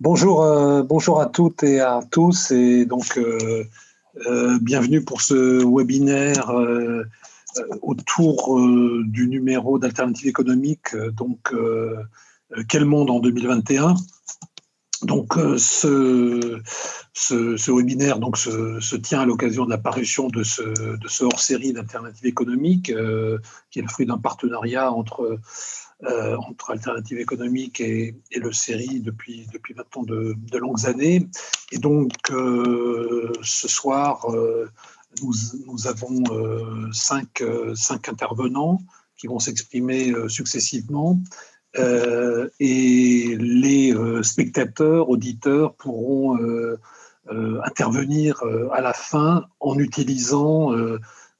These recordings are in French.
Bonjour, euh, bonjour à toutes et à tous et donc euh, euh, bienvenue pour ce webinaire autour du numéro d'Alternative économique, donc Quel monde en 2021 donc ce, webinaire donc, se, tient à l'occasion de l'apparition de ce, de ce hors-série d'Alternative économique qui est le fruit d'un partenariat entre euh, entre Alternative économique et, le série depuis, depuis maintenant de, longues années. Et donc, euh, ce soir, euh, nous, nous, avons cinq, cinq, intervenants qui vont s'exprimer successivement. et les spectateurs, auditeurs pourront intervenir à la fin en utilisant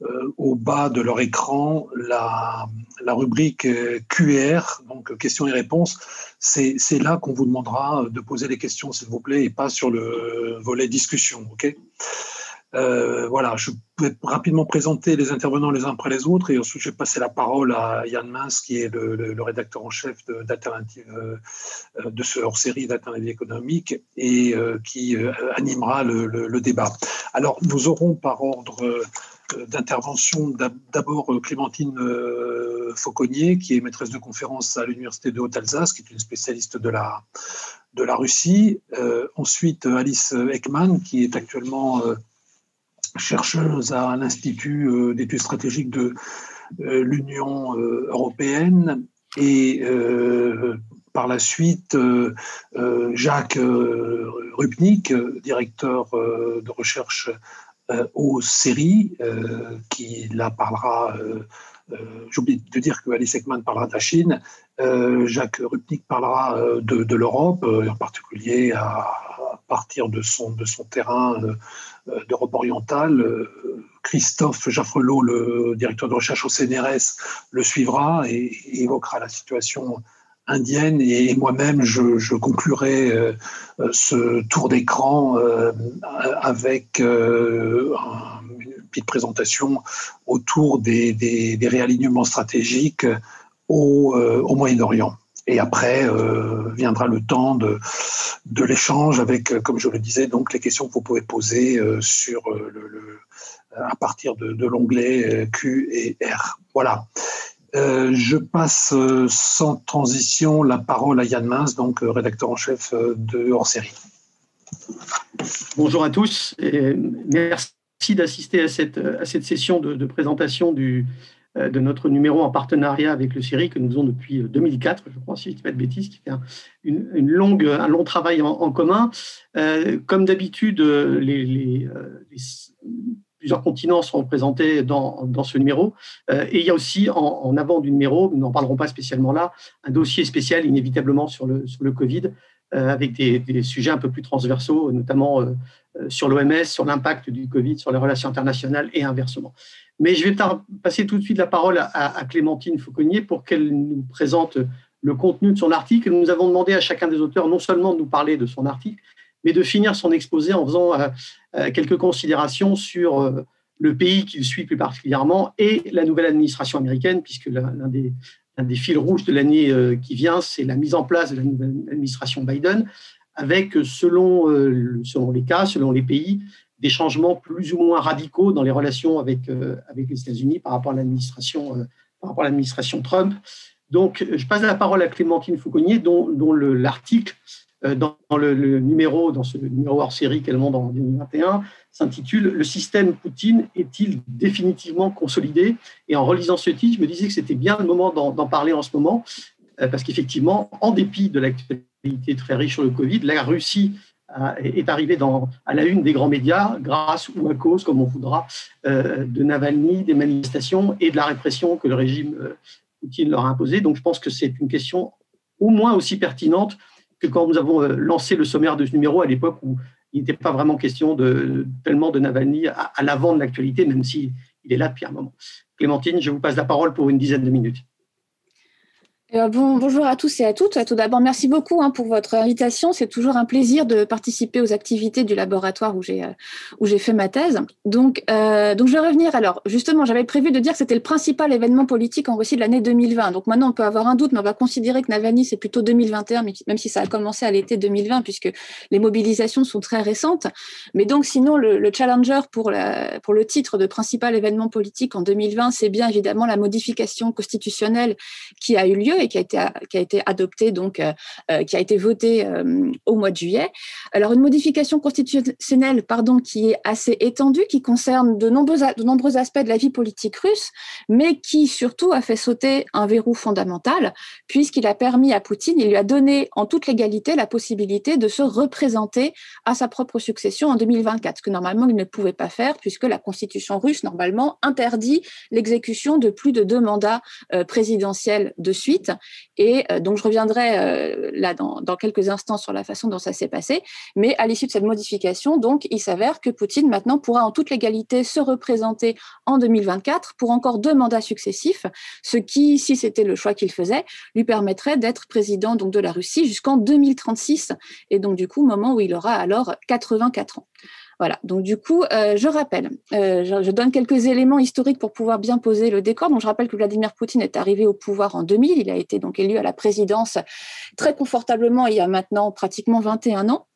euh, au bas de leur écran la, rubrique euh, QR, donc questions et réponses. C'est là qu'on vous demandera de poser les questions, s'il vous plaît, et pas sur le volet discussion. ok? Euh, voilà, je vais rapidement présenter les intervenants les uns après les autres et ensuite je vais passer la parole à Yann Mins, qui est le, rédacteur en chef d'Alternative, de, ce hors-série d'Alternative économique et qui animera le, débat. Alors, nous aurons par ordre d'intervention d'abord euh, Clémentine euh, Fauconnier, qui est maîtresse de conférence à l'Université de Haute-Alsace, qui est une spécialiste de la, de la Russie. Euh, ensuite, Alice Ekman, qui est actuellement chercheuse à l'Institut d'études stratégiques de l'Union européenne. Et par la suite, Jacques Rupnik, directeur de recherche aux séries, euh, qui là parlera, euh, j'oublie de dire que Alice Ekman parlera de la Chine, Jacques Rupnik parlera de, de l'Europe, en particulier à, partir de son, de son terrain d'Europe orientale. Christophe Jaffrelot, le directeur de recherche au CNRS, le suivra et évoquera la situation indienne et moi-même je, conclurai euh, euh, ce tour d'écran euh, avec une petite présentation autour des, réalignements stratégiques au, Moyen-Orient. Et après viendra le temps de, l'échange avec, comme je le disais, donc les questions que vous pouvez poser sur le, à partir de l'onglet Q et R. Voilà. Euh, je passe euh, sans transition la parole à Yann Mins, donc euh, rédacteur en chef de Hors Série. Bonjour à tous et merci d'assister à cette, session de, présentation de notre numéro en partenariat avec le série que nous faisons depuis 2004, je crois, si je ne dis pas de bêtises, qui fait un, une, longue, un long travail en, commun. comme d'habitude, les, plusieurs continents sont représentés dans, ce numéro. Euh, et il y a aussi en, avant du numéro, nous n'en parlerons pas spécialement là, un dossier spécial inévitablement sur le, Covid, euh, avec des, sujets un peu plus transversaux, notamment euh, sur l'OMS, sur l'impact du Covid, sur les relations internationales et inversement. Mais je vais passer tout de suite la parole à Clémentine Fauconnier pour qu'elle nous présente le contenu de son article. Nous avons demandé à chacun des auteurs non seulement de nous parler de son article, mais de finir son exposé en faisant euh, euh, quelques considérations sur euh, le pays qu'il suit plus particulièrement et la nouvelle administration américaine, puisque l'un des, fils rouges de l'année qui vient, c'est la mise en place de la nouvelle administration Biden, avec, selon, selon les cas, selon les pays, des changements plus ou moins radicaux dans les relations avec, les États-Unis par rapport à l'administration par rapport à l'administration Trump. Donc, je passe la parole à Clémentine Fauconnier, dont, l'article dans le, numéro, dans ce numéro hors série qu'elle monte en 2021, s'intitule Le système Poutine est-il définitivement consolidé? Et en relisant ce titre, je me disais que c'était bien le moment d'en parler en ce moment, euh, parce qu'effectivement, en dépit de l'actualité très riche sur le Covid, la Russie est arrivée à la une des grands médias grâce ou à cause, comme on voudra, euh, de Navalny, des manifestations et de la répression que le régime Poutine leur a imposée. Donc je pense que c'est une question au moins aussi pertinente que quand nous avons euh, lancé le sommaire de ce numéro à l'époque où il n'était pas vraiment question de, tellement de Navalny à, l'avant de l'actualité, même s'il est là depuis un moment. Clémentine, je vous passe la parole pour une dizaine de minutes. Euh, bonjour à tous et à toutes. Tout d'abord, merci beaucoup hein, pour votre invitation. C'est toujours un plaisir de participer aux activités du laboratoire où j'ai euh, fait ma thèse. Donc, euh, donc je vais revenir. Alors, justement, j'avais prévu de dire que c'était le principal événement politique en Russie de l'année 2020. Donc maintenant, on peut avoir un doute, mais on va considérer que Navalny c'est plutôt 2021, même si ça a commencé à l'été 2020, puisque les mobilisations sont très récentes. Mais donc, sinon, le, le challenger pour le titre de principal événement politique en 2020, c'est bien évidemment la modification constitutionnelle qui a eu lieu et qui a été, qui a été donc, euh, euh, qui a été voté euh, au mois de juillet. Alors, une modification constitutionnelle pardon, qui est assez étendue, qui concerne de nombreux aspects de la vie politique russe, mais qui surtout a fait sauter un verrou fondamental, puisqu'il a permis à Poutine, il lui a donné en toute légalité la possibilité de se représenter à sa propre succession en 2024, ce que normalement il ne pouvait pas faire, puisque la constitution russe, normalement, interdit l'exécution de plus de deux mandats présidentiels de suite. Et euh, donc, je reviendrai euh, là dans, quelques instants sur la façon dont ça s'est passé. Mais à l'issue de cette modification, donc, il s'avère que Poutine maintenant pourra en toute légalité se représenter en 2024 pour encore deux mandats successifs, ce qui, si c'était le choix qu'il faisait, lui permettrait d'être président de la Russie jusqu'en 2036 et donc du coup moment où il aura alors 84 ans. Voilà, donc du coup, euh, je rappelle, euh, je, donne quelques éléments historiques pour pouvoir bien poser le décor. Donc, je rappelle que Vladimir Poutine est arrivé au pouvoir en 2000. Il a été donc élu à la présidence très confortablement il y a maintenant pratiquement 21 ans.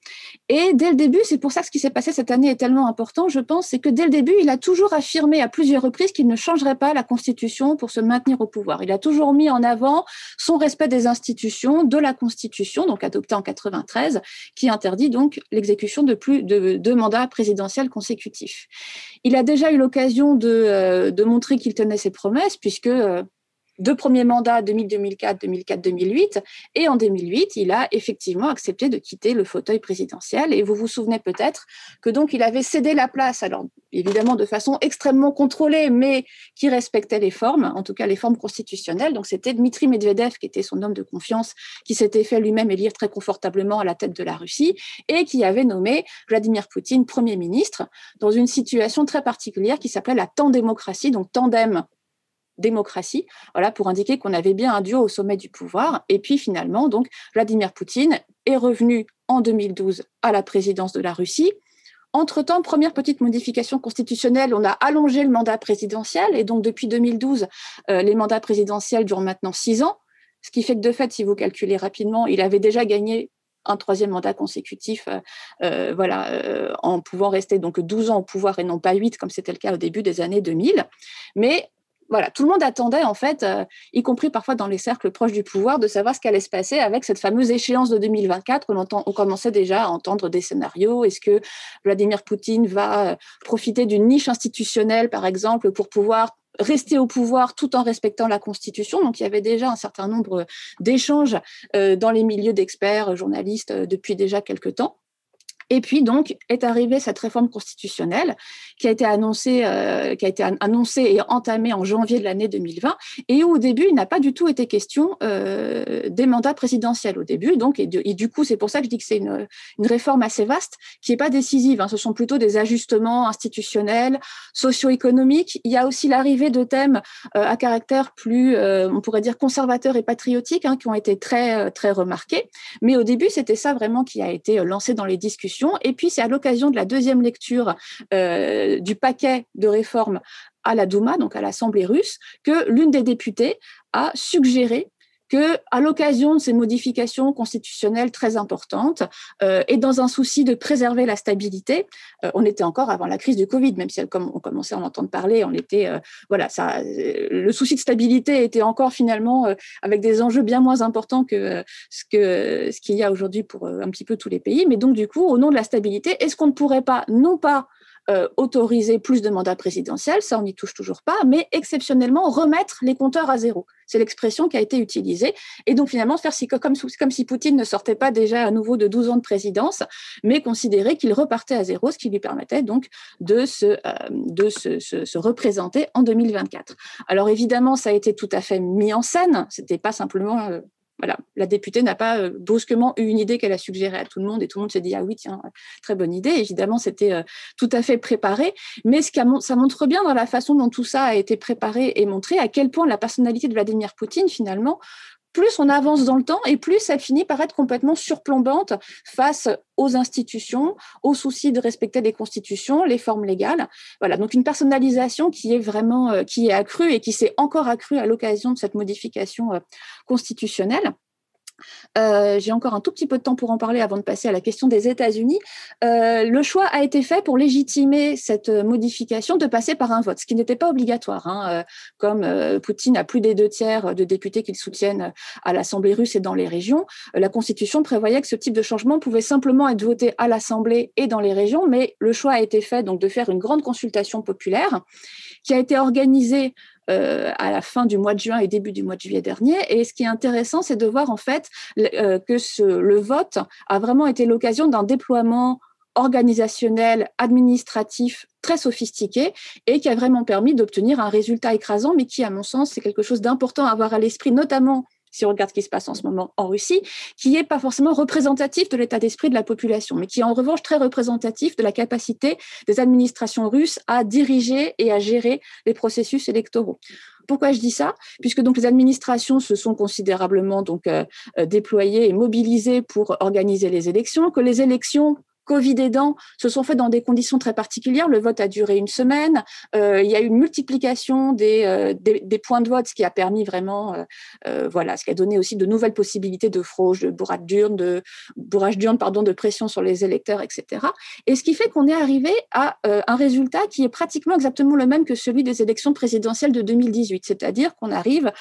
Et dès le début, c'est pour ça que ce qui s'est passé cette année est tellement important, je pense, c'est que dès le début, il a toujours affirmé à plusieurs reprises qu'il ne changerait pas la Constitution pour se maintenir au pouvoir. Il a toujours mis en avant son respect des institutions, de la Constitution, donc adoptée en 93, qui interdit donc l'exécution de plus de deux mandats présidentiels consécutifs. Il a déjà eu l'occasion de, euh, montrer qu'il tenait ses promesses, puisque euh, deux premiers mandats 2000-2004, 2004-2008, et en 2008, il a effectivement accepté de quitter le fauteuil présidentiel. Et vous vous souvenez peut-être que donc il avait cédé la place, alors évidemment de façon extrêmement contrôlée, mais qui respectait les formes, en tout cas les formes constitutionnelles. Donc c'était Dmitri Medvedev qui était son homme de confiance, qui s'était fait lui-même élire très confortablement à la tête de la Russie et qui avait nommé Vladimir Poutine Premier ministre dans une situation très particulière qui s'appelait la tandémocratie, donc tandem démocratie, voilà, pour indiquer qu'on avait bien un duo au sommet du pouvoir. Et puis finalement, donc, Vladimir Poutine est revenu en 2012 à la présidence de la Russie. Entre-temps, première petite modification constitutionnelle, on a allongé le mandat présidentiel et donc depuis 2012, euh, les mandats présidentiels durent maintenant six ans, ce qui fait que de fait, si vous calculez rapidement, il avait déjà gagné un troisième mandat consécutif, euh, euh, voilà, en pouvant rester donc 12 ans au pouvoir et non pas 8 comme c'était le cas au début des années 2000. Mais voilà, tout le monde attendait, en fait, euh, y compris parfois dans les cercles proches du pouvoir, de savoir ce qu'allait se passer avec cette fameuse échéance de 2024. On, on commençait déjà à entendre des scénarios. Est-ce que Vladimir Poutine va euh, profiter d'une niche institutionnelle, par exemple, pour pouvoir rester au pouvoir tout en respectant la Constitution? Donc, il y avait déjà un certain nombre d'échanges euh, dans les milieux d'experts, journalistes, depuis déjà quelques temps. Et puis donc est arrivée cette réforme constitutionnelle qui a été annoncée, euh, qui a été annoncée et entamée en janvier de l'année 2020, et où au début il n'a pas du tout été question euh, des mandats présidentiels au début. Donc et, du coup c'est pour ça que je dis que c'est une, une, réforme assez vaste qui n'est pas décisive. Hein. Ce sont plutôt des ajustements institutionnels, socio-économiques. Il y a aussi l'arrivée de thèmes euh, à caractère plus, on pourrait dire conservateur et patriotique, hein, qui ont été très très remarqués. Mais au début c'était ça vraiment qui a été lancé dans les discussions et puis, c'est à l'occasion de la deuxième lecture euh, du paquet de réformes à la Douma, donc à l'Assemblée russe, que l'une des députées a suggéré que, à l'occasion de ces modifications constitutionnelles très importantes, euh, et dans un souci de préserver la stabilité, euh, on était encore avant la crise du Covid, même si comme on commençait à en entendre parler, on était, euh, voilà, ça, le souci de stabilité était encore finalement avec des enjeux bien moins importants que ce qu'il y a aujourd'hui pour un petit peu tous les pays. Mais donc du coup, au nom de la stabilité, est-ce qu'on ne pourrait pas, non pas euh, autoriser plus de mandats présidentiels, ça on n'y touche toujours pas, mais exceptionnellement remettre les compteurs à zéro. C'est l'expression qui a été utilisée. Et donc finalement, faire si, comme, si Poutine ne sortait pas déjà à nouveau de 12 ans de présidence, mais considérer qu'il repartait à zéro, ce qui lui permettait donc de se, euh, de se, se, représenter en 2024. Alors évidemment, ça a été tout à fait mis en scène. C'était pas simplement euh, voilà, la députée n'a pas euh, brusquement eu une idée qu'elle a suggérée à tout le monde et tout le monde s'est dit ah oui tiens très bonne idée. Évidemment c'était euh, tout à fait préparé, mais ce qui ça montre bien dans la façon dont tout ça a été préparé et montré à quel point la personnalité de Vladimir Poutine finalement plus on avance dans le temps et plus ça finit par être complètement surplombante face aux institutions, aux soucis de respecter les constitutions, les formes légales. Voilà, donc une personnalisation qui est vraiment euh, qui est accrue et qui s'est encore accrue à l'occasion de cette modification euh, constitutionnelle. Euh, j'ai encore un tout petit peu de temps pour en parler avant de passer à la question des États-Unis. Euh, le choix a été fait pour légitimer cette modification de passer par un vote, ce qui n'était pas obligatoire. Hein. Euh, comme Poutine a plus des deux tiers de députés qu'il soutiennent à l'Assemblée russe et dans les régions, la Constitution prévoyait que ce type de changement pouvait simplement être voté à l'Assemblée et dans les régions, mais le choix a été fait donc de faire une grande consultation populaire qui a été organisée euh, à la fin du mois de juin et début du mois de juillet dernier. Et ce qui est intéressant, c'est de voir en fait euh, que le vote a vraiment été l'occasion d'un déploiement organisationnel, administratif très sophistiqué et qui a vraiment permis d'obtenir un résultat écrasant, mais qui, à mon sens, c'est quelque chose d'important à avoir à l'esprit, notamment si on regarde ce qui se passe en ce moment en Russie, qui n'est pas forcément représentatif de l'état d'esprit de la population, mais qui est en revanche très représentatif de la capacité des administrations russes à diriger et à gérer les processus électoraux. Pourquoi je dis ça? Puisque les administrations se sont considérablement euh, euh, déployées et mobilisées pour organiser les élections, que les élections Covid aidant, se sont faits dans des conditions très particulières. Le vote a duré une semaine. Euh, il y a eu une multiplication des, euh, des, points de vote, ce qui a permis vraiment, euh, voilà, ce qui a donné aussi de nouvelles possibilités de fraude, de bourrage d'urne, de bourrage d'urne, pardon, de pression sur les électeurs, etc. Et ce qui fait qu'on est arrivé à un résultat qui est pratiquement exactement le même que celui des élections présidentielles de 2018, c'est-à-dire qu'on arrive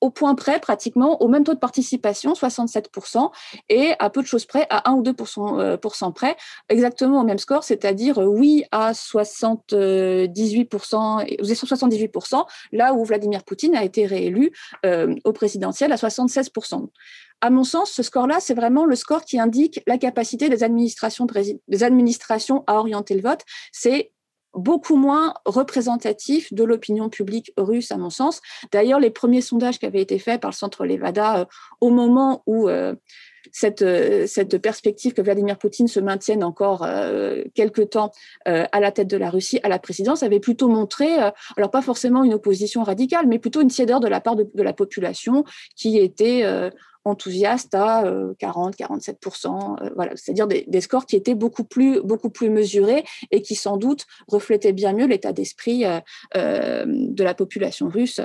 au point près, pratiquement, au même taux de participation, 67%, et à peu de choses près, à 1 ou 2% euh, près, exactement au même score, c'est-à-dire euh, oui à 78%, 78%, là où Vladimir Poutine a été réélu euh, au présidentiel à 76%. À mon sens, ce score-là, c'est vraiment le score qui indique la capacité des administrations, des administrations à orienter le vote. C'est beaucoup moins représentatif de l'opinion publique russe, à mon sens. D'ailleurs, les premiers sondages qui avaient été faits par le Centre Levada euh, au moment où euh, cette, euh, cette perspective que Vladimir Poutine se maintienne encore quelque temps à la tête de la Russie, à la présidence, avaient plutôt montré, alors pas forcément une opposition radicale, mais plutôt une tiédeur de la part de la population qui était enthousiaste à 40-47%, euh, euh, voilà, c'est-à-dire des, scores qui étaient beaucoup plus, beaucoup plus mesurés et qui sans doute reflétaient bien mieux l'état d'esprit euh, de la population russe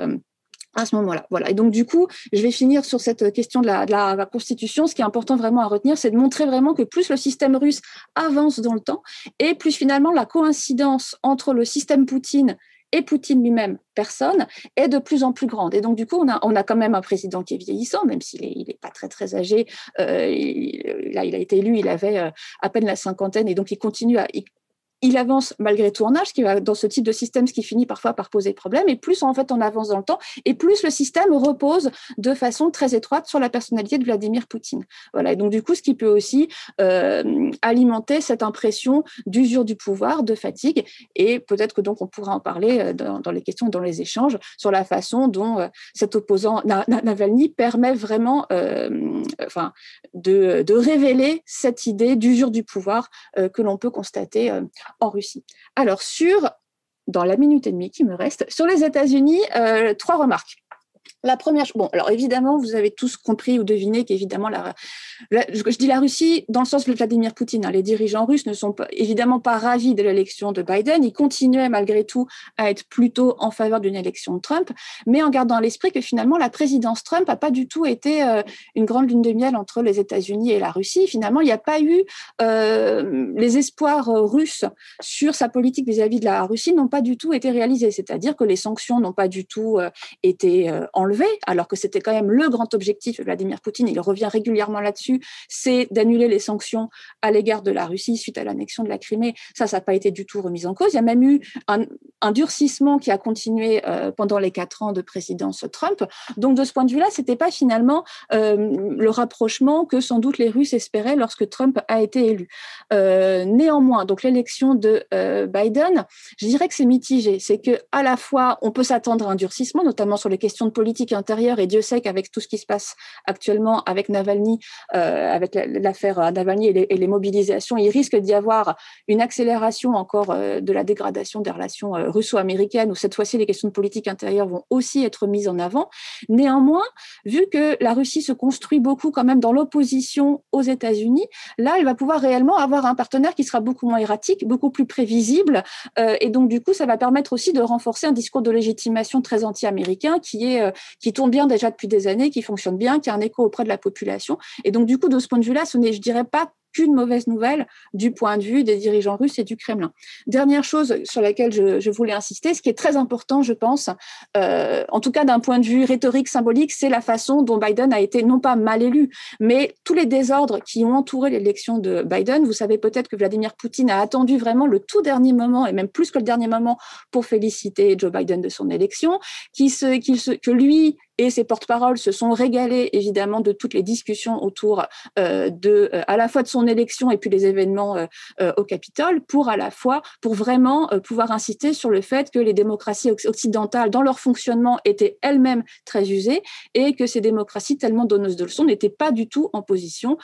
à ce moment-là. Voilà. Et donc, du coup, je vais finir sur cette question de la, de la, Constitution. Ce qui est important vraiment à retenir, c'est de montrer vraiment que plus le système russe avance dans le temps et plus finalement la coïncidence entre le système Poutine et Poutine lui-même, personne, est de plus en plus grande. Et donc, du coup, on a, quand même un président qui est vieillissant, même s'il n'est est pas très, très âgé. Euh, là, il a été élu, il avait euh, à peine la cinquantaine, et donc il continue à, avance malgré tout en âge, qui va dans ce type de système, ce qui finit parfois par poser problème. Et plus en fait on avance dans le temps, et plus le système repose de façon très étroite sur la personnalité de Vladimir Poutine. Voilà. Et donc du coup, ce qui peut aussi euh, alimenter cette impression d'usure du pouvoir, de fatigue, et peut-être que donc on pourra en parler euh, dans, les questions, dans les échanges, sur la façon dont euh, cet opposant Navalny permet vraiment, enfin, de, révéler cette idée d'usure du pouvoir que l'on peut constater en Russie. Alors, sur, dans la minute et demie qui me reste, sur les États-Unis, euh, trois remarques. La première, bon, alors évidemment, vous avez tous compris ou deviné qu'évidemment, je, dis la Russie dans le sens de Vladimir Poutine. Hein, les dirigeants russes ne sont évidemment pas ravis de l'élection de Biden. Ils continuaient malgré tout à être plutôt en faveur d'une élection de Trump, mais en gardant à l'esprit que finalement, la présidence Trump n'a pas du tout été euh, une grande lune de miel entre les États-Unis et la Russie. Finalement, il n'y a pas eu euh, les espoirs euh, russes sur sa politique vis-à-vis de la Russie n'ont pas du tout été réalisés. C'est-à-dire que les sanctions n'ont pas du tout été enlevées alors que c'était quand même le grand objectif de Vladimir Poutine, il revient régulièrement là-dessus, c'est d'annuler les sanctions à l'égard de la Russie suite à l'annexion de la Crimée. Ça, ça n'a pas été du tout remis en cause. Il y a même eu un, durcissement qui a continué euh, pendant les quatre ans de présidence Trump. Donc, de ce point de vue-là, c'était pas finalement euh, le rapprochement que sans doute les Russes espéraient lorsque Trump a été élu. Euh, néanmoins, donc l'élection de Biden, je dirais que c'est mitigé. C'est que à la fois, on peut s'attendre à un durcissement, notamment sur les questions de politique politique intérieure, et Dieu sait qu'avec tout ce qui se passe actuellement avec Navalny, avec l'affaire Navalny et les, mobilisations, il risque d'y avoir une accélération encore de la dégradation des relations russo-américaines, où cette fois-ci les questions de politique intérieure vont aussi être mises en avant. Néanmoins, vu que la Russie se construit beaucoup quand même dans l'opposition aux États-Unis, là, elle va pouvoir réellement avoir un partenaire qui sera beaucoup moins erratique, beaucoup plus prévisible, et donc du coup, ça va permettre aussi de renforcer un discours de légitimation très anti-américain qui est euh, qui tourne bien déjà depuis des années, qui fonctionne bien, qui a un écho auprès de la population. Et donc du coup, de ce point de vue-là, ce n'est, je dirais pas qu'une mauvaise nouvelle du point de vue des dirigeants russes et du Kremlin. Dernière chose sur laquelle je, voulais insister, ce qui est très important, je pense, euh, en tout cas d'un point de vue rhétorique, symbolique, c'est la façon dont Biden a été non pas mal élu, mais tous les désordres qui ont entouré l'élection de Biden. Vous savez peut-être que Vladimir Poutine a attendu vraiment le tout dernier moment, et même plus que le dernier moment, pour féliciter Joe Biden de son élection, que lui et ses porte-paroles se sont régalés évidemment de toutes les discussions autour euh, de euh, à la fois de son élection et puis les événements euh, au Capitole pour à la fois pour vraiment pouvoir insister sur le fait que les démocraties occidentales dans leur fonctionnement étaient elles-mêmes très usées et que ces démocraties tellement donneuses de leçons n'étaient pas du tout en position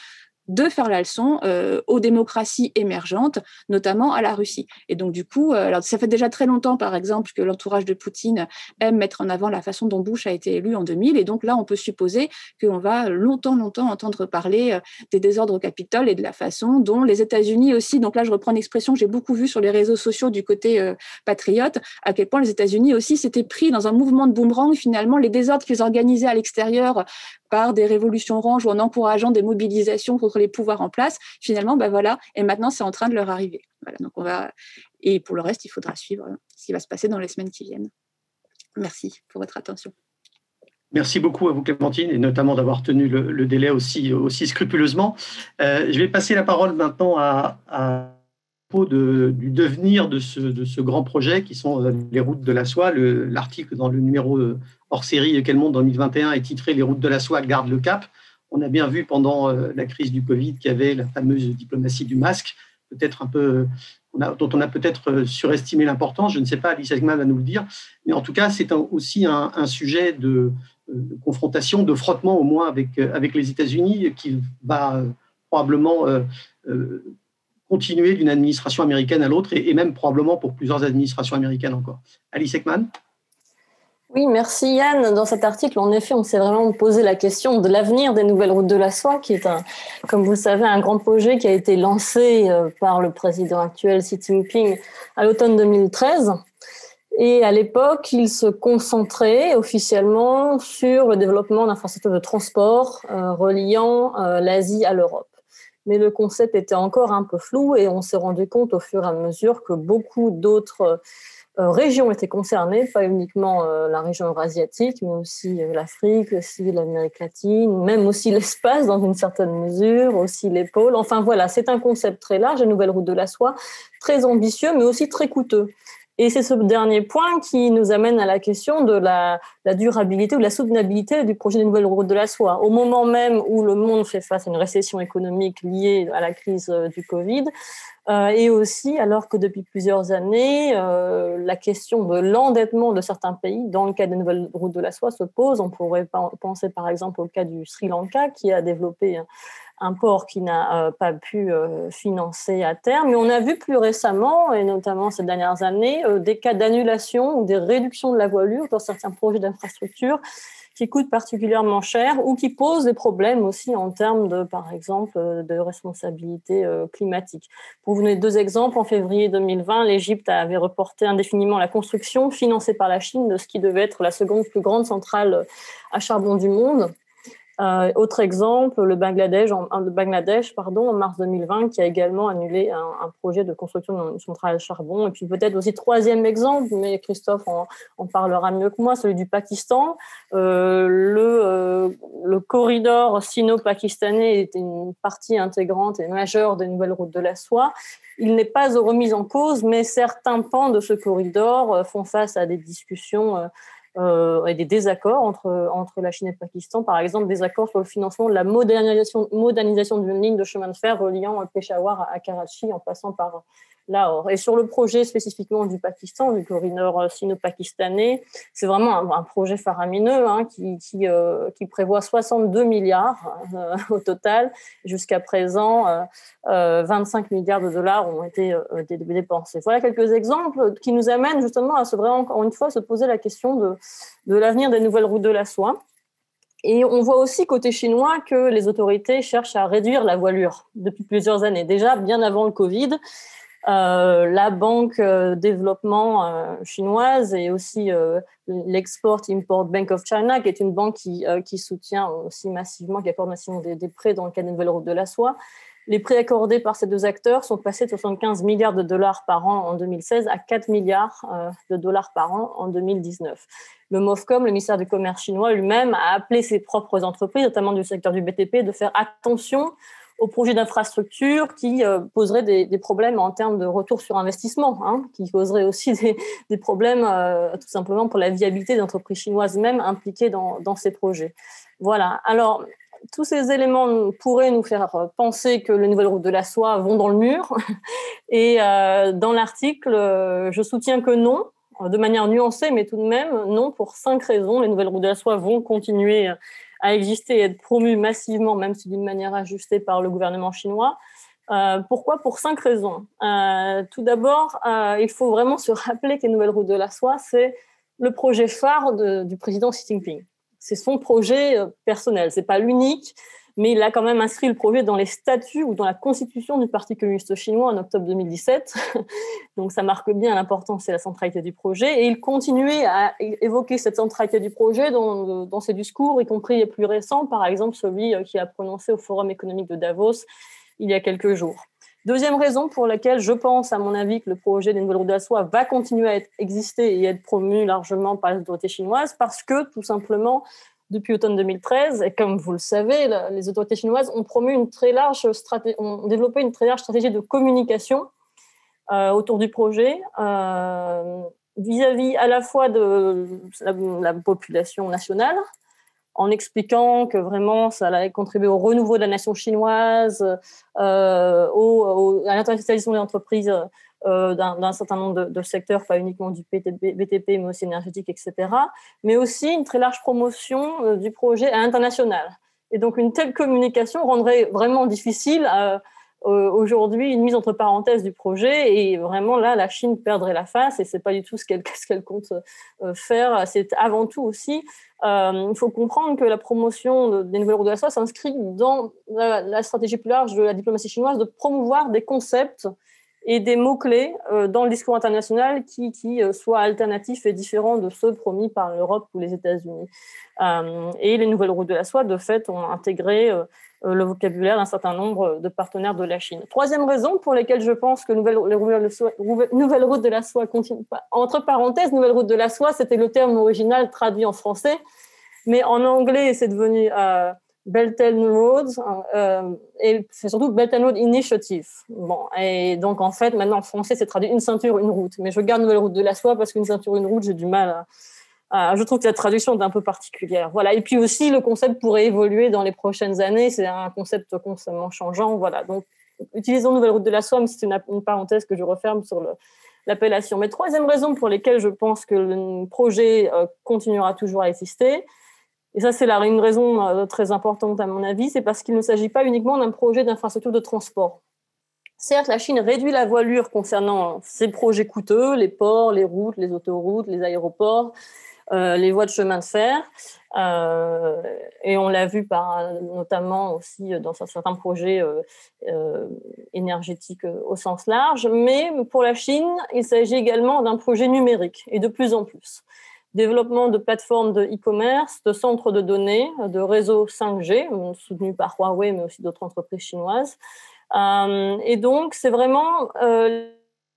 de faire la leçon euh, aux démocraties émergentes, notamment à la Russie. Et donc, du coup, euh, alors, ça fait déjà très longtemps, par exemple, que l'entourage de Poutine aime mettre en avant la façon dont Bush a été élu en 2000. Et donc là, on peut supposer qu'on va longtemps, longtemps entendre parler euh, des désordres au Capitole et de la façon dont les États-Unis aussi, donc là, je reprends une expression que j'ai beaucoup vue sur les réseaux sociaux du côté patriote, à quel point les États-Unis aussi s'étaient pris dans un mouvement de boomerang, finalement, les désordres qu'ils organisaient à l'extérieur par des révolutions oranges ou en encourageant des mobilisations contre les pouvoirs en place, finalement, ben voilà, et maintenant c'est en train de leur arriver. Donc on va, et pour le reste, il faudra suivre ce qui va se passer dans les semaines qui viennent. Merci pour votre attention. Merci beaucoup à vous, Clémentine, et notamment d'avoir tenu le, délai aussi, scrupuleusement. Euh, je vais passer la parole maintenant à du devenir de ce, grand projet qui sont euh, les routes de la soie. L'article dans le numéro euh, hors série Quel monde en 2021 est titré Les routes de la soie gardent le cap. On a bien vu pendant euh, la crise du Covid qu'il y avait la fameuse diplomatie du masque, peut-être un peu, dont on a peut-être surestimé l'importance. Je ne sais pas, Alice Egman va nous le dire. Mais en tout cas, c'est aussi un, sujet de, confrontation, de frottement au moins avec les États-Unis qui va probablement continuer d'une administration américaine à l'autre et, même probablement pour plusieurs administrations américaines encore. Alice Ekman? Oui, merci Yann. Dans cet article, en effet, on s'est vraiment posé la question de l'avenir des nouvelles routes de la soie, qui est, comme vous le savez, un grand projet qui a été lancé euh, par le président actuel Xi Jinping à l'automne 2013. Et à l'époque, il se concentrait officiellement sur le développement d'infrastructures de transport euh, reliant euh, l'Asie à l'Europe mais le concept était encore un peu flou et on s'est rendu compte au fur et à mesure que beaucoup d'autres euh, régions étaient concernées, pas uniquement euh, la région eurasiatique, mais aussi euh, l'Afrique, l'Amérique latine, même aussi l'espace dans une certaine mesure, aussi les pôles. Enfin voilà, c'est un concept très large, la nouvelle route de la soie, très ambitieux, mais aussi très coûteux. Et c'est ce dernier point qui nous amène à la question de la, durabilité ou la soutenabilité du projet de nouvelle route de la soie. Au moment même où le monde fait face à une récession économique liée à la crise euh, du Covid, euh, et aussi alors que depuis plusieurs années, euh, la question de l'endettement de certains pays dans le cadre des nouvelles routes de la soie se pose. On pourrait penser par exemple au cas du Sri Lanka qui a développé un port qui n'a euh, pas pu euh, financer à terme. Mais on a vu plus récemment, et notamment ces dernières années, euh, des cas d'annulation ou des réductions de la voilure dans certains projets d'infrastructure qui coûtent particulièrement cher ou qui posent des problèmes aussi en termes de, par exemple, de responsabilité climatique. Pour vous donner deux exemples, en février 2020, l'Égypte avait reporté indéfiniment la construction financée par la Chine de ce qui devait être la seconde plus grande centrale à charbon du monde euh, autre exemple, le Bangladesh, en, pardon, en mars 2020, qui a également annulé un, projet de construction d'une centrale charbon. Et puis peut-être aussi troisième exemple, mais Christophe en, parlera mieux que moi, celui du Pakistan. Euh, euh, le corridor sino-pakistanais est une partie intégrante et majeure des nouvelles routes de la soie. Il n'est pas remis en cause, mais certains pans de ce corridor font face à des discussions euh, et des désaccords entre, entre la Chine et le Pakistan, par exemple des accords sur le financement de la modernisation, modernisation d'une ligne de chemin de fer reliant Peshawar à Karachi en passant par Et sur le projet spécifiquement du Pakistan, du corridor sino-pakistanais, c'est vraiment un, projet faramineux hein, qui, qui, prévoit 62 milliards au total. Jusqu'à présent, 25 milliards de dollars ont été dépensés. Voilà quelques exemples qui nous amènent justement à se vraiment, encore une fois, se poser la question de l'avenir des nouvelles routes de la soie. Et on voit aussi côté chinois que les autorités cherchent à réduire la voilure depuis plusieurs années. Déjà, bien avant le Covid, euh, la banque euh, développement euh, chinoise et aussi l'Export Import Bank of China, qui est une banque qui, soutient aussi massivement, qui accorde massivement des, des prêts dans le cadre de nouvelle route de la soie. Les prêts accordés par ces deux acteurs sont passés de 75 milliards de dollars par an en 2016 à 4 milliards de dollars par an en 2019 le MOFCOM, le ministère du Commerce chinois lui-même, a appelé ses propres entreprises, notamment du secteur du BTP, de faire attention aux projets d'infrastructure qui euh, poseraient des, problèmes en termes de retour sur investissement, hein, qui causeraient aussi des, problèmes euh, tout simplement pour la viabilité d'entreprises chinoises même impliquées dans, ces projets. Voilà. Alors, tous ces éléments pourraient nous faire penser que les nouvelles routes de la soie vont dans le mur. Et euh, dans l'article, je soutiens que non de manière nuancée, mais tout de même, non, pour cinq raisons. Les nouvelles routes de la soie vont continuer à exister et être promues massivement, même si d'une manière ajustée par le gouvernement chinois. Euh, pourquoi? Pour cinq raisons. Euh, tout d'abord, euh, il faut vraiment se rappeler que les nouvelles routes de la soie, c'est le projet phare du président Xi Jinping. C'est son projet personnel. C'est pas l'unique, mais il a quand même inscrit le projet dans les statuts ou dans la constitution du Parti communiste chinois en octobre 2017. Donc ça marque bien l'importance et la centralité du projet. Et il continuait à évoquer cette centralité du projet dans, ses discours, y compris les plus récents, par exemple celui euh, qui a prononcé au Forum économique de Davos il y a quelques jours. Deuxième raison pour laquelle je pense, à mon avis, que le projet des nouvelles routes de la soie va continuer à exister et être promu largement par les autorités chinoises parce que, tout simplement, depuis automne 2013. Et comme vous le savez, les autorités chinoises ont promu une très large ont développé une très large stratégie de communication euh, autour du projet euh, vis-à-vis à la fois de la, population nationale, en expliquant que vraiment ça allait contribuer au renouveau de la nation chinoise, euh, au, à l'internationalisation des entreprises euh, d'un certain nombre de, secteurs, pas uniquement du BTP, mais aussi énergétique, etc. Mais aussi une très large promotion euh, du projet à l'international. Et donc une telle communication rendrait vraiment difficile euh, aujourd'hui une mise entre parenthèses du projet et vraiment là la Chine perdrait la face et c'est pas du tout ce qu'elle ce qu'elle compte faire c'est avant tout aussi il faut comprendre que la promotion des nouvelles routes de la soie s'inscrit dans la, la, stratégie plus large de la diplomatie chinoise de promouvoir des concepts et des mots-clés euh, dans le discours international qui, qui euh, soient alternatifs et différents de ceux promis par l'Europe ou les États-Unis. Euh, et les nouvelles routes de la soie, de fait, ont intégré le vocabulaire d'un certain nombre de partenaires de la Chine. Troisième raison pour laquelle je pense que nouvelle, les nouvelles routes de la soie continuent. Entre parenthèses, nouvelle route de la soie, c'était le terme original traduit en français, mais en anglais, c'est devenu Belt and Roads euh, et c'est surtout Belt and Road Initiative. Bon, et donc en fait, maintenant en français, c'est traduit une ceinture, une route. Mais je garde Nouvelle Route de la Soie parce qu'une ceinture, une route, j'ai du mal à, Je trouve que la traduction est un peu particulière. Voilà. Et puis aussi, le concept pourrait évoluer dans les prochaines années. C'est un concept constamment changeant. Voilà. Donc, utilisons Nouvelle Route de la Soie, mais c'est une, parenthèse que je referme sur l'appellation. Mais troisième raison pour laquelle je pense que le projet euh, continuera toujours à exister, et ça, c'est une raison euh, très importante à mon avis, c'est parce qu'il ne s'agit pas uniquement d'un projet d'infrastructure de transport. Certes, la Chine réduit la voilure concernant ses projets coûteux, les ports, les routes, les autoroutes, les aéroports, euh, les voies de chemin de fer. Euh, et on l'a vu par, notamment aussi dans certains projets énergétiques au sens large. Mais pour la Chine, il s'agit également d'un projet numérique, et de plus en plus développement de plateformes de e-commerce, de centres de données, de réseaux 5G, soutenus par Huawei, mais aussi d'autres entreprises chinoises. Euh, et donc, c'est vraiment euh,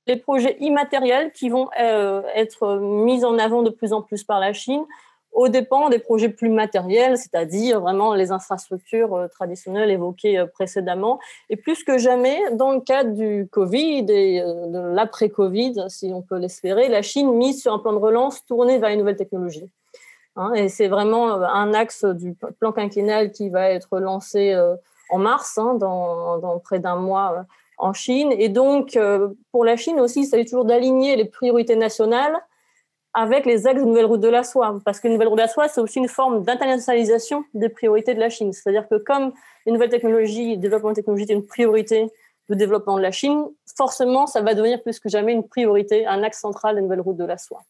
les projets immatériels qui vont euh, être mis en avant de plus en plus par la Chine au dépend des projets plus matériels, c'est-à-dire vraiment les infrastructures euh, traditionnelles évoquées euh, précédemment. Et plus que jamais, dans le cadre du Covid et euh, de l'après-Covid, si on peut l'espérer, la Chine mise sur un plan de relance tourné vers les nouvelles technologies. Hein, et c'est vraiment un axe du plan quinquennal qui va être lancé en mars, hein, dans, dans, près d'un mois en Chine. Et donc, pour la Chine aussi, il s'agit toujours d'aligner les priorités nationales avec les axes de nouvelle route de la soie. Parce que nouvelle route de la soie, c'est aussi une forme d'internationalisation des priorités de la Chine. C'est-à-dire que comme les nouvelles technologies, le développement de technologies est une priorité de développement de la Chine, forcément, ça va devenir plus que jamais une priorité, un axe central des nouvelles routes de la soie.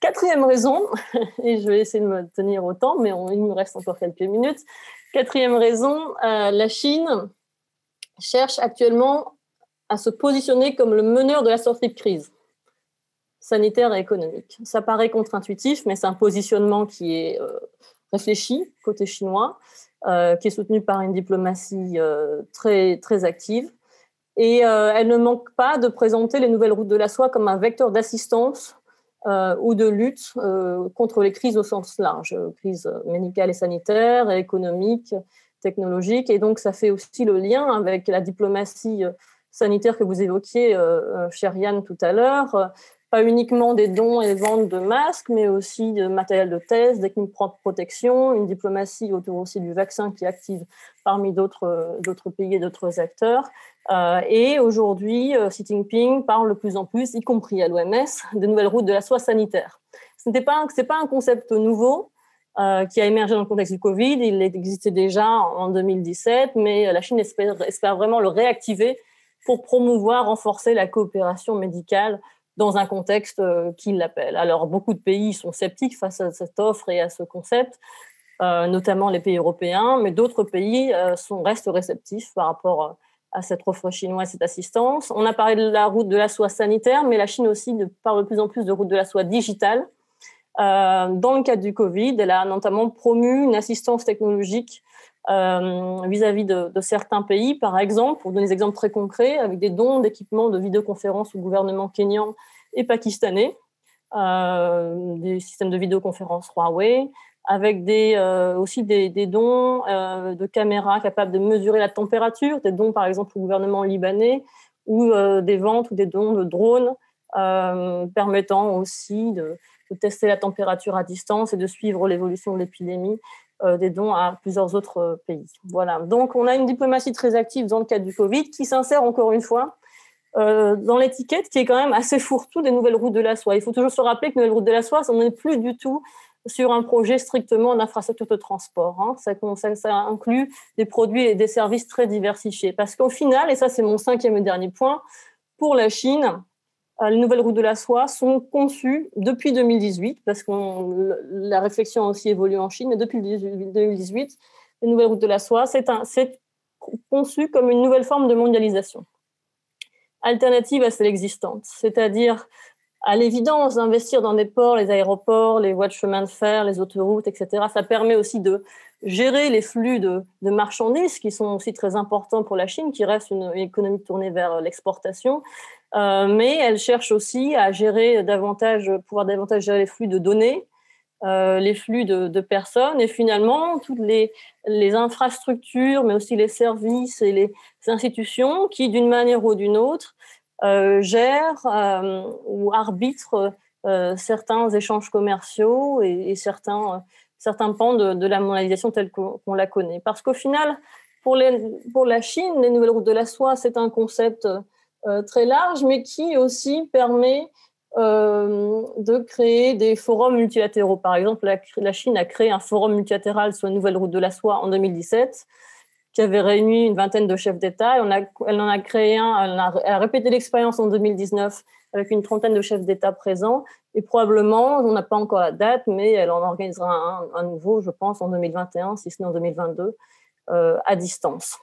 Quatrième raison, et je vais essayer de me tenir au temps, mais il me reste encore quelques minutes. Quatrième raison, euh, la Chine cherche actuellement à se positionner comme le meneur de la sortie de crise sanitaire et économique. Ça paraît contre-intuitif, mais c'est un positionnement qui est euh, réfléchi côté chinois, euh, qui est soutenu par une diplomatie euh, très, très active. Et elle ne manque pas de présenter les nouvelles routes de la soie comme un vecteur d'assistance ou de lutte contre les crises au sens large, crises médicales et sanitaires, économiques, technologiques. Et donc, ça fait aussi le lien avec la diplomatie sanitaire que vous évoquiez, cher Yann, tout à l'heure, pas uniquement des dons et ventes de masques, mais aussi de matériel de test, d'équipements propres protection, une diplomatie autour aussi du vaccin qui active parmi d'autres pays et d'autres acteurs. Euh, et aujourd'hui, euh, Xi Jinping parle de plus en plus, y compris à l'OMS, de nouvelles routes de la soie sanitaire. Ce n'est pas, un concept nouveau. Euh, qui a émergé dans le contexte du Covid. Il existait déjà en 2017, mais la Chine espère vraiment le réactiver pour promouvoir, renforcer la coopération médicale dans un contexte euh, qui l'appelle. Alors, beaucoup de pays sont sceptiques face à cette offre et à ce concept, euh, notamment les pays européens, mais d'autres pays euh, sont, restent réceptifs par rapport à cette offre chinoise, cette assistance. On a parlé de la route de la soie sanitaire, mais la Chine aussi parle de plus en plus de route de la soie digitale. dans le cadre du Covid, elle a notamment promu une assistance technologique vis-à-vis de, certains pays, par exemple, pour donner des exemples très concrets, avec des dons d'équipements de vidéoconférence au gouvernement kényan et pakistanais, euh, des systèmes de vidéoconférence Huawei, avec euh, aussi des, dons euh, de caméras capables de mesurer la température, des dons par exemple au gouvernement libanais, ou des ventes ou des dons de drones permettant aussi de, tester la température à distance et de suivre l'évolution de l'épidémie, des dons à plusieurs autres pays. Voilà. Donc on a une diplomatie très active dans le cadre du Covid qui s'insère encore une fois euh, dans l'étiquette qui est quand même assez fourre-tout des nouvelles routes de la soie. Il faut toujours se rappeler que les nouvelles routes de la soie, on n'est plus du tout sur un projet strictement d'infrastructure de transport. Hein. Ça, ça, inclut des produits et des services très diversifiés. Parce qu'au final, et ça c'est mon cinquième et dernier point, pour la Chine, euh, les nouvelles routes de la soie sont conçues depuis 2018, parce que la réflexion a aussi évolué en Chine, mais depuis 2018, les nouvelles routes de la soie, c'est conçu comme une nouvelle forme de mondialisation alternative à celle existante. C'est-à-dire, à l'évidence, investir dans des ports, les aéroports, les voies de chemin de fer, les autoroutes, etc., ça permet aussi de gérer les flux de, marchandises qui sont aussi très importants pour la Chine, qui reste une, économie tournée vers l'exportation. Euh, mais elle cherche aussi à gérer davantage, pouvoir davantage gérer les flux de données, euh, les flux de, personnes et finalement toutes les, infrastructures, mais aussi les services et les institutions qui, d'une manière ou d'une autre, euh, gèrent ou arbitrent certains échanges commerciaux et, certains, certains pans de, la mondialisation telle qu'on la connaît. Parce qu'au final, pour la Chine, les nouvelles routes de la soie, c'est un concept très large, mais qui aussi permet euh, de créer des forums multilatéraux. Par exemple, la, Chine a créé un forum multilatéral sur la nouvelle route de la soie en 2017 qui avait réuni une vingtaine de chefs d'État. Elle en a créé un, elle a, répété l'expérience en 2019 avec une trentaine de chefs d'État présents. Et probablement, on n'a pas encore la date, mais elle en organisera un, nouveau, je pense, en 2021, si ce n'est en 2022, euh, à distance.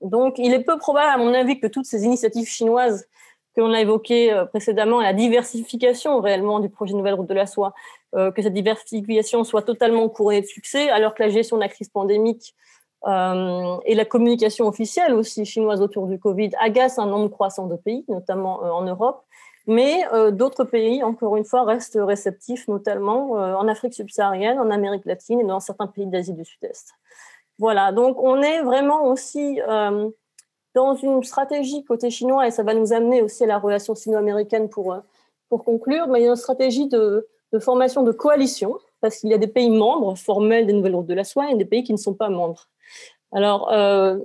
Donc, il est peu probable, à mon avis, que toutes ces initiatives chinoises que l'on a évoqué euh, précédemment, la diversification réellement du projet Nouvelle Route de la Soie, euh, que cette diversification soit totalement couronnée de succès, alors que la gestion de la crise pandémique euh, et la communication officielle aussi chinoise autour du Covid agace un nombre croissant de pays, notamment en Europe. Mais d'autres pays, encore une fois, restent réceptifs, notamment en Afrique subsaharienne, en Amérique latine et dans certains pays d'Asie du Sud-Est. Voilà, donc on est vraiment aussi dans une stratégie côté chinois, et ça va nous amener aussi à la relation sino-américaine pour, euh, pour conclure, mais il y a une stratégie de, de formation de coalition, parce qu'il y a des pays membres formels des nouvelles routes de la soie et des pays qui ne sont pas membres. Alors, euh,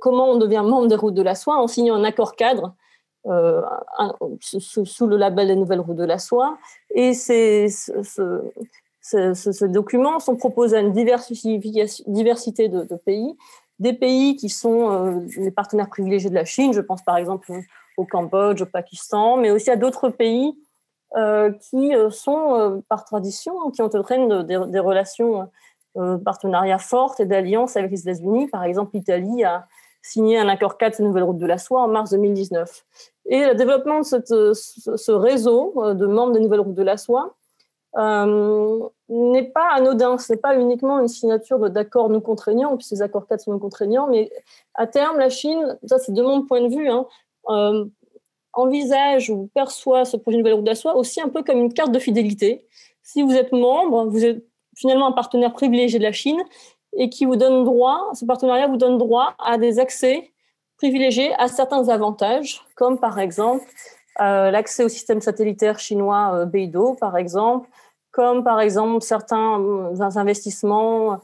comment on devient membre des routes de la soie en signant un accord cadre euh, sous, le label des nouvelles routes de la soie. Et ces, ce, document sont proposés à une diversité de, pays, des pays qui sont euh, les partenaires privilégiés de la Chine, je pense par exemple au Cambodge, au Pakistan, mais aussi à d'autres pays euh, qui sont par tradition, qui entraîné des, des relations euh, partenariats fortes et d'alliances avec les États-Unis. Par exemple, l'Italie a signé un accord 4 de nouvelle route de la soie en mars 2019. Et le développement de ce, réseau euh, de membres des nouvelles routes de la soie euh, n'est pas anodin. Ce n'est pas uniquement une signature d'accords non contraignants, puis ces accords 4 sont non contraignants, mais à terme, la Chine, ça c'est de mon point de vue, hein, envisage ou perçoit ce projet de nouvelle route de la soie aussi un peu comme une carte de fidélité. Si vous êtes membre, vous êtes finalement un partenaire privilégié de la Chine et qui vous donne droit, ce partenariat vous donne droit à des accès privilégiés à certains avantages, comme par exemple euh, l'accès au système satellitaire chinois euh, Beidou, par exemple, comme par exemple certains euh, investissements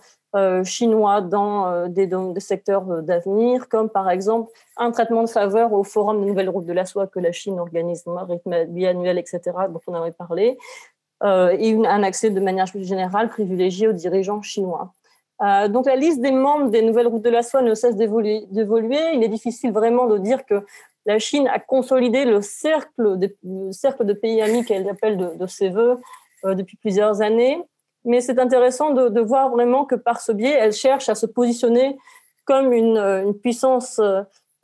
chinois dans des, secteurs d'avenir, comme par exemple un traitement de faveur au Forum des nouvelles routes de la soie que la Chine organise rythme biannuel, etc., dont on avait parlé, euh, et un accès de manière plus générale privilégié aux dirigeants chinois. Euh, donc la liste des membres des nouvelles routes de la soie ne cesse d'évoluer. Il est difficile vraiment de dire que la Chine a consolidé le cercle de, de pays amis qu'elle appelle de, ses voeux euh, depuis plusieurs années. Mais c'est intéressant de, voir vraiment que par ce biais, elle cherche à se positionner comme une, une puissance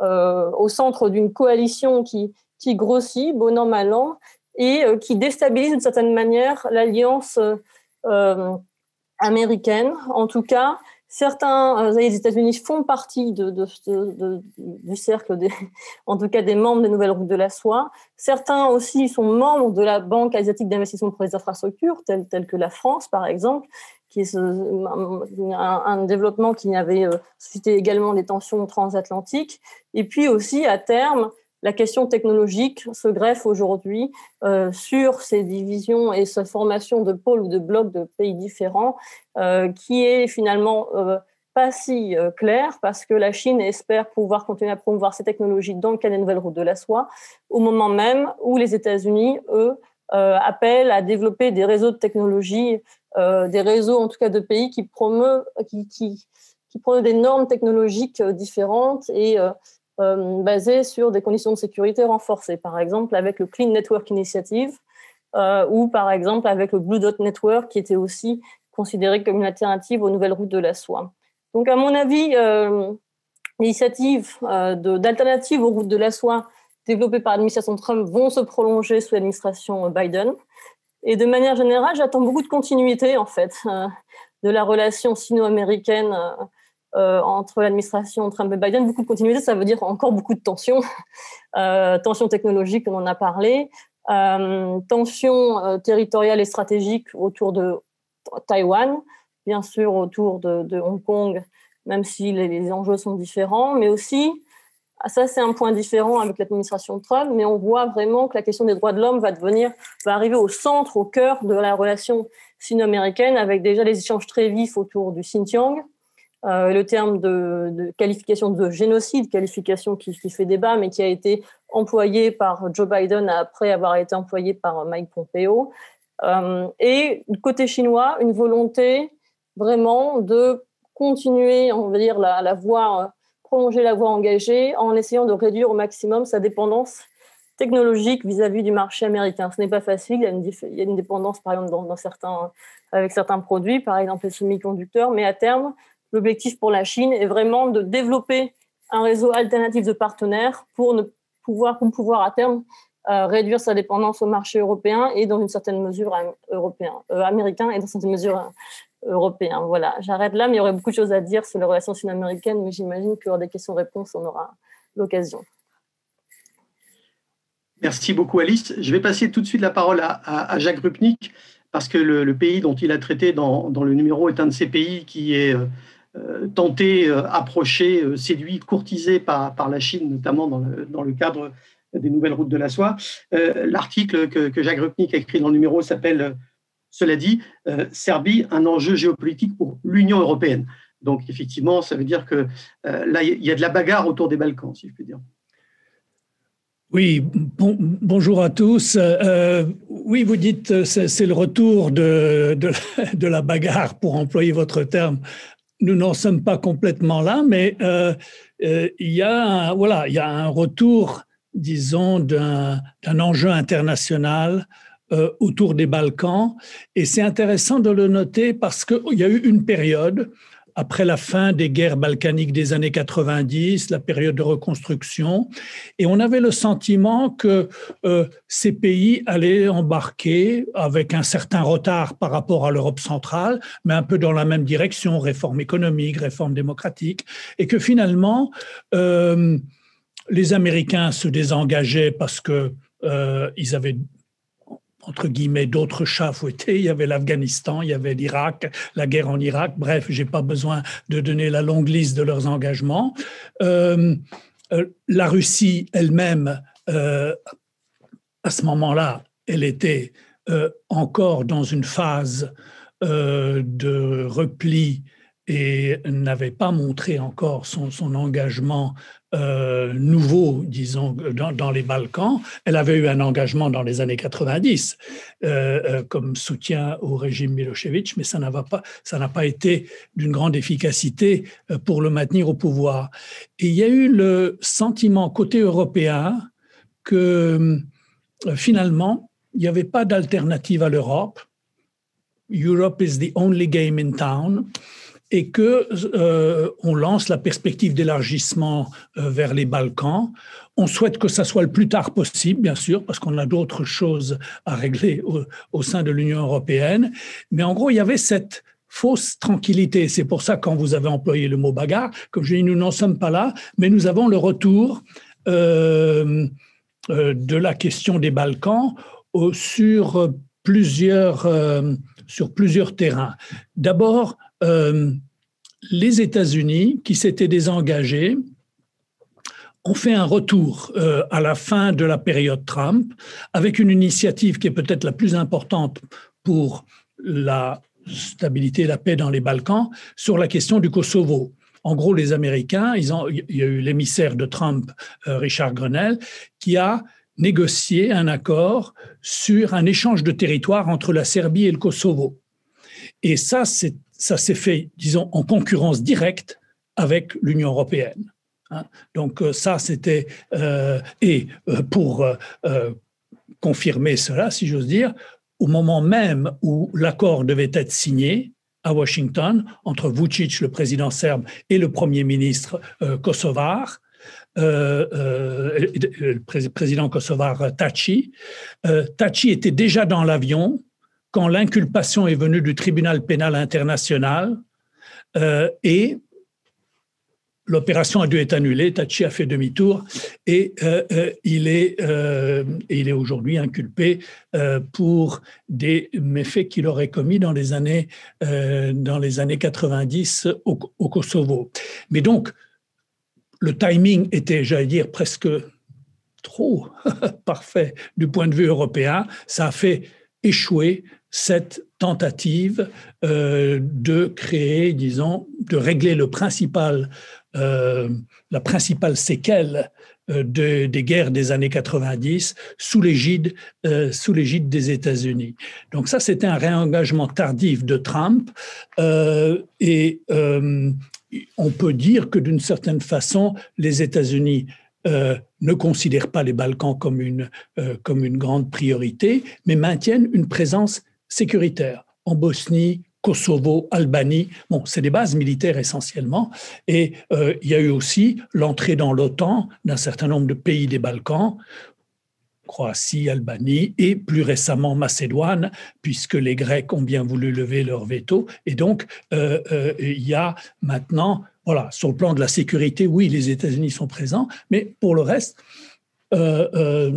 au centre d'une coalition qui, qui grossit, bon an, mal an, et euh, qui déstabilise d'une certaine manière l'alliance euh, euh, américaine. En tout cas, certains les États-Unis font partie de, du cercle, des, en tout cas des membres des Nouvelles Routes de la Soie. Certains aussi sont membres de la Banque asiatique d'investissement pour les infrastructures, telle, que la France, par exemple, qui est un, développement qui avait suscité également des tensions transatlantiques. Et puis aussi, à terme, la question technologique se greffe aujourd'hui euh, sur ces divisions et cette formation de pôles ou de blocs de pays différents, euh, qui est finalement euh, pas si claire parce que la Chine espère pouvoir continuer à promouvoir ces technologies dans le cas des nouvelles routes de la soie, au moment même où les États-Unis, eux, appellent à développer des réseaux de technologies, des réseaux en tout cas de pays qui promeuvent, qui, qui, qui promeuvent des normes technologiques différentes et euh, sur des conditions de sécurité renforcées, par exemple avec le Clean Network Initiative euh, ou par exemple avec le Blue Dot Network qui était aussi considéré comme une alternative aux nouvelles routes de la soie. Donc à mon avis, euh, l'initiative d'alternatives aux routes de la soie développées par l'administration Trump vont se prolonger sous l'administration Biden. Et de manière générale, j'attends beaucoup de continuité en fait de la relation sino-américaine euh, entre l'administration Trump et Biden, beaucoup de continuité, ça veut dire encore beaucoup de tensions, euh, tensions technologiques, on a parlé, euh, tensions territoriales et stratégiques autour de Taïwan, bien sûr autour de, Hong Kong, même si les, enjeux sont différents, mais aussi, ça c'est un point différent avec l'administration Trump, mais on voit vraiment que la question des droits de l'homme va devenir, va arriver au centre, au cœur de la relation sino-américaine, avec déjà les échanges très vifs autour du Xinjiang, euh, le terme de, qualification de génocide, qualification qui, fait débat, mais qui a été employé par Joe Biden après avoir été employé par Mike Pompeo. Euh, et côté chinois, une volonté vraiment de continuer, on va dire, la, voie, prolonger la voie engagée en essayant de réduire au maximum sa dépendance technologique vis-à-vis du marché américain. Ce n'est pas facile, il y a une, il y a une dépendance par exemple dans, certains, avec certains produits, par exemple les semi-conducteurs, mais à terme, L'objectif pour la Chine est vraiment de développer un réseau alternatif de partenaires pour, ne pouvoir, pour pouvoir à terme euh, réduire sa dépendance au marché européen et dans une certaine mesure européen, euh, américain et dans une certaine mesure euh, européen. Voilà, j'arrête là, mais il y aurait beaucoup de choses à dire sur les relations sino-américaines, mais j'imagine que lors des questions-réponses, on aura l'occasion. Merci beaucoup Alice. Je vais passer tout de suite la parole à, Jacques Rupnik, parce que le, pays dont il a traité dans, le numéro est un de ces pays qui est tenté, euh, approché, euh, séduit, courtisé par, par la Chine, notamment dans le, dans le cadre des nouvelles routes de la soie. L'article que, que, Jacques Rupnik a écrit dans le numéro s'appelle, cela dit, Serbie, un enjeu géopolitique pour l'Union européenne. Donc effectivement, ça veut dire que là, il y a de la bagarre autour des Balkans, si je puis dire. Oui, bonjour à tous. oui, vous dites c'est le retour de, de, la bagarre, pour employer votre terme. Nous n'en sommes pas complètement là, mais il, y a, voilà, il y a un retour disons, d'un enjeu international euh, autour des Balkans. Et c'est intéressant de le noter parce qu'il y a eu une période, après la fin des guerres balkaniques des années 90, la période de reconstruction, et on avait le sentiment que euh, ces pays allaient embarquer avec un certain retard par rapport à l'Europe centrale, mais un peu dans la même direction, réforme économique, réforme démocratique, et que finalement, euh, les Américains se désengageaient parce que euh, ils avaient entre guillemets d'autres chats fouettés. Il y avait l'Afghanistan, il y avait l'Irak, la guerre en Irak. Bref, j'ai pas besoin de donner la longue liste de leurs engagements. Euh, euh, la Russie elle-même, à ce moment-là, elle était encore dans une phase de repli et n'avait pas montré encore son engagement euh, nouveau, disons, dans, les Balkans. Elle avait eu un engagement dans les années 90 euh, euh, comme soutien au régime Milosevic, mais ça n'a pas, ça n'a pas été d'une grande efficacité pour le maintenir au pouvoir. Et il y a eu le sentiment côté européen que finalement, il n'y avait pas d'alternative à l'Europe. Europe is the only game in town et que euh, on lance la perspective d'élargissement euh, vers les Balkans. On souhaite que ça soit le plus tard possible, bien sûr, parce qu'on a d'autres choses à régler au, sein de l'Union européenne. Mais en gros, il y avait cette fausse tranquillité. C'est pour ça, quand vous avez employé le mot bagarre, comme je dis, nous n'en sommes pas là, mais nous avons le retour euh, de la question des Balkans sur plusieurs, sur plusieurs terrains. D'abord, euh, les États-Unis, qui s'étaient désengagés, ont fait un retour euh, à la fin de la période Trump avec une initiative qui est peut-être la plus importante pour la stabilité et la paix dans les Balkans sur la question du Kosovo. En gros, les Américains, il y a eu l'émissaire de Trump, euh, Richard Grenell, qui a négocié un accord sur un échange de territoire entre la Serbie et le Kosovo. Et ça, c'est ça s'est fait, disons, en concurrence directe avec l'Union européenne. Hein. Donc euh, ça, c'était... Euh, et euh, pour confirmer cela, si j'ose dire, au moment même où l'accord devait être signé à Washington entre Vucic, le président serbe, et le premier ministre kosovar, le président kosovar Taci, Taci était déjà dans l'avion quand l'inculpation est venue du tribunal pénal international euh, et l'opération a dû être annulée, Tachi a fait demi-tour et euh, euh, il est, il est aujourd'hui inculpé pour des méfaits qu'il aurait commis dans les années, dans les années 90 au, au, Kosovo. Mais donc, le timing était, j'allais dire, presque trop parfait du point de vue européen. Ça a fait échouer cette tentative euh, de créer, disons, de régler le principal, euh, la principale séquelle euh, de, des guerres des années 90 sous l'égide sous l'égide des États-Unis. Donc ça, c'était un réengagement tardif de Trump et on peut dire que d'une certaine façon, les États-Unis ne considèrent pas les Balkans comme une, comme une grande priorité, mais maintiennent une présence sécuritaires en Bosnie, Kosovo, Albanie. Bon, c'est des bases militaires essentiellement. Et euh, il y a eu aussi l'entrée dans l'OTAN d'un certain nombre de pays des Balkans, Croatie, Albanie et plus récemment Macédoine, puisque les Grecs ont bien voulu lever leur veto. Et donc, euh, euh, il y a maintenant, voilà, sur le plan de la sécurité, oui, les États-Unis sont présents, mais pour le reste, euh, euh,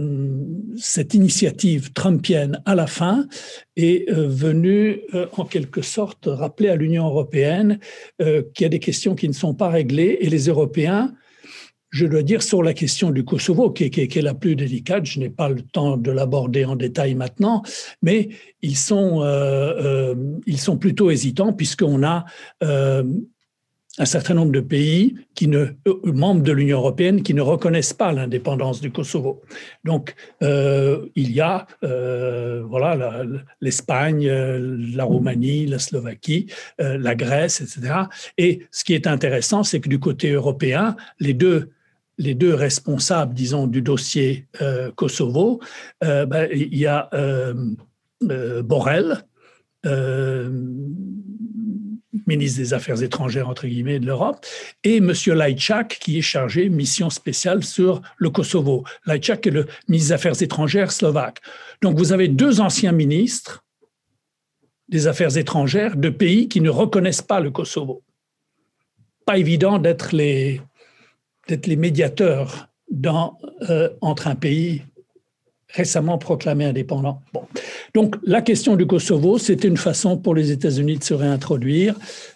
cette initiative trumpienne à la fin est euh, venue en quelque sorte rappeler à l'Union européenne qu'il y a des questions qui ne sont pas réglées et les Européens, je dois dire, sur la question du Kosovo, qui est, la plus délicate, je n'ai pas le temps de l'aborder en détail maintenant, mais ils sont, ils sont plutôt hésitants puisqu'on a un certain nombre de pays qui ne, euh, membres de l'Union européenne qui ne reconnaissent pas l'indépendance du Kosovo. Donc, euh, il y a euh, voilà, l'Espagne, la, Roumanie, la Slovaquie, la Grèce, etc. Et ce qui est intéressant, c'est que du côté européen, les deux les deux responsables, disons, du dossier Kosovo, ben, il y a Borrell, ministre des Affaires étrangères, entre guillemets, de l'Europe, et M. Lajčák, qui est chargé, mission spéciale sur le Kosovo. Lajčák est le ministre des Affaires étrangères slovaque. Donc vous avez deux anciens ministres des Affaires étrangères de pays qui ne reconnaissent pas le Kosovo. Pas évident d'être les, médiateurs euh, entre un pays récemment proclamé indépendant. Bon. Donc la question du Kosovo, c'était une façon pour les États-Unis de se réintroduire.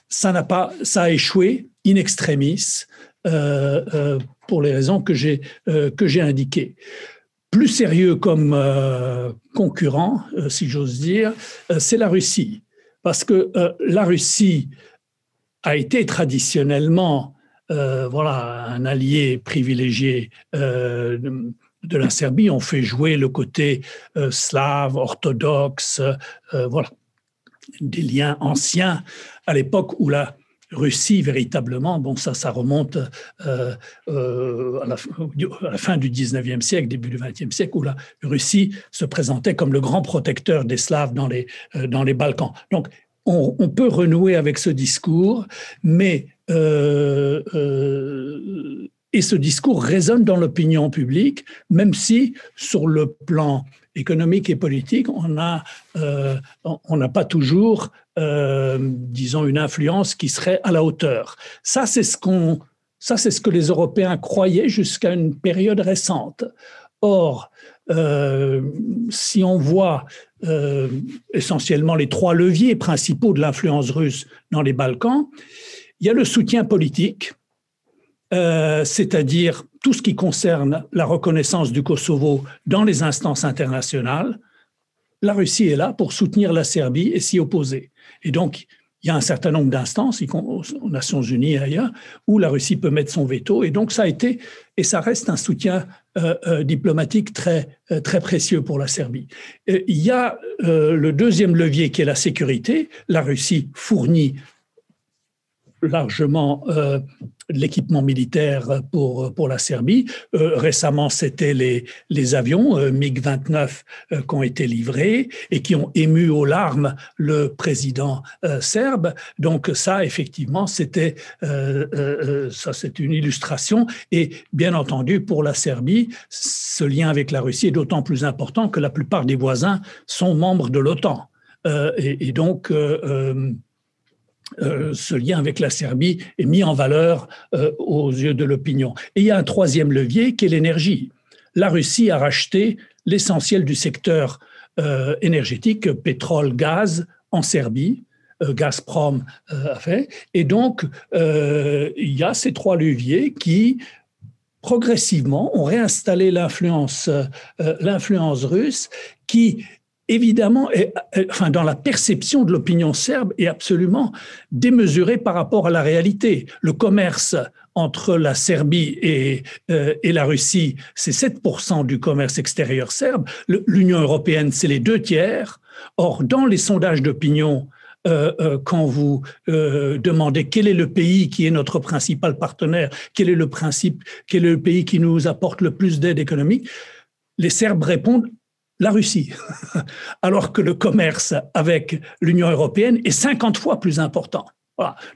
Ça n'a pas, ça a échoué in extremis euh, euh, pour les raisons que j'ai euh, que j'ai indiquées. Plus sérieux comme concurrent, si j'ose dire, c'est la Russie, parce que la Russie a été traditionnellement voilà un allié privilégié la Serbie ont fait jouer le côté euh, slave, orthodoxe, euh, voilà, des liens anciens à l'époque où la Russie, véritablement, bon, ça, ça remonte euh, à, la, fin du 19e siècle, début du 20e siècle, où la Russie se présentait comme le grand protecteur des Slaves dans les, dans les Balkans. Donc, on, on, peut renouer avec ce discours, mais et ce discours résonne dans l'opinion publique, même si sur le plan économique et politique, on n'a euh, on pas toujours, euh, disons, une influence qui serait à la hauteur. Ça, c'est ce ça, c'est ce que les Européens croyaient jusqu'à une période récente. Or, euh, si on voit essentiellement les trois leviers principaux de l'influence russe dans les Balkans, il y a le soutien politique, euh, c'est-à-dire tout ce qui concerne la reconnaissance du Kosovo dans les instances internationales, la Russie est là pour soutenir la Serbie et s'y opposer. Et donc, il y a un certain nombre d'instances, aux Nations Unies et ailleurs, où la Russie peut mettre son veto. Et donc, ça a été et ça reste un soutien euh, euh, diplomatique très, très précieux pour la Serbie. il y a le deuxième levier qui est la sécurité. La Russie fournit largement euh, l'équipement militaire pour, pour la Serbie. Euh, récemment, c'était les, les avions euh, MiG-29 qui ont été livrés et qui ont ému aux larmes le président serbe. Donc ça, effectivement, c'était ça, c'est une illustration. Et bien entendu, pour la Serbie, ce lien avec la Russie est d'autant plus important que la plupart des voisins sont membres de l'OTAN. Et, donc, euh, ce lien avec la Serbie est mis en valeur euh, aux yeux de l'opinion. Et il y a un troisième levier qui est l'énergie. La Russie a racheté l'essentiel du secteur euh, énergétique, pétrole, gaz, en Serbie. Gazprom a fait. Et donc, il y a ces trois leviers qui, progressivement, ont réinstallé l'influence russe qui évidemment, enfin, dans la perception de l'opinion serbe, est absolument démesuré par rapport à la réalité. Le commerce entre la Serbie et, euh, et la Russie, c'est 7% du commerce extérieur serbe. L'Union européenne, c'est les deux tiers. Or, dans les sondages d'opinion, euh, euh, quand vous demandez quel est le pays qui est notre principal partenaire, quel est le principe, quel est le pays qui nous apporte le plus d'aide économique, les Serbes répondent la Russie, alors que le commerce avec l'Union européenne est 50 fois plus important.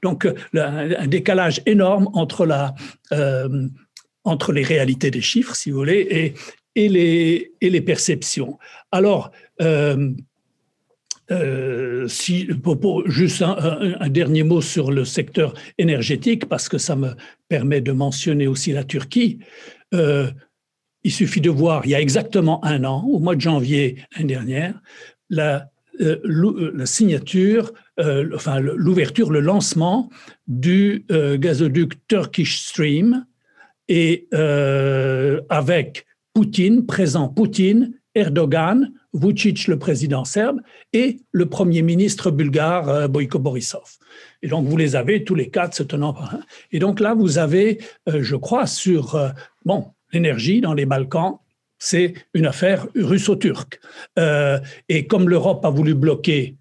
Donc, euh, un décalage énorme entre, la, euh, entre les réalités des chiffres, si vous voulez, et, les, et les perceptions. Alors, euh, si, juste un, dernier mot sur le secteur énergétique, parce que ça me permet de mentionner aussi la Turquie. Il suffit de voir, il y a exactement un an, au mois de janvier l'année dernière, la, euh, euh, signature, euh, enfin l'ouverture, le lancement du gazoduc Turkish Stream et avec Poutine, présent Poutine, Erdogan, Vucic, le président serbe, et le premier ministre bulgare, Boyko Borisov. Et donc, vous les avez tous les quatre se tenant par un. Et donc là, vous avez, je crois, sur bon, l'énergie dans les Balkans, c'est une affaire russo-turque. et comme l'Europe a voulu bloquer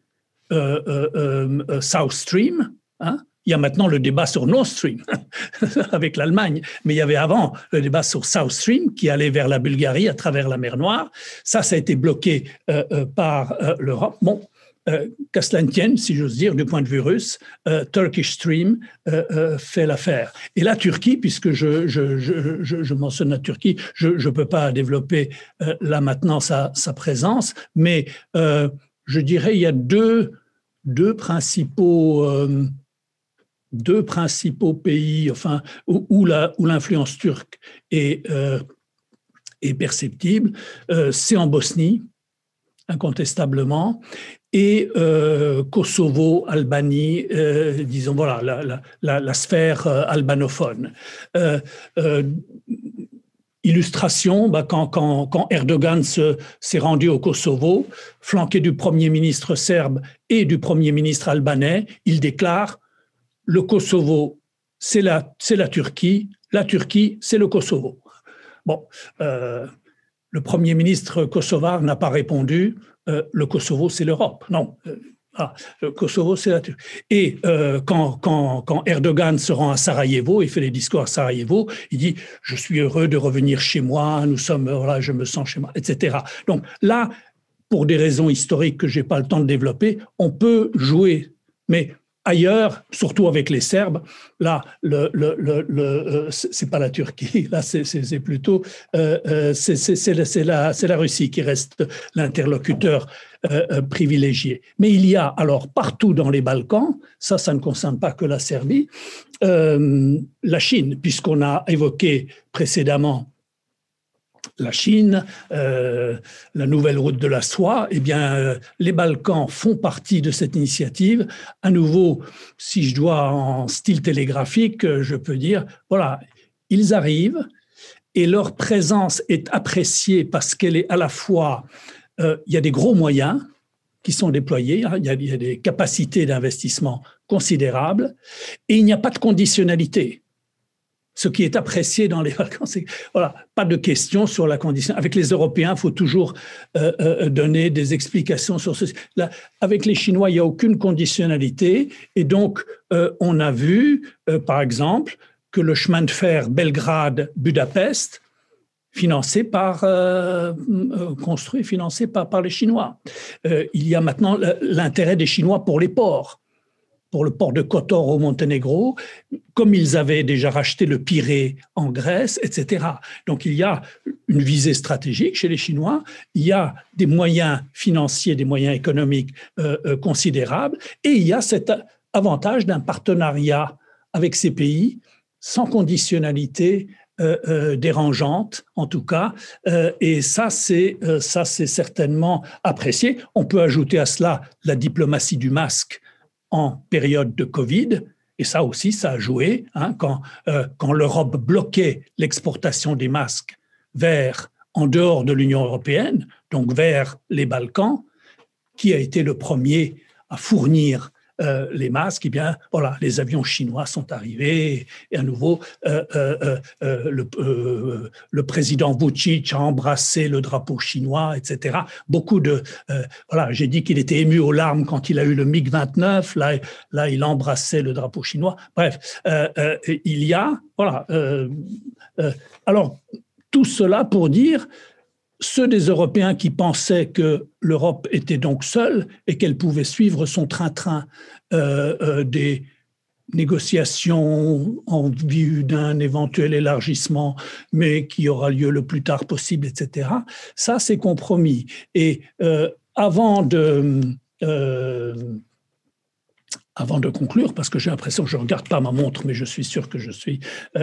South Stream, hein, il y a maintenant le débat sur Nord Stream avec l'Allemagne, mais il y avait avant le débat sur South Stream qui allait vers la Bulgarie à travers la mer Noire. Ça, ça a été bloqué euh, euh, par euh, l'Europe. Bon, qu'à cela tienne, si j'ose dire, du point de vue russe, Turkish Stream fait l'affaire. Et la Turquie, puisque je, mentionne la Turquie, je ne peux pas développer là maintenant sa, présence, mais je dirais il y a deux, deux principaux deux principaux pays enfin, où, l'influence turque est, euh, est perceptible, euh, c'est en Bosnie, incontestablement, et euh, Kosovo, Albanie, disons voilà, la, sphère albanophone. illustration, bah, quand, Erdogan s'est rendu au Kosovo, flanqué du Premier ministre serbe et du Premier ministre albanais, il déclare le Kosovo, c'est la, Turquie, la Turquie, c'est le Kosovo. Bon, euh, le Premier ministre kosovar n'a pas répondu, euh, le Kosovo, c'est l'Europe. Non. Euh, ah, le Kosovo, c'est la Turquie. Et quand, quand, quand, Erdogan se rend à Sarajevo, il fait des discours à Sarajevo, il dit Je suis heureux de revenir chez moi, nous sommes, voilà, je me sens chez moi, etc. Donc là, pour des raisons historiques que je n'ai pas le temps de développer, on peut jouer. Mais Ailleurs, surtout avec les Serbes, là, le, le, euh, c'est pas la Turquie, là, c'est plutôt euh, euh c'est la, Russie qui reste l'interlocuteur euh, privilégié. Mais il y a alors partout dans les Balkans, ça, ça ne concerne pas que la Serbie, la Chine, puisqu'on a évoqué précédemment la Chine, euh, la nouvelle route de la soie, eh bien, euh, les Balkans font partie de cette initiative. À nouveau, si je dois en style télégraphique, euh, je peux dire, voilà, ils arrivent et leur présence est appréciée parce qu'elle est à la fois, il y a des gros moyens qui sont déployés, hein, il, y a, des capacités d'investissement considérables et il n'y a pas de conditionnalité ce qui est apprécié dans les vacances. Voilà, pas de questions sur la condition. Avec les Européens, il faut toujours euh, euh, donner des explications sur ceci. Avec les Chinois, il n'y a aucune conditionnalité. Et donc, euh, on a vu, par exemple, que le chemin de fer Belgrade-Budapest, financé par, construit, financé par, par les Chinois. il y a maintenant l'intérêt des Chinois pour les ports pour le port de Kotor au Monténégro, comme ils avaient déjà racheté le Pirée en Grèce, etc. Donc il y a une visée stratégique chez les Chinois, il y a des moyens financiers, des moyens économiques euh, euh, considérables, et il y a cet avantage d'un partenariat avec ces pays sans conditionnalité euh, dérangeante, en tout cas. et ça, c'est ça, c'est certainement apprécié. On peut ajouter à cela la diplomatie du masque en période de Covid. Et ça aussi, ça a joué hein, quand, euh, quand l'Europe bloquait l'exportation des masques vers, en dehors de l'Union européenne, donc vers les Balkans, qui a été le premier à fournir euh, les masques, eh bien, voilà, les avions chinois sont arrivés et à nouveau, euh, euh, le, le, président Vucic a embrassé le drapeau chinois, etc. Beaucoup de, voilà, j'ai dit qu'il était ému aux larmes quand il a eu le MiG 29. Là, là, il embrassait le drapeau chinois. Bref, il y a, voilà. alors, tout cela pour dire ceux des Européens qui pensaient que l'Europe était donc seule et qu'elle pouvait suivre son train-train euh, euh, des négociations en vue d'un éventuel élargissement, mais qui aura lieu le plus tard possible, etc. Ça, c'est compromis. Et euh, avant de... avant de conclure, parce que j'ai l'impression que je ne regarde pas ma montre, mais je suis sûr que je suis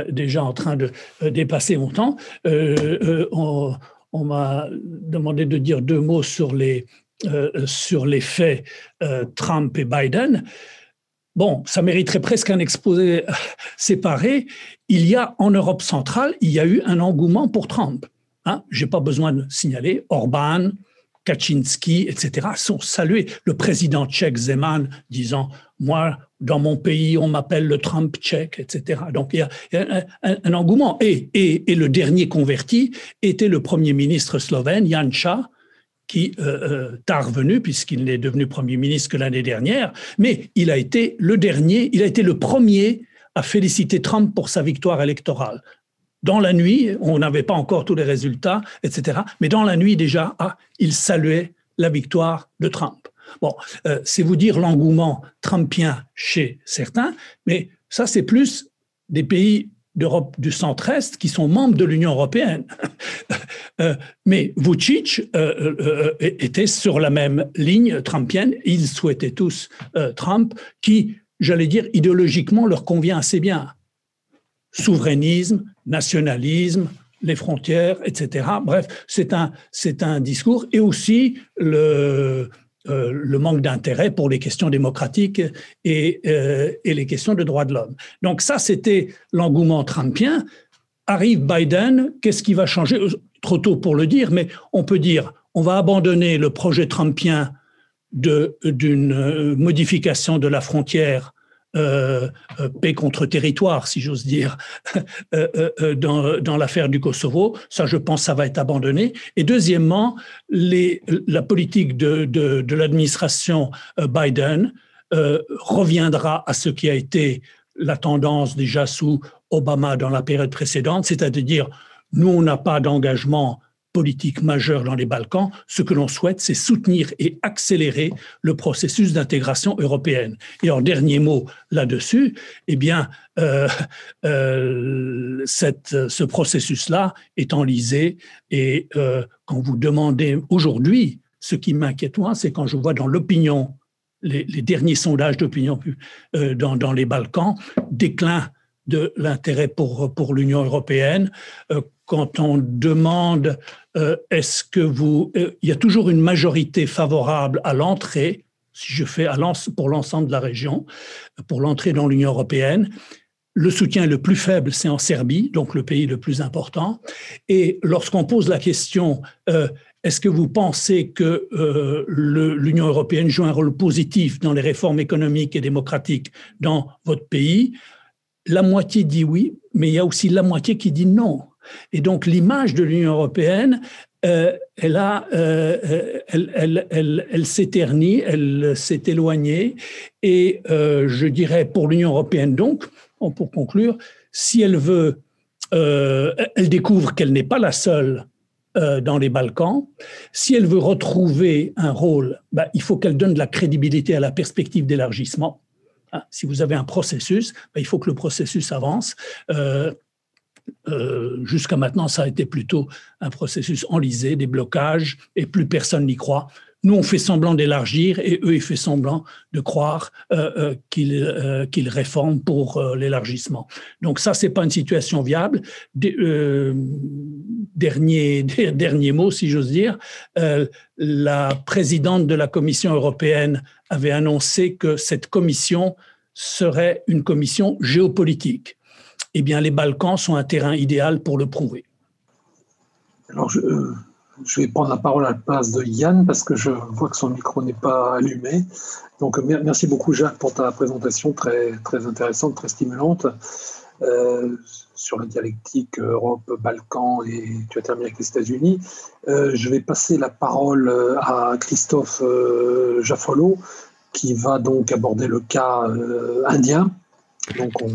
déjà en train de dépasser mon temps, on, on m'a demandé de dire deux mots sur les, euh, faits euh, Trump et Biden. Bon, ça mériterait presque un exposé euh, séparé. Il y a en Europe centrale, il y a eu un engouement pour Trump. Hein, Je n'ai pas besoin de signaler. Orban, Kaczynski, etc., sont salués. Le président tchèque Zeman disant Moi, dans mon pays, on m'appelle le Trump tchèque, etc. Donc il y a, un, engouement. Et, et, le dernier converti était le premier ministre slovène, Janša, qui, euh, euh, tard venu, puisqu'il n'est devenu Premier ministre que l'année dernière, mais il a été le dernier, il a été le premier à féliciter Trump pour sa victoire électorale. Dans la nuit, on n'avait pas encore tous les résultats, etc. Mais dans la nuit déjà, ah, il saluait la victoire de Trump. Bon, euh, c'est vous dire l'engouement trumpien chez certains, mais ça c'est plus des pays d'Europe du centre-est qui sont membres de l'Union européenne. Euh, mais Vucic euh, était sur la même ligne trumpienne. Ils souhaitaient tous Trump, qui, j'allais dire, idéologiquement leur convient assez bien. Souverainisme, nationalisme, les frontières, etc. Bref, c'est un, c'est un discours et aussi le, euh, le manque d'intérêt pour les questions démocratiques et, euh, et les questions de droits de l'homme. Donc ça, c'était l'engouement trumpien. Arrive Biden, qu'est-ce qui va changer? Trop tôt pour le dire, mais on peut dire, on va abandonner le projet trumpien d'une euh, modification de la frontière euh, euh, paix contre territoire, si j'ose dire, euh, dans, dans l'affaire du Kosovo. Ça, je pense, ça va être abandonné. Et deuxièmement, la politique de, de l'administration Biden reviendra à ce qui a été la tendance déjà sous Obama dans la période précédente, c'est-à-dire nous, on n'a pas d'engagement politique majeure dans les Balkans, ce que l'on souhaite, c'est soutenir et accélérer le processus d'intégration européenne. Et en dernier mot là-dessus, eh bien, euh, euh, ce processus-là est enlisé. Et euh, quand vous demandez aujourd'hui, ce qui m'inquiète moi, c'est quand je vois dans l'opinion, les, derniers sondages d'opinion dans, dans les Balkans, déclin de l'intérêt pour, pour l'Union européenne, quand on demande euh, est-ce que vous... Euh, il y a toujours une majorité favorable à l'entrée, si je fais pour l'ensemble de la région, pour l'entrée dans l'Union européenne. Le soutien le plus faible, c'est en Serbie, donc le pays le plus important. Et lorsqu'on pose la question, euh, est-ce que vous pensez que l'Union européenne joue un rôle positif dans les réformes économiques et démocratiques dans votre pays? La moitié dit oui, mais il y a aussi la moitié qui dit non. Et donc l'image de l'Union européenne, euh, elle, a, euh, elle, elle, elle, elle s'éternit, elle s'est éloignée. Et euh, je dirais pour l'Union européenne, donc, pour conclure, si elle veut, euh, elle découvre qu'elle n'est pas la seule euh, dans les Balkans. Si elle veut retrouver un rôle, bah, il faut qu'elle donne de la crédibilité à la perspective d'élargissement. Hein, si vous avez un processus, bah, il faut que le processus avance. Euh, euh, jusqu'à maintenant, ça a été plutôt un processus enlisé, des blocages, et plus personne n'y croit. Nous, on fait semblant d'élargir et eux, ils font semblant de croire euh, euh, qu'ils réforment pour l'élargissement. Donc ça, c'est pas une situation viable. dernier mot, si j'ose dire, la présidente de la Commission européenne avait annoncé que cette commission serait une commission géopolitique eh bien, les Balkans sont un terrain idéal pour le prouver. Alors, je, euh, vais prendre la parole à la place de Yann parce que je vois que son micro n'est pas allumé. Donc, merci beaucoup, Jacques, pour ta présentation très, très intéressante, très stimulante euh, sur la dialectique Europe-Balkans et tu as terminé avec les États-Unis. Euh, je vais passer la parole à Christophe Jaffolo qui va donc aborder le cas indien. Donc, on,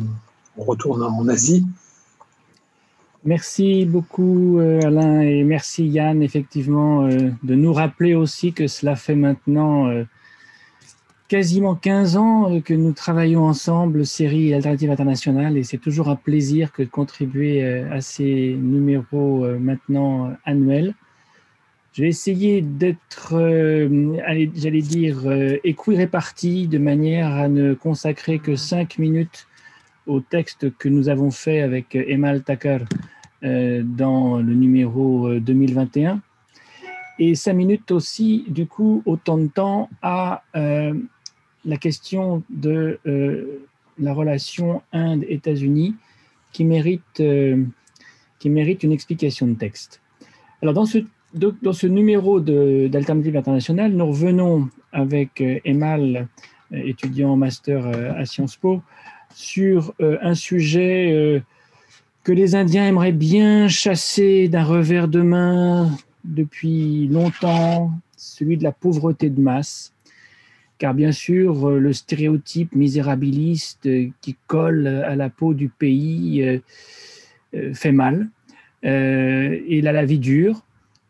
on retourne en Asie. Merci beaucoup euh, Alain et merci Yann effectivement euh, de nous rappeler aussi que cela fait maintenant euh, quasiment 15 ans que nous travaillons ensemble, série Alternative Internationale, et c'est toujours un plaisir que de contribuer à ces numéros maintenant annuels. Je vais essayer d'être, j'allais dire, équiréparti de manière à ne consacrer que 5 minutes au texte que nous avons fait avec Emal Takar euh, dans le numéro 2021. Euh, Et cinq minutes aussi, du coup, autant de temps à euh, la question de la relation Inde-États-Unis qui mérite, qui mérite une explication de texte. Alors, dans ce, dans ce numéro d'Alternative Internationale, nous revenons avec Emal, étudiant en master à Sciences Po, sur un sujet que les Indiens aimeraient bien chasser d'un revers de main depuis longtemps, celui de la pauvreté de masse. Car bien sûr, le stéréotype misérabiliste qui colle à la peau du pays euh, euh, fait mal. Euh, il a la vie dure.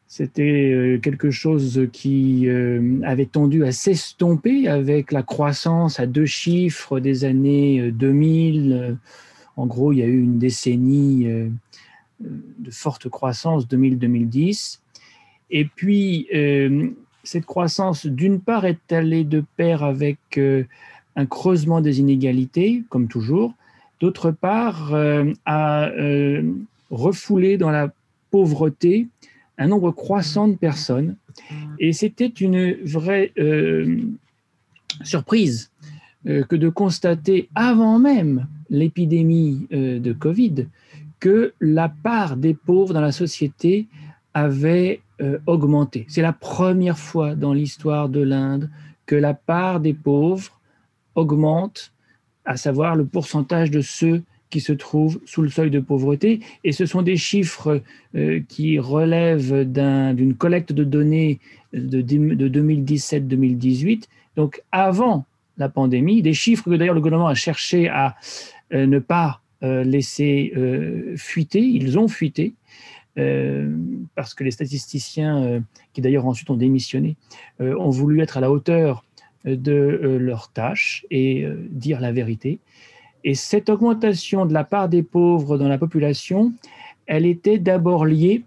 C'était quelque chose qui avait tendu à s'estomper avec la croissance à deux chiffres des années 2000 en gros, il y a eu une décennie euh, de forte croissance 2000-2010. Et puis, euh, cette croissance, d'une part, est allée de pair avec euh, un creusement des inégalités, comme toujours. D'autre part, a refoulé dans la pauvreté un nombre croissant de personnes. Et c'était une vraie surprise que de constater avant même l'épidémie euh, de Covid que la part des pauvres dans la société avait euh, augmenté. C'est la première fois dans l'histoire de l'Inde que la part des pauvres augmente, à savoir le pourcentage de ceux qui se trouvent sous le seuil de pauvreté. Et ce sont des chiffres euh, qui relèvent d'une collecte de données de, de 2017-2018, donc avant la pandémie, des chiffres que d'ailleurs le gouvernement a cherché à euh, ne pas euh, laisser fuiter, ils ont fuité, parce que les statisticiens, qui d'ailleurs ensuite ont démissionné, ont voulu être à la hauteur de leur tâche et dire la vérité. Et cette augmentation de la part des pauvres dans la population, elle était d'abord liée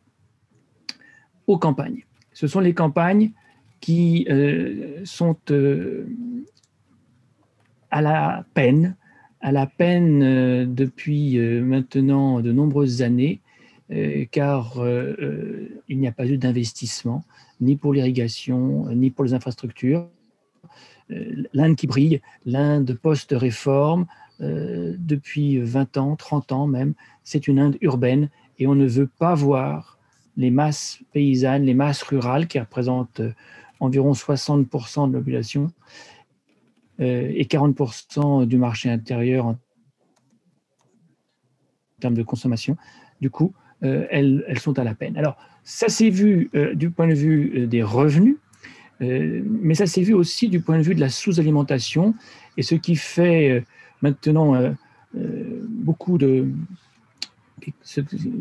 aux campagnes. Ce sont les campagnes qui sont à la peine à la peine euh, depuis euh, maintenant de nombreuses années, euh, car il n'y a pas eu d'investissement, ni pour l'irrigation, ni pour les infrastructures. L'Inde qui brille, l'Inde post-réforme, depuis 20 ans, 30 ans même, c'est une Inde urbaine et on ne veut pas voir les masses paysannes, les masses rurales qui représentent environ 60% de la population, euh, et 40% du marché intérieur en termes de consommation. Du coup, euh, elles, sont à la peine. Alors, ça s'est vu euh, du point de vue des revenus, mais ça s'est vu aussi du point de vue de la sous-alimentation, et ce qui fait maintenant beaucoup de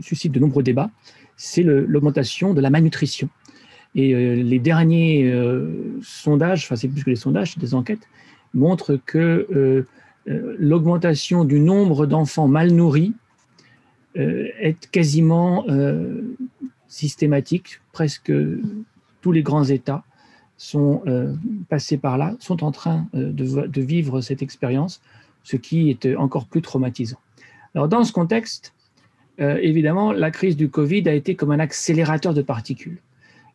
suscite de nombreux débats, c'est l'augmentation de la malnutrition. Et les derniers sondages, enfin c'est plus que les sondages, des enquêtes, montre que euh, euh, l'augmentation du nombre d'enfants mal nourris euh, est quasiment systématique. Presque tous les grands États sont passés par là, sont en train de, vivre cette expérience, ce qui est encore plus traumatisant. Alors dans ce contexte, évidemment, la crise du Covid a été comme un accélérateur de particules,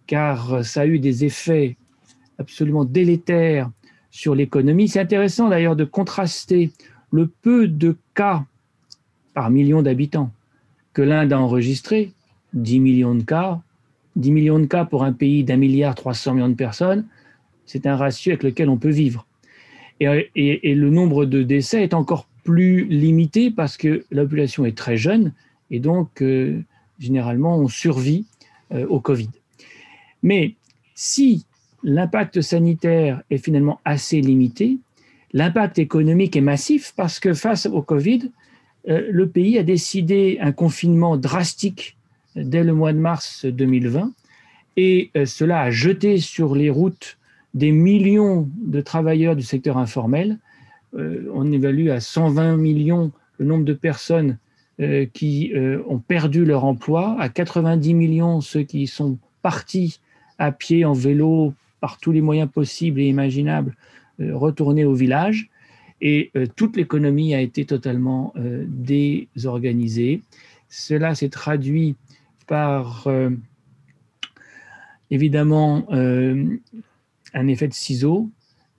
car ça a eu des effets absolument délétères sur l'économie. C'est intéressant d'ailleurs de contraster le peu de cas par million d'habitants que l'Inde a enregistré, 10 millions de cas, 10 millions de cas pour un pays d'un milliard 300 millions de personnes, c'est un ratio avec lequel on peut vivre. Et, le nombre de décès est encore plus limité parce que la population est très jeune et donc euh, généralement on survit euh, au Covid. Mais si l'impact sanitaire est finalement assez limité. L'impact économique est massif parce que face au Covid, euh, le pays a décidé un confinement drastique dès le mois de mars 2020 et cela a jeté sur les routes des millions de travailleurs du secteur informel. Euh, on évalue à 120 millions le nombre de personnes qui ont perdu leur emploi, à 90 millions ceux qui sont partis à pied, en vélo, par tous les moyens possibles et imaginables euh, retourner au village et euh, toute l'économie a été totalement euh, désorganisée. Cela s'est traduit par évidemment un effet de ciseau.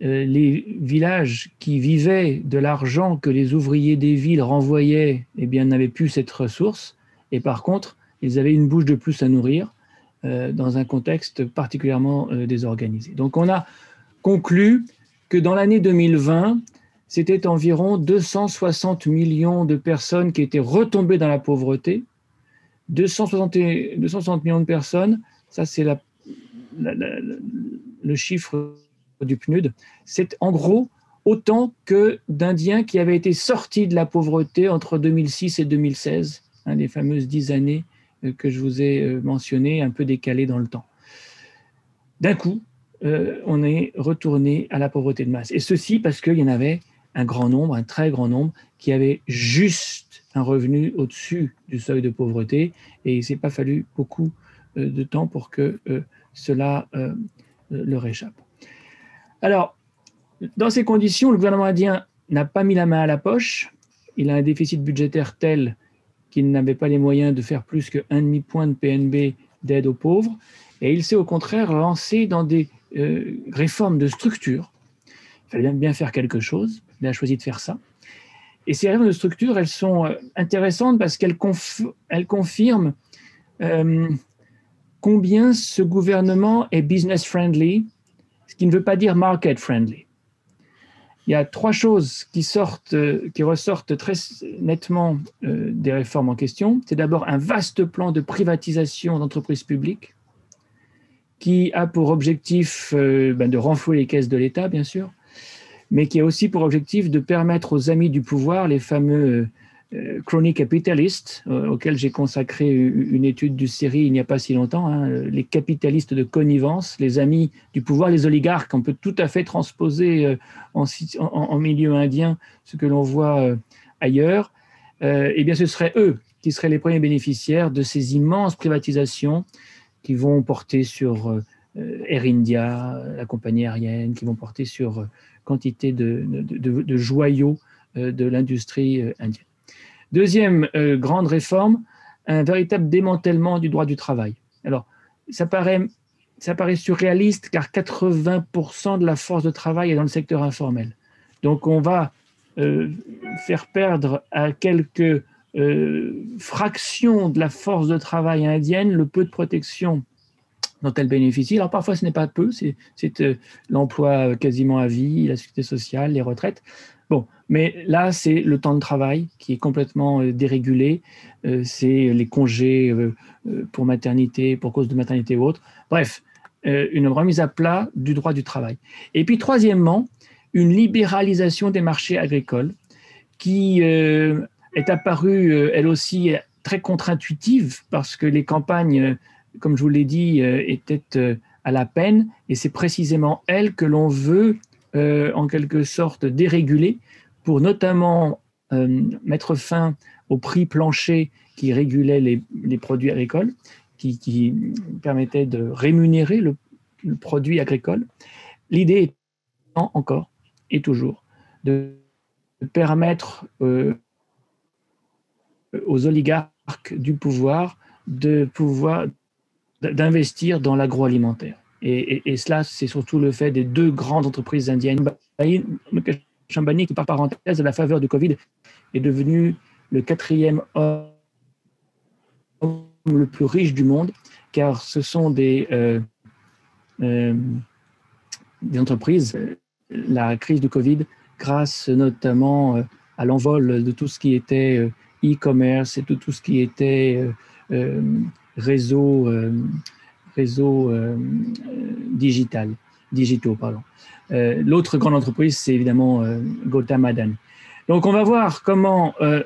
les villages qui vivaient de l'argent que les ouvriers des villes renvoyaient, eh bien, n'avaient plus cette ressource. Et par contre, ils avaient une bouche de plus à nourrir. dans un contexte particulièrement désorganisé. Donc on a conclu que dans l'année 2020, c'était environ 260 millions de personnes qui étaient retombées dans la pauvreté. 260, 260 millions de personnes, ça c'est le chiffre du PNUD, c'est en gros autant que d'Indiens qui avaient été sortis de la pauvreté entre 2006 et 2016, hein, les fameuses dix années euh, que je vous ai euh, mentionnées, un peu décalées dans le temps. D'un coup, euh, on est retourné à la pauvreté de masse. Et ceci parce qu'il y en avait un grand nombre, un très grand nombre, qui avaient juste un revenu au-dessus du seuil de pauvreté. Et il ne s'est pas fallu beaucoup de temps pour que cela leur échappe. Alors, dans ces conditions, le gouvernement indien n'a pas mis la main à la poche. Il a un déficit budgétaire tel qu'il n'avait pas les moyens de faire plus que demi-point de PNB d'aide aux pauvres. Et il s'est au contraire lancé dans des euh, réformes de structure. Il fallait bien faire quelque chose. Il a choisi de faire ça. Et ces réformes de structure, elles sont euh, intéressantes parce qu'elles confirment euh, combien ce gouvernement est business friendly, ce qui ne veut pas dire market friendly il y a trois choses qui, sortent, euh, qui ressortent très nettement euh, des réformes en question. C'est d'abord un vaste plan de privatisation d'entreprises publiques qui a pour objectif euh, ben, de renflouer les caisses de l'État, bien sûr, mais qui a aussi pour objectif de permettre aux amis du pouvoir, les fameux euh, chronic capitaliste, euh, auquel j'ai consacré une étude du série il n'y a pas si longtemps, hein, les capitalistes de connivence, les amis du pouvoir, les oligarques, on peut tout à fait transposer euh, en, milieu indien ce que l'on voit ailleurs, eh bien ce seraient eux qui seraient les premiers bénéficiaires de ces immenses privatisations qui vont porter sur Air India, la compagnie aérienne, qui vont porter sur quantité de joyaux de l'industrie indienne. Deuxième euh, grande réforme, un véritable démantèlement du droit du travail. Alors, ça paraît, ça paraît surréaliste car 80% de la force de travail est dans le secteur informel. Donc, on va euh, faire perdre à quelques euh, fractions de la force de travail indienne le peu de protection dont elle bénéficie. Alors parfois ce n'est pas peu, c'est l'emploi quasiment à vie, la sécurité sociale, les retraites. Bon, mais là, c'est le temps de travail qui est complètement euh, dérégulé. Euh, c'est les congés euh, pour maternité, pour cause de maternité ou autre. Bref, une remise à plat du droit du travail. Et puis, troisièmement, une libéralisation des marchés agricoles qui est apparue, elle aussi, très contre-intuitive parce que les campagnes, comme je vous l'ai dit, étaient à la peine. Et c'est précisément elles que l'on veut en quelque sorte déréguler pour notamment euh, mettre fin au prix plancher qui régulait les, produits agricoles, qui, permettait de rémunérer le, produit agricole. L'idée étant encore et toujours de permettre euh, aux oligarques du pouvoir de pouvoir d'investir dans l'agroalimentaire. Et, cela, c'est surtout le fait des deux grandes entreprises indiennes, Chambani, qui par parenthèse, à la faveur du Covid, est devenu le quatrième homme le plus riche du monde, car ce sont des, euh, euh, entreprises, la crise du Covid, grâce notamment euh, à l'envol de tout ce qui était e-commerce et de tout ce qui était réseau, réseau digital, digitaux. Pardon. Euh, l'autre grande entreprise, c'est évidemment euh. Donc on va voir comment, euh,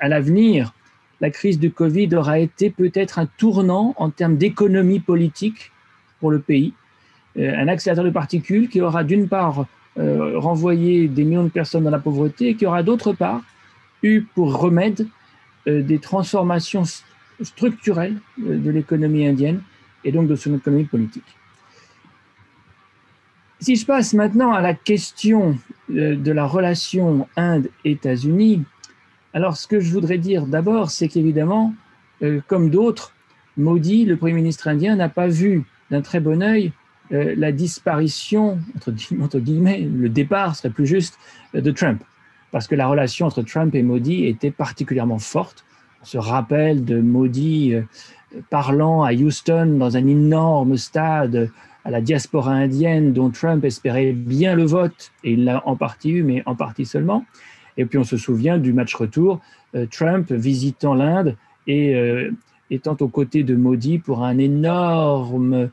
à l'avenir, la crise du Covid aura été peut-être un tournant en termes d'économie politique pour le pays, un accélérateur de particules qui aura d'une part renvoyé des millions de personnes dans la pauvreté et qui aura d'autre part eu pour remède des transformations structurelles de l'économie indienne et donc de son économie politique. Si je passe maintenant à la question euh, de la relation Inde-États-Unis, alors ce que je voudrais dire d'abord, c'est qu'évidemment, euh, comme d'autres, Modi, le Premier ministre indien, n'a pas vu d'un très bon œil euh, la disparition, entre, guillemets, le départ serait plus juste, de Trump. Parce que la relation entre Trump et Modi était particulièrement forte. On se rappelle de Modi parlant à Houston dans un énorme stade à la diaspora indienne dont Trump espérait bien le vote, et il l'a en partie eu, mais en partie seulement. Et puis on se souvient du match retour, Trump visitant l'Inde et étant aux côtés de Modi pour un énorme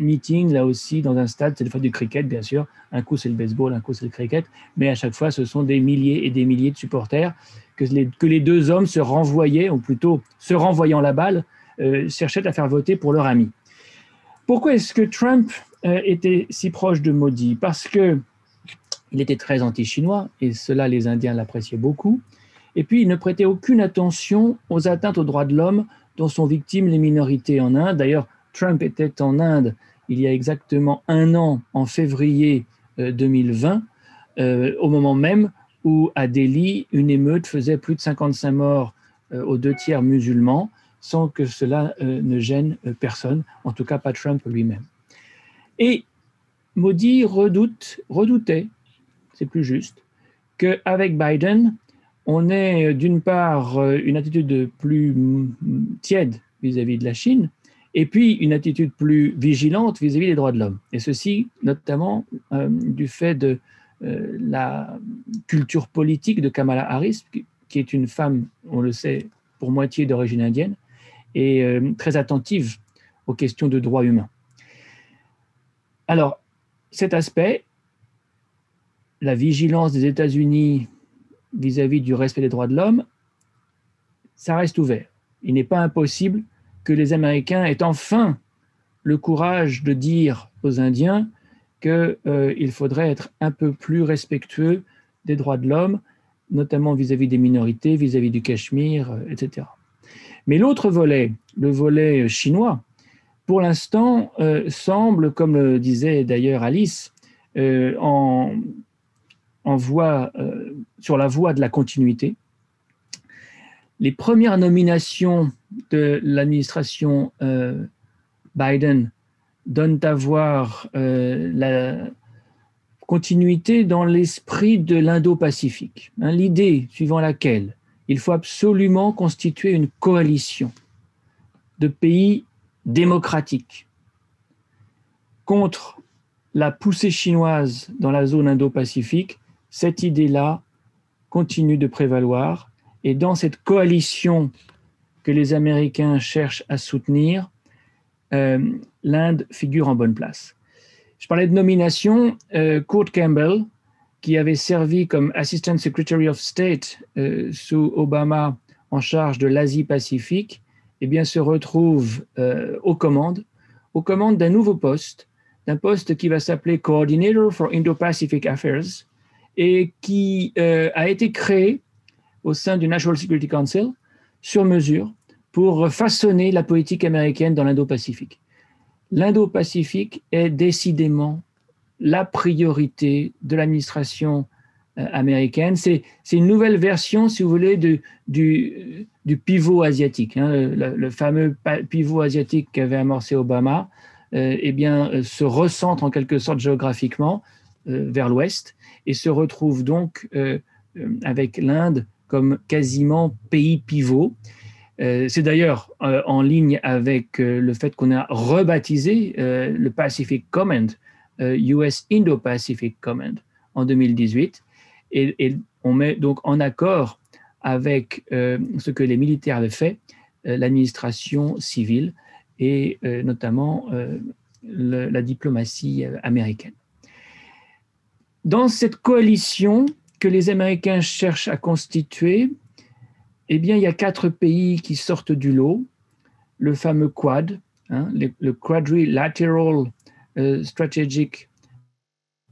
meeting, là aussi, dans un stade, c'est le fois du cricket, bien sûr. Un coup, c'est le baseball, un coup, c'est le cricket. Mais à chaque fois, ce sont des milliers et des milliers de supporters que les, deux hommes se renvoyaient, ou plutôt se renvoyant la balle, euh, cherchaient à faire voter pour leur ami. Pourquoi est-ce que Trump euh, était si proche de Modi? Parce que il était très anti-chinois, et cela, les Indiens l'appréciaient beaucoup. Et puis, il ne prêtait aucune attention aux atteintes aux droits de l'homme dont sont victimes les minorités en Inde. D'ailleurs, Trump était en Inde il y a exactement un an, en février 2020, euh, euh, au moment même où à Delhi, une émeute faisait plus de 55 morts aux deux tiers musulmans, sans que cela ne gêne personne, en tout cas pas Trump lui-même. Et Modi redoute, redoutait, c'est plus juste, qu'avec Biden, on ait d'une part une attitude plus tiède vis à -vis de la Chine, et puis une attitude plus vigilante vis-à-vis des droits de l'homme. Et ceci notamment euh, du fait de euh, la culture politique de Kamala Harris, qui est une femme, on le sait, pour moitié d'origine indienne, et euh, très attentive aux questions de droits humains. Alors, cet aspect, la vigilance des États-Unis vis-à-vis du respect des droits de l'homme, ça reste ouvert. Il n'est pas impossible que les Américains aient enfin le courage de dire aux Indiens qu'il euh, faudrait être un peu plus respectueux des droits de l'homme, notamment vis-à-vis des minorités, vis-à-vis du Cachemire, euh, etc. Mais l'autre volet, le volet chinois, pour l'instant, euh, semble, comme le disait d'ailleurs Alice, en, en sur la voie de la continuité. Les premières nominations de l'administration euh, Biden donnent à voir euh, la continuité dans l'esprit de l'Indo-Pacifique. Hein, l'idée suivant laquelle il faut absolument constituer une coalition de pays démocratiques contre la poussée chinoise dans la zone Indo-Pacifique, cette idée-là continue de prévaloir. Et dans cette coalition que les Américains cherchent à soutenir, euh, l'Inde figure en bonne place. Je parlais de nomination. Euh, Campbell, qui avait servi comme Assistant Secretary of State euh, sous Obama en charge de l'Asie-Pacifique, eh bien, se retrouve aux commandes, aux commandes d'un nouveau poste, d'un poste qui va s'appeler Coordinator for Indo-Pacific Affairs et qui a été créé au sein du National Security Council sur mesure pour façonner la politique américaine dans l'Indo-Pacifique. L'Indo-Pacifique est décidément la priorité de l'administration euh, américaine. C'est une nouvelle version, si vous voulez, du, pivot asiatique. Hein, le, fameux pivot asiatique qu'avait amorcé Obama euh, eh bien, euh, se recentre en quelque sorte géographiquement vers l'ouest et se retrouve donc avec l'Inde comme quasiment pays pivot. C'est d'ailleurs en ligne avec le fait qu'on a rebaptisé le Pacific Command, US Indo-Pacific Command, en 2018. Et, on met donc en accord avec ce que les militaires avaient fait, l'administration civile et notamment la diplomatie américaine. Dans cette coalition que les Américains cherchent à constituer, eh bien, il y a quatre pays qui sortent du lot. Le fameux Quad, hein, le, Quadrilateral euh, Strategic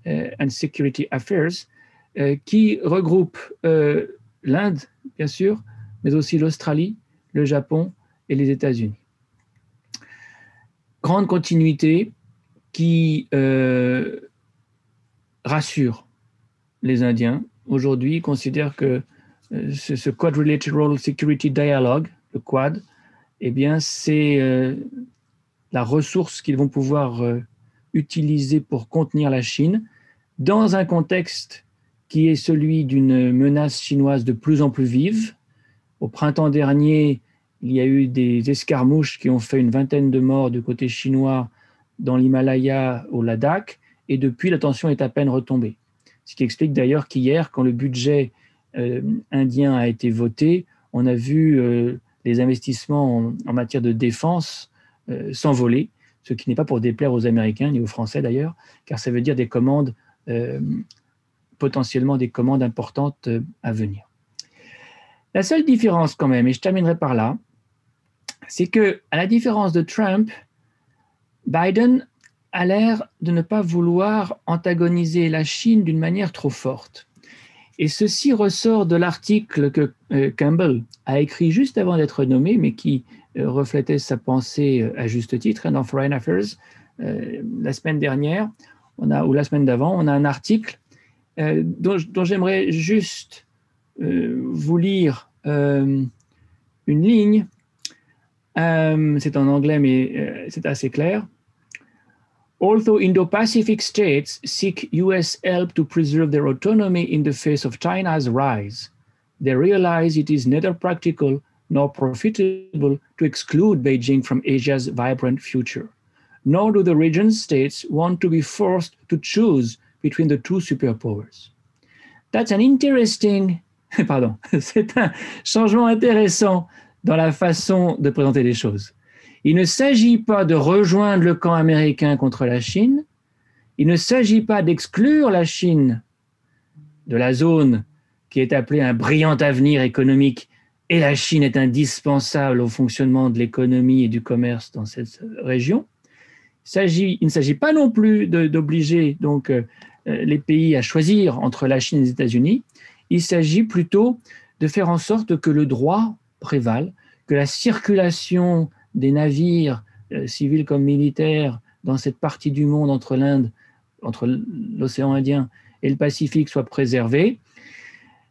euh, and Security Affairs, euh, qui regroupe l'Inde, bien sûr, mais aussi l'Australie, le Japon et les États-Unis. Grande continuité qui rassure les Indiens. Aujourd'hui, considèrent que euh, ce, Quadrilateral Security Dialogue, le Quad, eh bien, c'est euh, la ressource qu'ils vont pouvoir utiliser pour contenir la Chine dans un contexte qui est celui d'une menace chinoise de plus en plus vive. Au printemps dernier, Il y a eu des escarmouches qui ont fait une vingtaine de morts du côté chinois dans l'Himalaya, au Ladakh, et depuis, la tension est à peine retombée. Ce qui explique d'ailleurs qu'hier, quand le budget euh, indien a été voté, on a vu euh, les investissements en, matière de défense euh, s'envoler, ce qui n'est pas pour déplaire aux Américains ni aux Français d'ailleurs, car ça veut dire des commandes, potentiellement des commandes importantes à venir. La seule différence quand même, et je terminerai par là, c'est que, à la différence de Trump, Biden a l'air de ne pas vouloir antagoniser la Chine d'une manière trop forte. Et ceci ressort de l'article que euh, Campbell a écrit juste avant d'être nommé, mais qui euh, reflétait sa pensée euh, à juste titre dans Foreign Affairs. la semaine dernière, ou la semaine d'avant, on a un article dont, dont j'aimerais juste vous lire une ligne. c'est en anglais, mais c'est assez clair. Although Indo-Pacific states seek US help to preserve their autonomy in the face of China's rise, they realize it is neither practical nor profitable to exclude Beijing from Asia's vibrant future. Nor do the region's states want to be forced to choose between the two superpowers. That's an interesting, pardon, c'est un changement intéressant dans la façon de présenter les choses. Il ne s'agit pas de rejoindre le camp américain contre la Chine, il ne s'agit pas d'exclure la Chine de la zone qui est appelée un brillant avenir économique, et la Chine est indispensable au fonctionnement de l'économie et du commerce dans cette région. Il, ne s'agit pas non plus d'obliger donc euh, les pays à choisir entre la Chine et les États-Unis. Il s'agit plutôt de faire en sorte que le droit prévale, que la circulation des navires euh, civils comme militaires dans cette partie du monde entre l'Inde, entre l'océan Indien et le Pacifique soient préservés.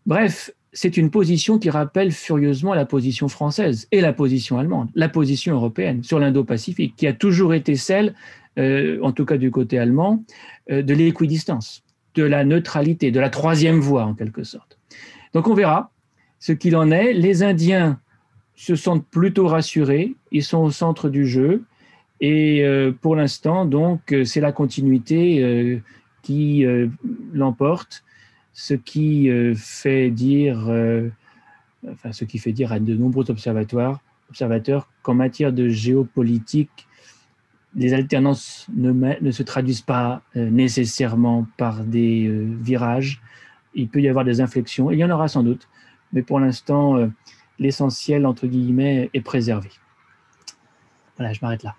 Bref, c'est une position qui rappelle furieusement la position française et la position allemande, la position européenne sur l'Indo-Pacifique, qui a toujours été celle, euh, en tout cas du côté allemand, euh, de l'équidistance, de la neutralité, de la troisième voie en quelque sorte. Donc on verra ce qu'il en est. Les Indiens se sentent plutôt rassurés, ils sont au centre du jeu. Et euh, pour l'instant, donc, c'est la continuité qui l'emporte, ce qui fait dire, enfin, ce qui fait dire à de nombreux observateurs, observateurs qu'en matière de géopolitique, les alternances ne, ne se traduisent pas nécessairement par des virages. Il peut y avoir des inflexions, il y en aura sans doute, mais pour l'instant, l'essentiel, entre guillemets, est préservé. Voilà, je m'arrête là.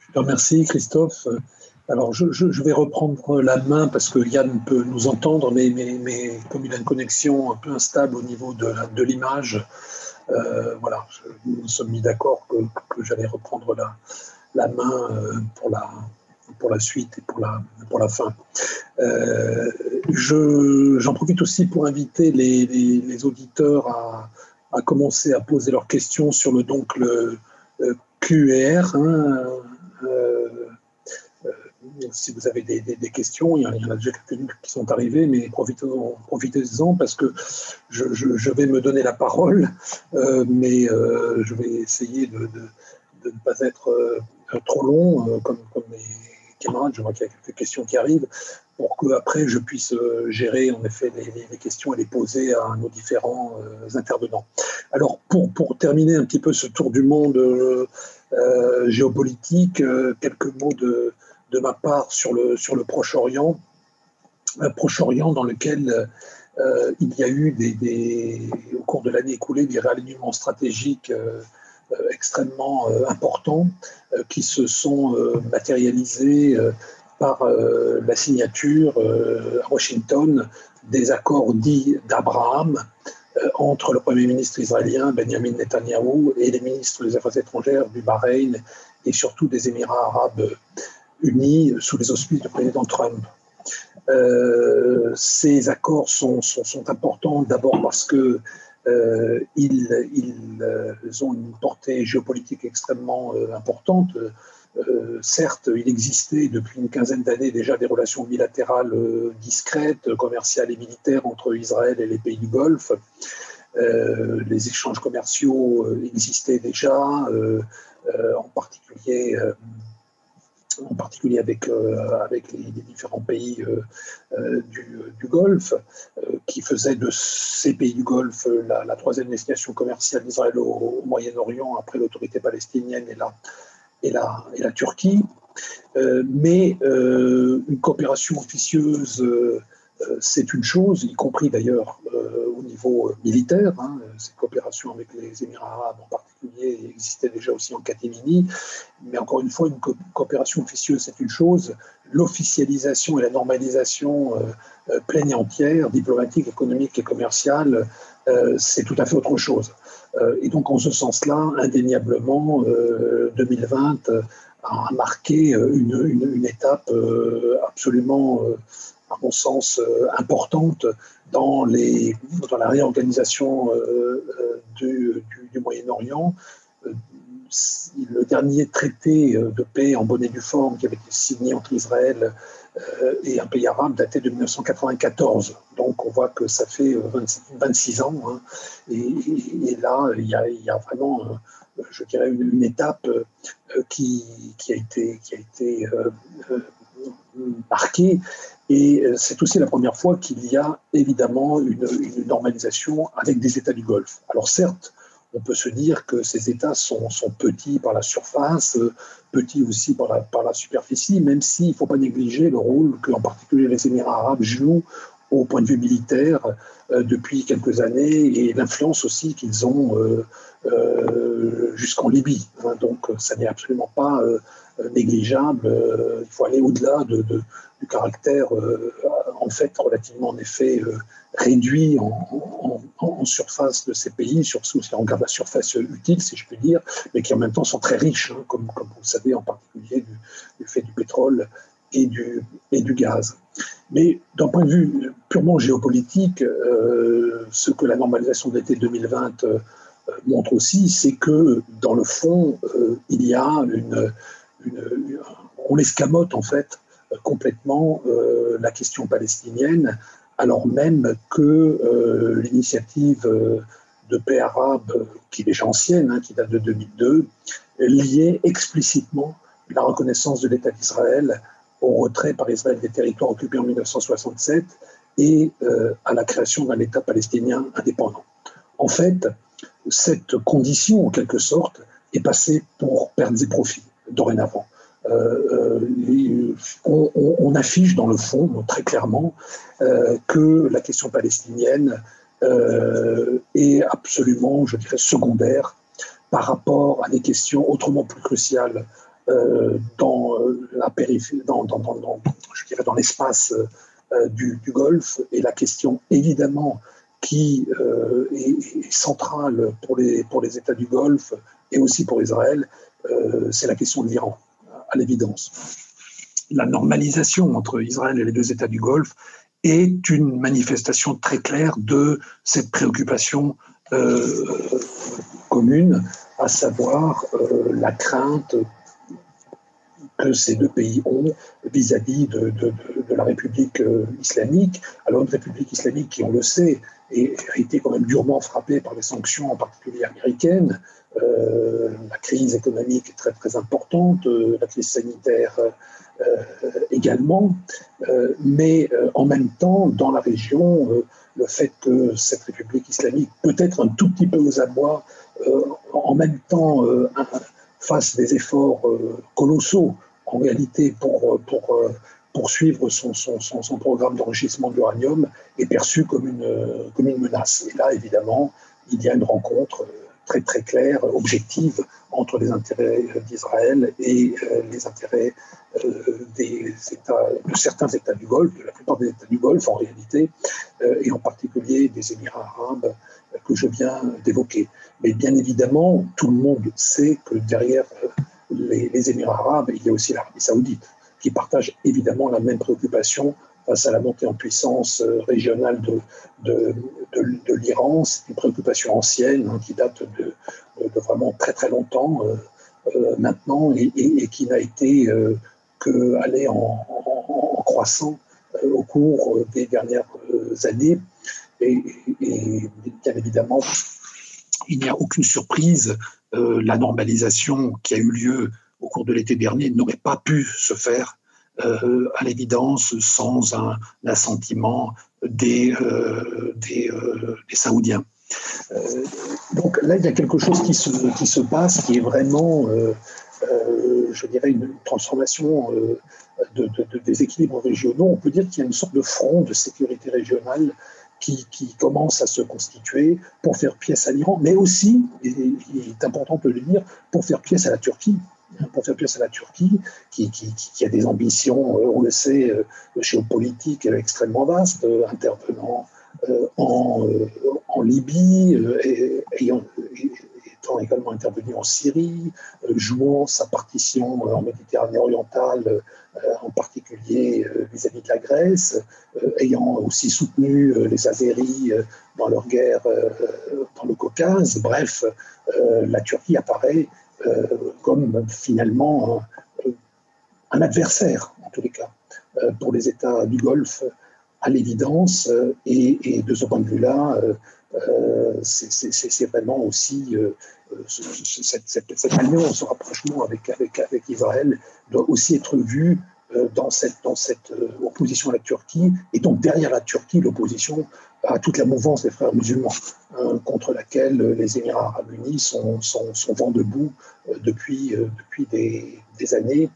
Je te remercie, Christophe. Alors, je, vais reprendre la main parce que Yann peut nous entendre, mais, comme il a une connexion un peu instable au niveau de l'image, euh, voilà, nous nous sommes mis d'accord que, j'allais reprendre la, main euh, pour la, pour la suite et pour la, pour la fin. Euh, j'en profite aussi pour inviter les, les auditeurs à, à commencer à poser leurs questions sur le, donc, le, QR. Euh, euh, si vous avez des, questions, il y, en a, déjà quelques-unes qui sont arrivées, mais profitez-en profitez parce que je, vais me donner la parole, euh, mais je vais essayer de, ne pas être trop long, comme, mes camarades. Je vois qu'il y a quelques questions qui arrivent pour que après je puisse euh, gérer en effet les, questions et les poser à nos différents euh, intervenants. Alors pour, terminer un petit peu ce tour du monde euh, géopolitique, quelques mots de, de, ma part sur le, sur le Proche-Orient, un Proche-Orient dans lequel il y a eu des, au cours de l'année écoulée des réalignements stratégiques extrêmement importants qui se sont matérialisés par euh, la signature euh, à Washington des accords dits d'Abraham euh, entre le Premier ministre israélien Benjamin Netanyahou et les ministres des Affaires étrangères du Bahreïn et surtout des Émirats arabes unis sous les auspices du président Trump. ces accords sont, sont, importants d'abord parce que ils, ils, ont une portée géopolitique extrêmement importante. Euh, certes, il existait depuis une quinzaine d'années déjà des relations bilatérales euh, discrètes, commerciales et militaires entre Israël et les pays du Golfe, les échanges commerciaux existaient déjà, en particulier en particulier avec, avec les, différents pays du, Golfe, qui faisaient de ces pays du Golfe la, troisième destination commerciale d'Israël au, Moyen-Orient après l'autorité palestinienne et la, et la, et la Turquie. mais une coopération officieuse c'est une chose, y compris d'ailleurs euh, au niveau euh, militaire. Hein, ces coopérations avec les Émirats arabes en particulier existaient déjà aussi en catimini. Mais encore une fois, une coopération officieuse, c'est une chose. L'officialisation et la normalisation euh, pleine et entière, diplomatique, économique et commerciale, c'est tout à fait autre chose. et donc, en ce sens-là, indéniablement, 2020 a marqué une, une étape absolument à mon sens, euh, importante dans, la réorganisation euh, euh, du, Moyen-Orient. Le dernier traité de paix en bonne et due forme qui avait été signé entre Israël et un pays arabe datait de 1994. Donc on voit que ça fait 26, ans. Hein. Et, là, il y, a, vraiment, je dirais, une, étape qui a été marquée et euh, c'est aussi la première fois qu'il y a évidemment une, normalisation avec des États du Golfe. Alors certes, on peut se dire que ces États sont, petits par la surface, euh, petits aussi par la, superficie, même s'il ne faut pas négliger le rôle que en particulier les Émirats arabes jouent au point de vue militaire euh, depuis quelques années et l'influence aussi qu'ils ont jusqu'en Libye. Hein. donc ça n'est absolument pas négligeable. il faut aller au-delà de, du caractère euh, en fait relativement en effet euh, réduit en, surface de ces pays, surtout si on regarde la surface utile, si je puis dire, mais qui en même temps sont très riches, hein, comme, comme vous le savez, en particulier du, fait du pétrole et du, et du gaz. Mais d'un point de vue purement géopolitique, euh, ce que la normalisation d'été 2020 montre aussi, c'est que dans le fond, il y a une, on escamote en fait complètement euh, la question palestinienne, alors même que euh, l'initiative euh, de paix arabe, qui est déjà ancienne, hein, qui date de 2002, liait explicitement la reconnaissance de l'État d'Israël au retrait par Israël des territoires occupés en 1967 et à la création d'un État palestinien indépendant. En fait, cette condition, en quelque sorte, est passée pour pertes et profits dorénavant. Euh, euh, on, affiche dans le fond très clairement euh, que la question palestinienne est absolument, je dirais, secondaire par rapport à des questions autrement plus cruciales dans la périphérie, dans, l'espace du, Golfe et la question évidemment qui est, centrale pour les, pour les États du Golfe et aussi pour Israël, c'est la question de l'Iran à l'évidence. La normalisation entre Israël et les deux États du Golfe est une manifestation très claire de cette préoccupation euh, commune, à savoir euh, la crainte ces deux pays ont vis-à-vis de, la République euh, islamique. Alors une République islamique qui, on le sait, a été quand même durement frappée par les sanctions, en particulier américaines, euh, la crise économique est très très importante, euh, la crise sanitaire également, mais en même temps, dans la région, le fait que cette République islamique peut être un tout petit peu aux abois, en même temps fasse des efforts colossaux en réalité pour, pour poursuivre son, programme d'enrichissement de l'uranium est perçu comme une, comme une menace. Et là, évidemment, il y a une rencontre très très claire, objective entre les intérêts d'Israël et euh, les intérêts euh, des États, de certains États du Golfe, de la plupart des États du Golfe en réalité, euh, et en particulier des Émirats arabes que je viens d'évoquer. Mais bien évidemment, tout le monde sait que derrière les, Émirats arabes, il y a aussi l'Arabie saoudite, qui partage évidemment la même préoccupation face à la montée en puissance euh, régionale de, l'Iran. C'est une préoccupation ancienne hein, qui date de, vraiment très très longtemps euh, euh, maintenant et, qui n'a été que aller en, en, croissant au cours des dernières années. Et, bien évidemment, il n'y a aucune surprise, la normalisation qui a eu lieu au cours de l'été dernier n'aurait pas pu se faire à l'évidence sans un assentiment des, des, des Saoudiens. Euh, donc là, il y a quelque chose qui se, qui se passe qui est vraiment, euh, euh, je dirais, une transformation de, des équilibres régionaux. On peut dire qu'il y a une sorte de front de sécurité régionale qui, commence à se constituer pour faire pièce à l'Iran, mais aussi, il est important de le dire, pour faire pièce à la Turquie pour faire pièce à la Turquie, qui, a des ambitions, on le sait, géopolitiques extrêmement vastes, intervenant euh, en, euh, en, Libye, euh, étant également intervenu en Syrie, jouant sa partition en Méditerranée orientale, en particulier vis-à-vis de la Grèce, ayant aussi soutenu les Azéris dans leur guerre dans le Caucase. Bref, la Turquie apparaît comme finalement un adversaire, en tous les cas, pour les États du Golfe à l'évidence. Euh, et, de ce point de vue-là, euh, euh, c'est vraiment aussi cette, cette, ce rapprochement avec, Israël doit aussi être vu dans cette, dans cette opposition à la Turquie, et donc derrière la Turquie, l'opposition à toute la mouvance des frères musulmans, hein, contre laquelle les Émirats arabes unis sont, sont, vent debout depuis, des, années.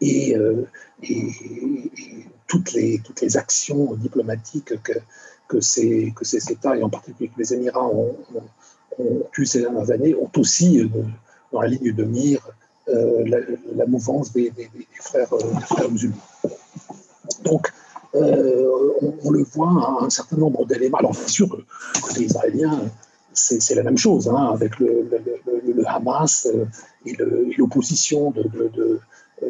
Et, toutes les, actions diplomatiques que, ces, États, et en particulier que les Émirats ont, eu ces dernières années, ont aussi euh, dans la ligne de mire euh, la, mouvance des, des, frères, euh, musulmans. Donc, on, le voit, un certain nombre d'éléments. Alors, bien sûr, côté israélien, c'est la même chose, hein, avec le, le, Hamas et l'opposition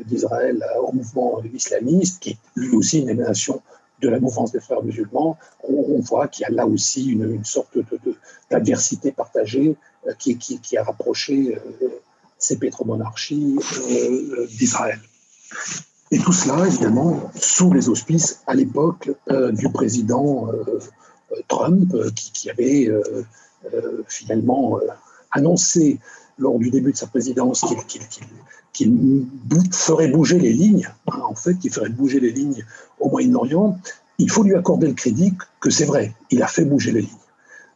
d'Israël au mouvement islamiste, qui est lui aussi une émanation de la mouvance des frères musulmans, on, voit qu'il y a là aussi une, sorte d'adversité partagée euh, qui, a rapproché euh, ces pétromonarchies euh, d'Israël. Et tout cela, évidemment, sous les auspices, à l'époque, du président Trump, qui, avait finalement annoncé lors du début de sa présidence qu'il qui ferait bouger les lignes, hein, en fait, qui ferait bouger les lignes au Moyen-Orient, il faut lui accorder le crédit que c'est vrai, il a fait bouger les lignes,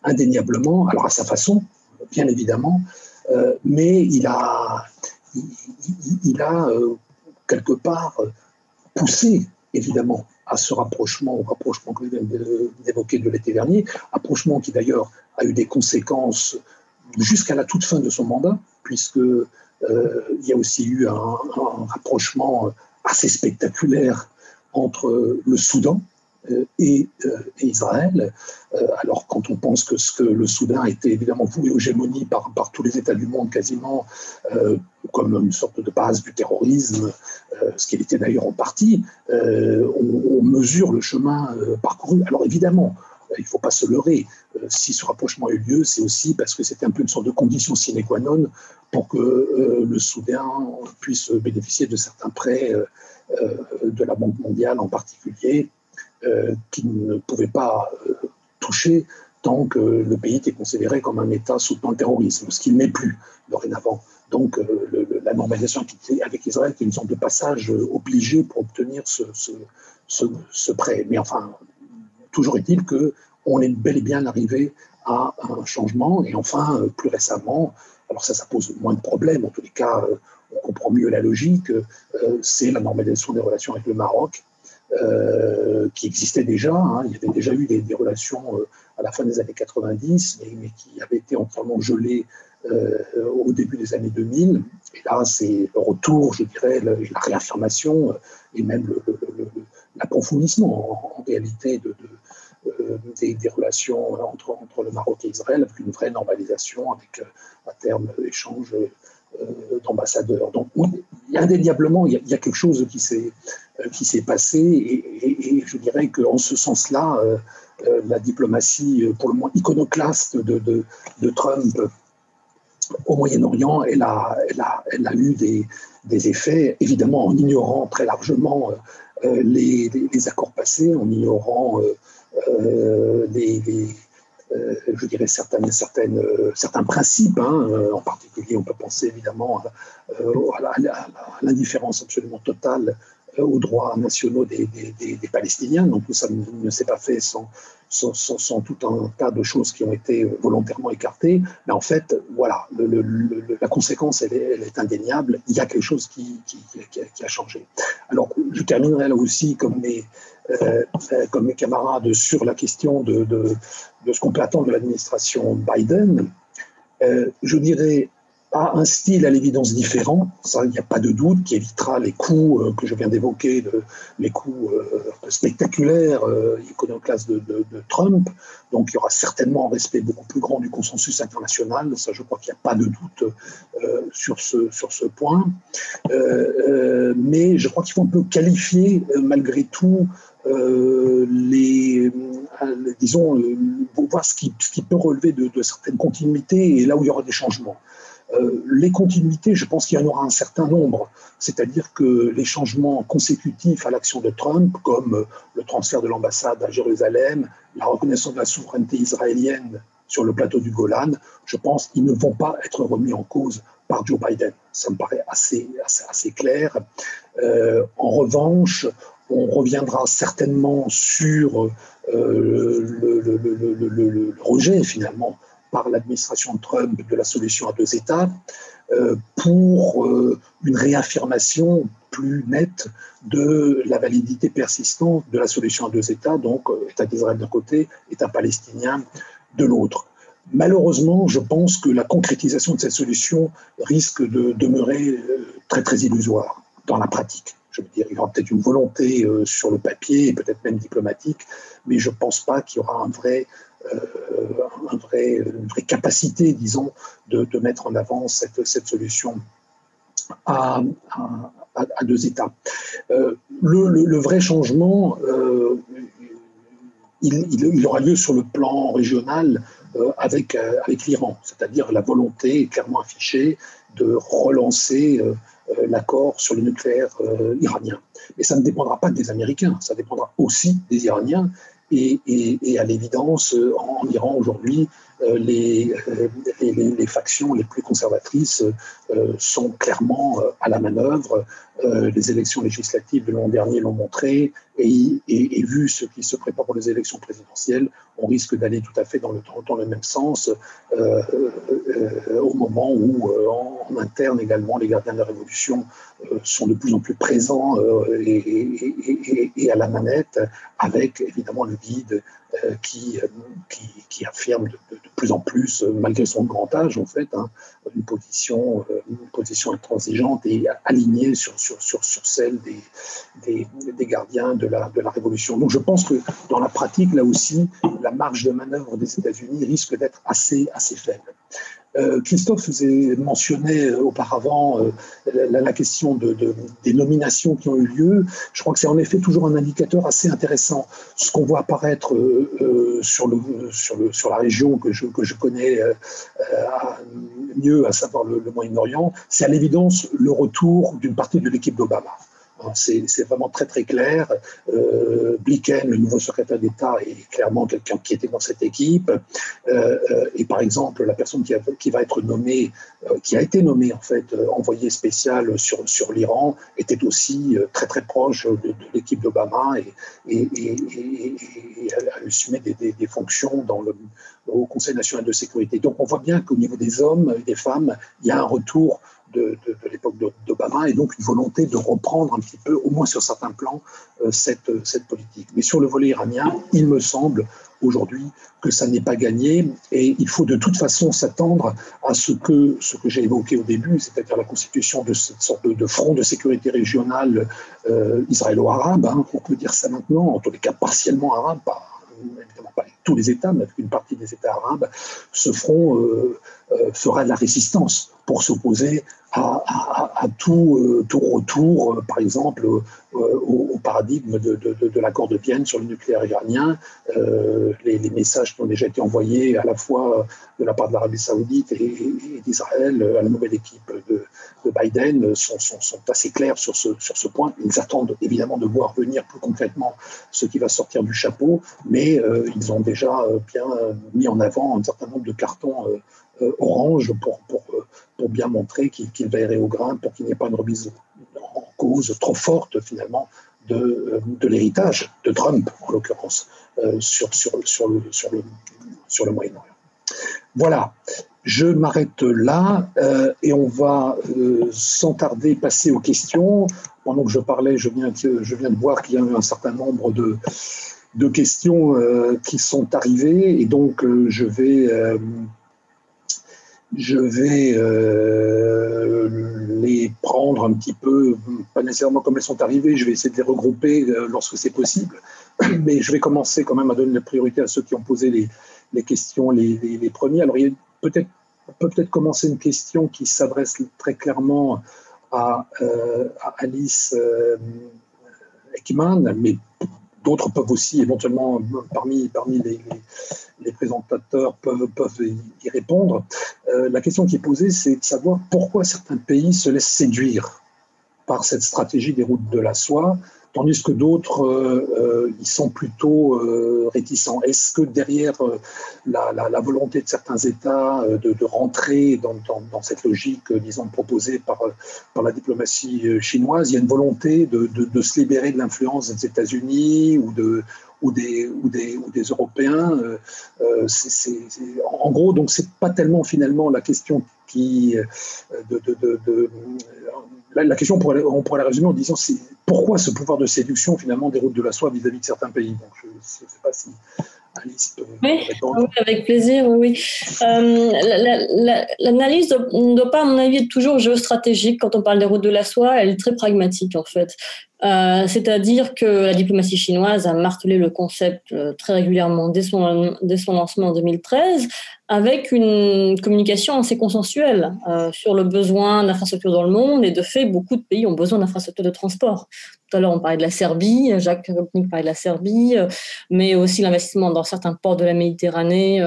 indéniablement, alors à sa façon, bien évidemment, euh, mais il a, il, a euh, quelque part poussé, évidemment, à ce rapprochement, au rapprochement que je viens d'évoquer de l'été dernier, rapprochement qui d'ailleurs a eu des conséquences jusqu'à la toute fin de son mandat, puisque il y a aussi eu un, rapprochement assez spectaculaire entre le Soudan, euh, et, euh, et, Israël. alors, quand on pense que, ce que le Soudan était évidemment voué aux gémonies par, tous les États du monde quasiment, comme une sorte de base du terrorisme, ce qu'il était d'ailleurs en partie, on, mesure le chemin parcouru. Alors, évidemment, il ne faut pas se leurrer. si ce rapprochement a eu lieu, c'est aussi parce que c'était un peu une sorte de condition sine qua non pour que euh, le Soudan puisse bénéficier de certains prêts euh, euh, de la Banque mondiale en particulier, qui ne pouvaient pas toucher tant que le pays était considéré comme un État soutenant le terrorisme, ce qu'il n'est plus dorénavant. Donc la normalisation avec Israël est une sorte de passage obligé pour obtenir ce, prêt. Mais enfin, toujours est-il qu'on est bel et bien arrivé à un changement. Et enfin, plus récemment, alors ça, ça pose moins de problèmes. En tous les cas, euh, on comprend mieux la logique. Euh, c'est la normalisation des relations avec le Maroc, euh, qui existait déjà. Hein. Il y avait déjà eu des, relations à la fin des années 90, mais, qui avaient été entièrement gelées au début des années 2000. Et là, c'est le retour, je dirais, la, réaffirmation et même l'approfondissement en, réalité de, euh, des, relations entre, entre, le Maroc et Israël, avec une vraie normalisation, avec euh, un terme échange euh, d'ambassadeurs. Donc, indéniablement, il y, a, quelque chose qui s'est qui s'est passé, et, je dirais qu'en ce sens-là, la diplomatie, pour le moins iconoclaste de, de, de Trump au Moyen-Orient, elle a, elle, a, elle a, eu des, des, effets, évidemment en ignorant très largement les, les, accords passés, en ignorant je dirais certaines, certaines, certains principes. Hein. En particulier, on peut penser évidemment à l'indifférence absolument totale aux droits nationaux des, Palestiniens. Donc ça ne, s'est pas fait sans, tout un tas de choses qui ont été volontairement écartées. Mais en fait, voilà, la conséquence, elle est, indéniable. Il y a quelque chose qui, a, changé. Alors, je terminerai là aussi, comme mes, euh, mes camarades, sur la question de, de, ce qu'on peut attendre de l'administration Biden. Euh, je dirais un style à l'évidence différent, ça il n'y a pas de doute, qui évitera les coups euh, que je viens d'évoquer, les coups euh, spectaculaires, euh, iconoclastes de, de, Trump. Donc il y aura certainement un respect beaucoup plus grand du consensus international, ça je crois qu'il n'y a pas de doute sur, ce, sur ce point. mais je crois qu'il faut un peu qualifier malgré tout les, disons, voir ce qui, peut relever de, de certaines continuités et là où il y aura des changements. Euh, les continuités, je pense qu'il y en aura un certain nombre. C'est-à-dire que les changements consécutifs à l'action de Trump, comme euh, le transfert de l'ambassade à Jérusalem, la reconnaissance de la souveraineté israélienne sur le plateau du Golan, je pense qu'ils ne vont pas être remis en cause par Joe Biden. Ça me paraît assez, clair. Euh, en revanche, on reviendra certainement sur le, le, rejet finalement par l'administration Trump de la solution à deux États euh, pour euh, une réaffirmation plus nette de la validité persistante de la solution à deux États, donc euh, État d'Israël d'un côté, État palestinien de l'autre. Malheureusement, je pense que la concrétisation de cette solution risque de demeurer très très illusoire dans la pratique. Je veux dire, il y aura peut-être une volonté sur le papier peut-être même diplomatique, mais je ne pense pas qu'il y aura un vrai vrai, une vraie capacité, disons, de, mettre en avant cette, solution à, deux États. Euh, le, vrai changement, euh, il, il, aura lieu sur le plan régional avec, avec l'Iran, c'est-à-dire la volonté clairement affichée de relancer l'accord sur le nucléaire iranien. Mais ça ne dépendra pas des Américains, ça dépendra aussi des Iraniens et, à l'évidence, en Iran aujourd'hui, euh, les, les, factions les plus conservatrices euh, sont clairement euh, à la manœuvre. Les élections législatives de l'an dernier l'ont montré, et, vu ce qui se prépare pour les élections présidentielles, on risque d'aller tout à fait dans le, même sens au moment où, en, interne également, les gardiens de la révolution sont de plus en plus présents et, et, à la manette, avec évidemment le guide euh, qui, euh, qui, qui, affirme de, plus en plus, euh, malgré son grand âge, en fait, hein, une, position, une position intransigeante et alignée sur, sur, sur, sur celle des, des, des, gardiens de la, de la Révolution. Donc je pense que dans la pratique, là aussi, la marge de manœuvre des États-Unis risque d'être assez, assez faible. Euh, Christophe mentionnait euh, auparavant euh, la, question de, des nominations qui ont eu lieu. Je crois que c'est en effet toujours un indicateur assez intéressant. Ce qu'on voit apparaître sur, le, le, la région que je, que je connais mieux, à savoir le Moyen-Orient, c'est à l'évidence le retour d'une partie de l'équipe d'Obama. C'est vraiment très très clair. Euh, le nouveau secrétaire d'État, est clairement quelqu'un qui était dans cette équipe. Euh, euh, et par exemple, la personne qui, qui va être nommée, euh, qui a été nommée en fait envoyée spéciale sur, sur l'Iran, était aussi très très proche de, l'équipe d'Obama et, et, et, a assumé des, fonctions dans le, au Conseil national de sécurité. Donc on voit bien qu'au niveau des hommes et des femmes, il y a un retour de, l'époque d'Obama et donc une volonté de reprendre un petit peu, au moins sur certains plans, euh, cette, cette politique. Mais sur le volet iranien, il me semble aujourd'hui que ça n'est pas gagné et il faut de toute façon s'attendre à ce que, ce que j'ai évoqué au début, c'est-à-dire la constitution de cette sorte de, front de sécurité régionale euh, israélo-arabe, hein, on peut dire ça maintenant, en tous les cas partiellement arabe, pas, évidemment pas tous les États, mais une partie des États arabes, se feront euh, fera de la résistance pour s'opposer à, tout, euh, tout, retour, euh, par exemple, euh, au, paradigme de, l'accord de Vienne sur le nucléaire iranien. Les, messages qui ont déjà été envoyés à la fois de la part de l'Arabie saoudite et, d'Israël à la nouvelle équipe de, Biden sont, assez clairs sur ce, sur ce point. Ils attendent évidemment de voir venir plus concrètement ce qui va sortir du chapeau, mais ils ont déjà bien mis en avant un certain nombre de cartons orange pour, pour, pour bien montrer qu'il qu va au grain, pour qu'il n'y ait pas une remise en cause trop forte finalement de, euh, de l'héritage de Trump, en l'occurrence, euh, sur, sur, sur, le, sur, le, sur le Moyen-Orient. Voilà, je m'arrête là euh, et on va sans tarder passer aux questions. Pendant que je parlais, je viens, je viens de voir qu'il y a eu un certain nombre de, de questions qui sont arrivées et donc je vais je vais euh, les prendre un petit peu, pas nécessairement comme elles sont arrivées, je vais essayer de les regrouper euh, lorsque c'est possible, mais je vais commencer quand même à donner la priorité à ceux qui ont posé les, questions les, premiers. Alors, il peut-être on peut peut-être commencer une question qui s'adresse très clairement à, euh, Alice Ekman, mais d'autres peuvent aussi éventuellement, parmi, les, présentateurs, peuvent, peuvent y répondre. Euh, la question qui est posée, c'est de savoir pourquoi certains pays se laissent séduire par cette stratégie des routes de la soie tandis que d'autres, euh, euh, ils sont plutôt euh, réticents. Est-ce que derrière la, volonté de certains États de, rentrer dans, cette logique, disons, proposée par, par la diplomatie chinoise, il y a une volonté de, se libérer de l'influence des États-Unis ou de, ou des, ou des, ou des Européens. en gros, donc c'est pas tellement finalement la question qui de, la, question, on pourrait, on pourrait la résumer en disant c'est pourquoi ce pouvoir de séduction finalement des routes de la soie vis-à-vis de certains pays? Donc, je ne sais pas si Alice peut oui, oui, avec plaisir, oui. Euh, l'analyse ne doit pas, à mon avis, être toujours géostratégique quand on parle des routes de la soie. Elle est très pragmatique, en fait. Euh, c'est-à-dire que la diplomatie chinoise a martelé le concept euh, très régulièrement dès son, dès son lancement en 2013, avec une communication assez consensuelle euh, sur le besoin d'infrastructures dans le monde. Et de fait, beaucoup de pays ont besoin d'infrastructures de transport. Tout à l'heure, on parlait de la Serbie, Jacques Rupnik parlait de la Serbie, mais aussi l'investissement dans certains ports de la Méditerranée,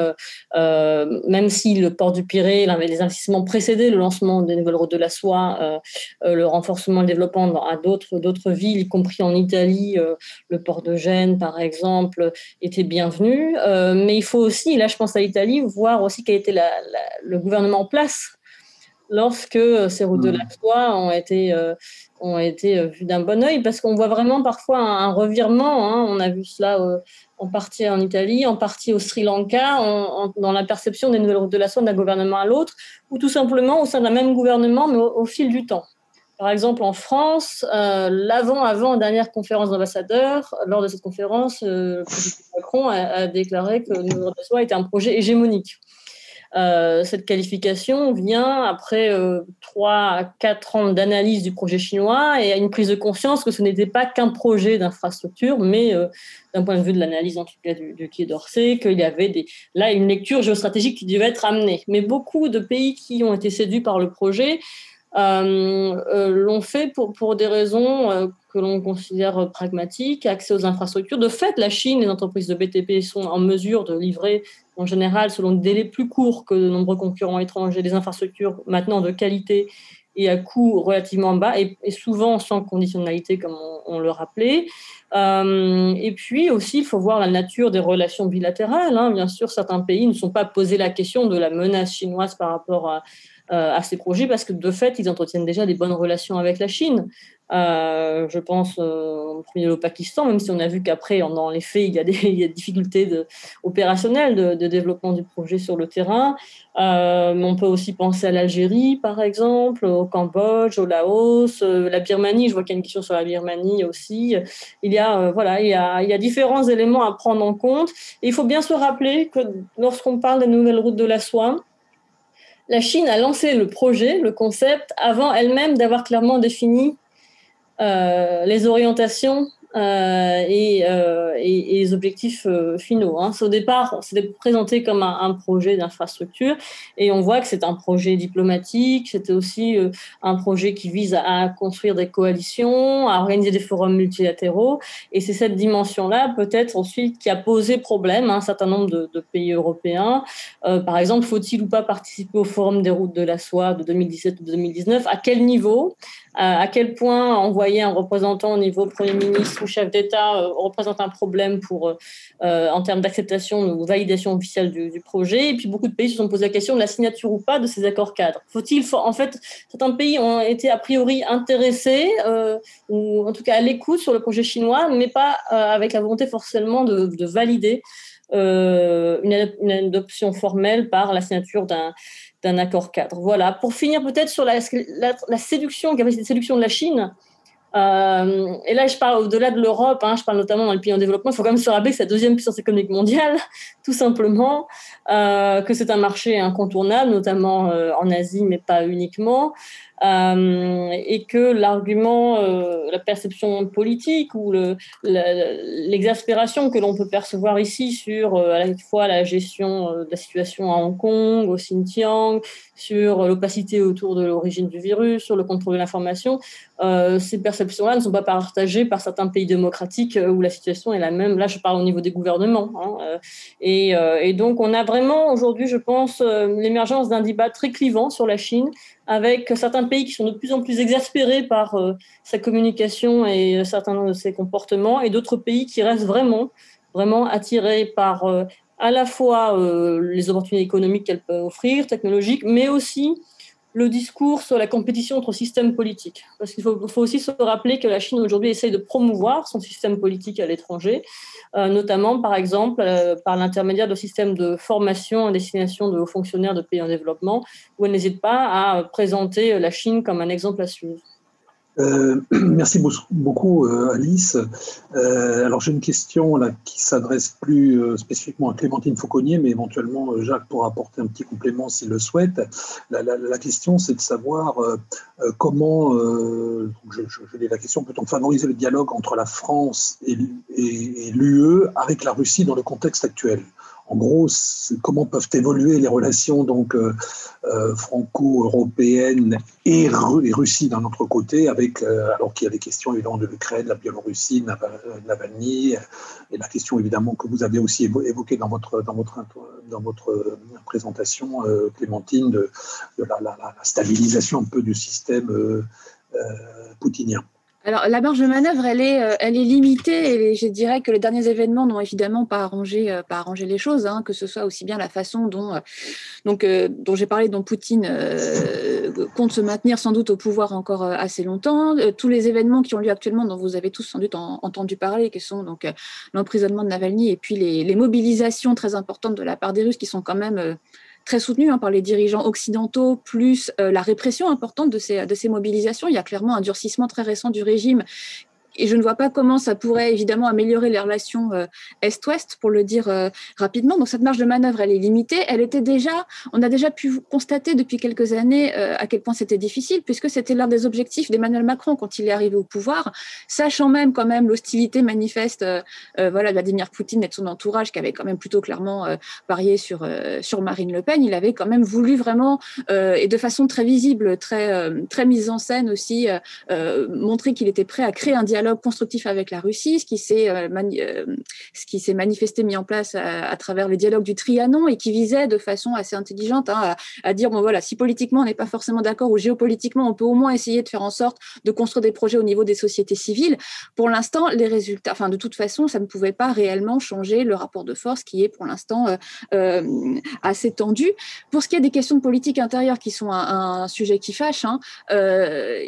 même si le port du Pirée, les investissements précédaient le lancement des nouvelles routes de la soie, le renforcement et le développement à d'autres, d'autres villes, y compris en Italie, le port de Gênes, par exemple, était bienvenu. mais il faut aussi, là je pense à l'Italie, voir aussi quel était le gouvernement en place lorsque ces routes de la mmh. soie ont été ont été euh, vus d'un bon oeil parce qu'on voit vraiment parfois un, revirement. Hein. On a vu cela euh, en partie en Italie, en partie au Sri Lanka, dans la perception des nouvelles routes de la soie d'un gouvernement à l'autre, ou tout simplement au sein d'un même gouvernement, mais au, fil du temps. Par exemple, en France, euh, l'avant-avant dernière conférence d'ambassadeurs, lors de cette conférence, président Macron a, déclaré que le routes de était un projet hégémonique. Euh, cette qualification vient après euh, trois à quatre ans d'analyse du projet chinois et à une prise de conscience que ce n'était pas qu'un projet d'infrastructure, mais euh, d'un point de vue de l'analyse en tout cas du, du Quai d'Orsay, qu'il y avait là une lecture géostratégique qui devait être amenée. Mais beaucoup de pays qui ont été séduits par le projet l'ont fait pour, pour, des raisons que l'on considère pragmatiques, accès aux infrastructures. De fait, la Chine, les entreprises de BTP sont en mesure de livrer en général, selon des délais plus courts que de nombreux concurrents étrangers, des infrastructures maintenant de qualité et à coût relativement bas, et, souvent sans conditionnalité, comme on, le rappelait. Euh, et puis aussi, il faut voir la nature des relations bilatérales. Hein. Bien sûr, certains pays ne sont pas posés la question de la menace chinoise par rapport à, euh, à ces projets parce que de fait, ils entretiennent déjà des bonnes relations avec la Chine. Euh, je pense euh, au Pakistan, même si on a vu qu'après, dans les faits, il y a des, il y a des difficultés de, opérationnelles de, de, développement du projet sur le terrain. Euh, on peut aussi penser à l'Algérie, par exemple, au Cambodge, au Laos, euh, la Birmanie. Je vois qu'il y a une question sur la Birmanie aussi. Il y a, voilà, il y a, il y a différents éléments à prendre en compte. Et il faut bien se rappeler que lorsqu'on parle des nouvelles routes de la soie, la Chine a lancé le projet, le concept, avant elle-même d'avoir clairement défini euh, les orientations euh, et, euh, et, les objectifs euh, finaux. Hein. Au départ, c'était présenté comme un, projet d'infrastructure et on voit que c'est un projet diplomatique, c'était aussi un projet qui vise à, construire des coalitions, à organiser des forums multilatéraux et c'est cette dimension-là peut-être ensuite qui a posé problème à un certain nombre de, de pays européens. Par exemple, faut-il ou pas participer au forum des routes de la soie de 2017 ou 2019 À quel niveau? À quel point envoyer un représentant au niveau Premier ministre ou chef d'État euh, représente un problème pour, euh, en termes d'acceptation ou validation officielle du, projet. Et puis beaucoup de pays se sont posé la question de la signature ou pas de ces accords cadres. Faut-il, en fait, certains pays ont été a priori intéressés euh, ou en tout cas à l'écoute sur le projet chinois, mais pas euh, avec la volonté forcément de, de valider euh, une adoption formelle par la signature d'un d'un accord cadre. Voilà. Pour finir, peut-être sur la, la, la séduction, capacité de séduction de la Chine. Euh, et là, je parle au-delà de l'Europe, hein, je parle notamment dans les pays en développement. Il faut quand même se rappeler que c'est la deuxième puissance économique mondiale, tout simplement, euh, que c'est un marché incontournable, notamment euh, en Asie, mais pas uniquement. Euh, et que l'argument, euh, la perception politique ou l'exaspération le, que l'on peut percevoir ici sur euh, à la fois la gestion de la situation à Hong Kong, au Xinjiang, sur l'opacité autour de l'origine du virus, sur le contrôle de l'information, ces perceptions-là ne sont pas partagées par certains pays démocratiques où la situation est la même. Là, je parle au niveau des gouvernements. Hein, et, donc, on a vraiment aujourd'hui, je pense, l'émergence d'un débat très clivant sur la Chine avec certains pays qui sont de plus en plus exaspérés par euh, sa communication et certains de ses comportements, et d'autres pays qui restent vraiment, vraiment attirés par euh, à la fois euh, les opportunités économiques qu'elle peut offrir, technologiques, mais aussi le discours sur la compétition entre systèmes politiques. Parce qu'il faut, aussi se rappeler que la Chine aujourd'hui essaye de promouvoir son système politique à l'étranger, euh, notamment par exemple euh, par l'intermédiaire de systèmes de formation à destination de hauts fonctionnaires de pays en développement, où elle n'hésite pas à présenter la Chine comme un exemple à suivre. Euh, merci beaucoup, euh, Alice. Euh, alors, j'ai une question là, qui s'adresse plus spécifiquement à Clémentine Fauconnier, mais éventuellement Jacques pourra apporter un petit complément s'il le souhaite. La, question, c'est de savoir comment, je, dis la question, peut-on favoriser le dialogue entre la France et l'UE avec la Russie dans le contexte actuel? En gros, comment peuvent évoluer les relations donc euh, euh, franco-européennes et, Russie d'un autre côté, avec euh, alors qu'il y a des questions évidemment de l'Ukraine, la Biélorussie, Navalny, et la question évidemment que vous avez aussi évoquée dans votre présentation, Clémentine, de, de la, la, stabilisation un peu du système poutinien. Alors, la marge de manœuvre, elle est, euh, elle est limitée et je dirais que les derniers événements n'ont évidemment pas arrangé, euh, pas arrangé les choses, hein, que ce soit aussi bien la façon dont, euh, donc, dont j'ai parlé, dont Poutine compte se maintenir sans doute au pouvoir encore assez longtemps, tous les événements qui ont lieu actuellement, dont vous avez tous sans doute en, entendu parler, qui sont donc l'emprisonnement de Navalny et puis les, mobilisations très importantes de la part des Russes qui sont quand même très soutenu hein, par les dirigeants occidentaux, plus euh, la répression importante de ces, de ces mobilisations. Il y a clairement un durcissement très récent du régime et je ne vois pas comment ça pourrait évidemment améliorer les relations euh, Est-Ouest, pour le dire euh, rapidement. Donc cette marge de manœuvre, elle est limitée. Elle était déjà, on a déjà pu constater depuis quelques années euh, à quel point c'était difficile, puisque c'était l'un des objectifs d'Emmanuel Macron quand il est arrivé au pouvoir, sachant même quand même l'hostilité manifeste, voilà, Vladimir Poutine et de son entourage, qui avait quand même plutôt clairement parié sur sur Marine Le Pen. Il avait quand même voulu vraiment et de façon très visible, très très mise en scène aussi, montrer qu'il était prêt à créer un dialogue constructif avec la Russie, ce qui s'est euh, euh, manifesté, mis en place à, à, travers le dialogue du Trianon et qui visait de façon assez intelligente hein, à, dire bon voilà, si politiquement on n'est pas forcément d'accord ou géopolitiquement, on peut au moins essayer de faire en sorte de construire des projets au niveau des sociétés civiles. Pour l'instant, les résultats, enfin de toute façon, ça ne pouvait pas réellement changer le rapport de force qui est pour l'instant euh, euh, assez tendu. Pour ce qui est des questions de politique intérieure qui sont un, sujet qui fâche, hein, euh,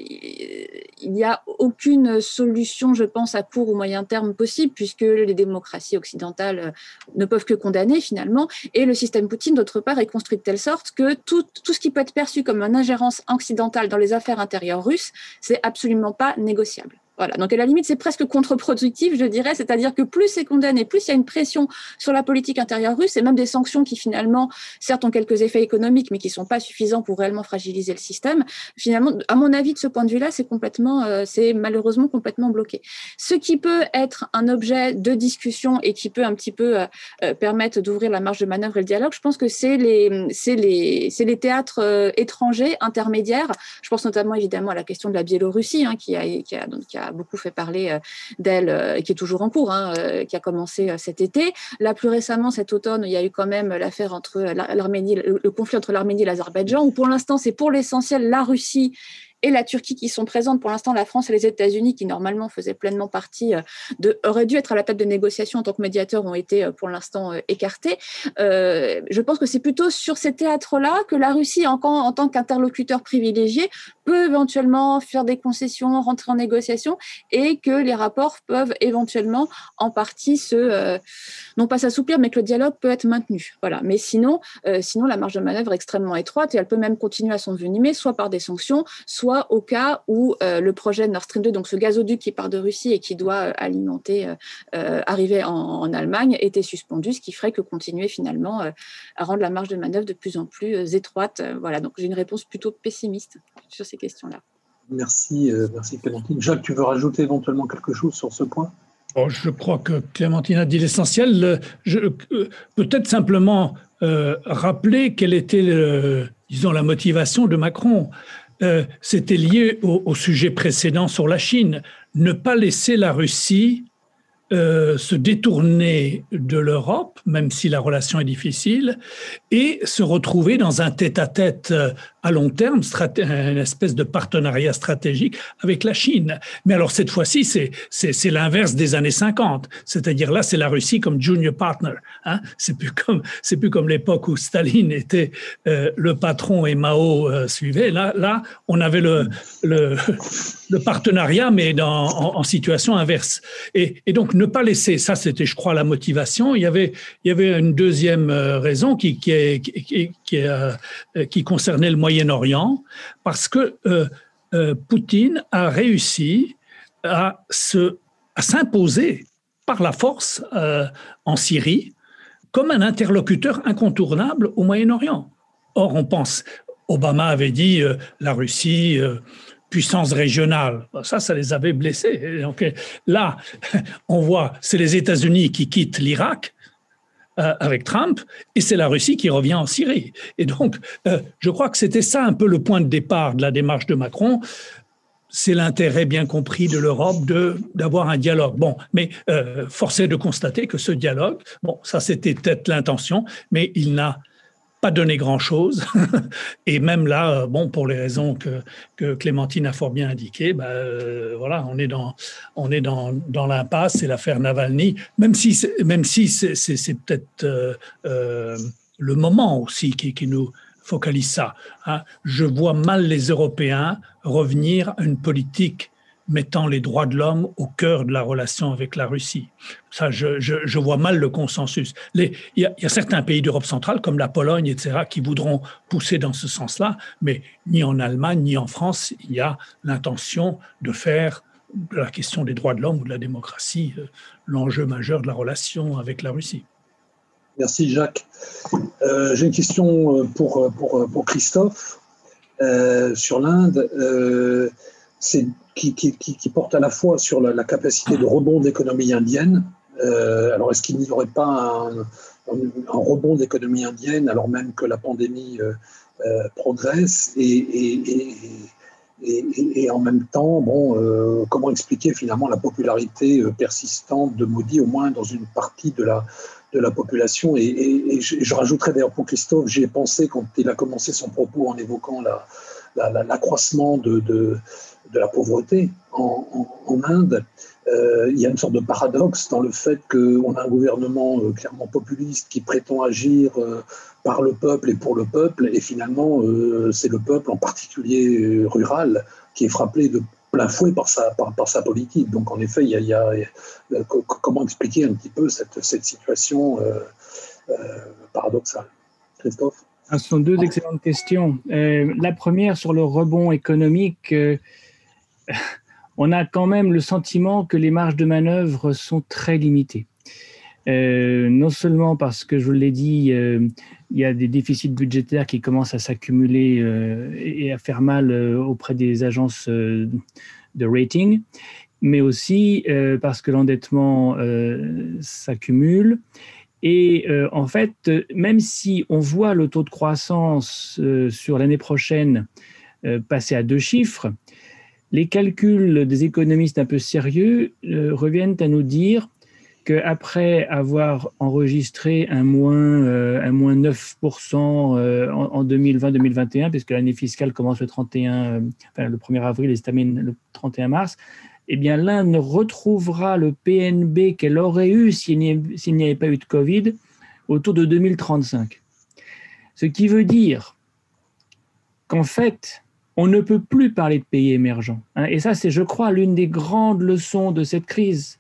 il n'y a aucune solution je pense, à court ou moyen terme possible, puisque les démocraties occidentales euh, ne peuvent que condamner finalement. Et le système Poutine, d'autre part, est construit de telle sorte que tout ce qui peut être perçu comme une ingérence occidentale dans les affaires intérieures russes, c'est absolument pas négociable. Voilà. Donc à la limite, c'est presque contre-productif, je dirais, c'est-à-dire que plus c'est condamné, plus il y a une pression sur la politique intérieure russe, et même des sanctions qui finalement, certes, ont quelques effets économiques, mais qui sont pas suffisants pour réellement fragiliser le système. Finalement, à mon avis, de ce point de vue-là, c'est complètement, euh, c'est malheureusement complètement bloqué. Ce qui peut être un objet de discussion et qui peut un petit peu euh, euh, permettre d'ouvrir la marge de manœuvre et le dialogue, je pense que c'est les, les, les théâtres étrangers intermédiaires. Je pense notamment évidemment à la question de la Biélorussie, hein, qui a, donc, qui a beaucoup fait parler euh, d'elle euh, qui est toujours en cours, hein, euh, qui a commencé cet été. Là, plus récemment, cet automne, il y a eu quand même l'affaire entre l'Arménie, le conflit entre l'Arménie et l'Azerbaïdjan, où pour l'instant, c'est pour l'essentiel la Russie et la Turquie qui sont présentes. Pour l'instant, la France et les États-Unis, qui normalement faisaient pleinement partie euh, de, auraient dû être à la table de négociation en tant que médiateurs, ont été euh, pour l'instant euh, écartés. je pense que c'est plutôt sur ces théâtres-là que la Russie, en, en tant qu'interlocuteur privilégié, peut éventuellement faire des concessions, rentrer en négociation, et que les rapports peuvent éventuellement en partie se, non pas s'assouplir, mais que le dialogue peut être maintenu. Voilà. Mais sinon, sinon la marge de manœuvre est extrêmement étroite et elle peut même continuer à s'envenimer, soit par des sanctions, soit au cas où euh, le projet Nord Stream 2, donc ce gazoduc qui part de Russie et qui doit euh, alimenter, euh, arriver en, Allemagne, était suspendu, ce qui ferait que continuer finalement à rendre la marge de manœuvre de plus en plus étroite. voilà, donc j'ai une réponse plutôt pessimiste sur ces questions-là. Merci, merci Clémentine. Jacques, tu veux rajouter éventuellement quelque chose sur ce point? Oh, je crois que Clémentine a dit l'essentiel. Peut-être simplement rappeler quelle était, disons, la motivation de Macron. Euh, c'était lié au, sujet précédent sur la Chine. Ne pas laisser la Russie euh, se détourner de l'Europe, même si la relation est difficile, et se retrouver dans un tête-à-tête euh, à long terme, une espèce de partenariat stratégique avec la Chine. Mais alors cette fois-ci, c'est l'inverse des années 50. C'est-à-dire là, c'est la Russie comme junior partner. Hein. C'est plus comme l'époque où Staline était euh, le patron et Mao euh, suivait. Là, on avait le partenariat, mais en, situation inverse. Et, donc ne pas laisser ça, c'était, je crois, la motivation. Il y avait une deuxième euh, raison qui qui concernait le Moyen-Orient parce que euh, euh, Poutine a réussi à se à s'imposer par la force euh, en Syrie comme un interlocuteur incontournable au Moyen-Orient. Or, on pense, Obama avait dit la Russie puissance régionale. Ça, ça les avait blessés. Donc là, on voit, c'est les États-Unis qui quittent l'Irak euh, avec Trump, et c'est la Russie qui revient en Syrie. Et donc, euh, je crois que c'était ça un peu le point de départ de la démarche de Macron. C'est l'intérêt bien compris de l'Europe de d'avoir un dialogue. Bon, mais euh, force est de constater que ce dialogue, bon, ça c'était peut-être l'intention, mais il n'a pas donné grand-chose. et même là, euh, bon, pour les raisons que, que Clémentine a fort bien indiquées, bah, euh, voilà, on est dans, on est dans, dans l'impasse, c'est l'affaire Navalny, même si, si c'est, peut-être euh, le moment aussi qui, qui nous focalise ça. Hein. Je vois mal les Européens revenir à une politique mettant les droits de l'homme au cœur de la relation avec la Russie. Ça, je, vois mal le consensus. Il y, a certains pays d'Europe centrale, comme la Pologne, etc., qui voudront pousser dans ce sens-là, mais ni en Allemagne, ni en France, il y a l'intention de faire de la question des droits de l'homme ou de la démocratie euh, l'enjeu majeur de la relation avec la Russie. Merci Jacques. Euh, j'ai une question euh, pour, pour, Christophe sur l'Inde. Qui, porte à la fois sur la, capacité de rebond d'économie indienne. Euh, alors, est-ce qu'il n'y aurait pas un, rebond d'économie indienne alors même que la pandémie euh, euh, progresse et, en même temps, comment expliquer finalement la popularité persistante de Modi, au moins dans une partie de la, de la population. Et, je, rajouterais d'ailleurs pour Christophe, j'y ai pensé quand il a commencé son propos en évoquant l'accroissement de, de la pauvreté en, Inde, euh, il y a une sorte de paradoxe dans le fait qu'on a un gouvernement euh, clairement populiste qui prétend agir euh, par le peuple et pour le peuple, et finalement c'est le peuple, en particulier rural, qui est frappé de plein fouet par sa, par, sa politique. Donc en effet, il y a, comment expliquer un petit peu cette, cette situation paradoxale? Christophe? Ce sont deux excellentes questions. la première sur le rebond économique on a quand même le sentiment que les marges de manœuvre sont très limitées. Euh, non seulement parce que, je vous l'ai dit, euh, il y a des déficits budgétaires qui commencent à s'accumuler euh, et à faire mal auprès des agences de rating, mais aussi parce que l'endettement s'accumule. Et en fait, même si on voit le taux de croissance sur l'année prochaine passer à deux chiffres, les calculs des économistes un peu sérieux reviennent à nous dire qu'après avoir enregistré un moins, euh, un moins 9% euh, en, 2020-2021, puisque l'année fiscale commence le 31, euh, le 1er avril et se termine le 31 mars, eh bien l'Inde retrouvera le PNB qu'elle aurait eu s'il n'y avait pas eu de Covid autour de 2035. Ce qui veut dire qu'en fait, on ne peut plus parler de pays émergents. Hein. et ça, c'est, je crois, l'une des grandes leçons de cette crise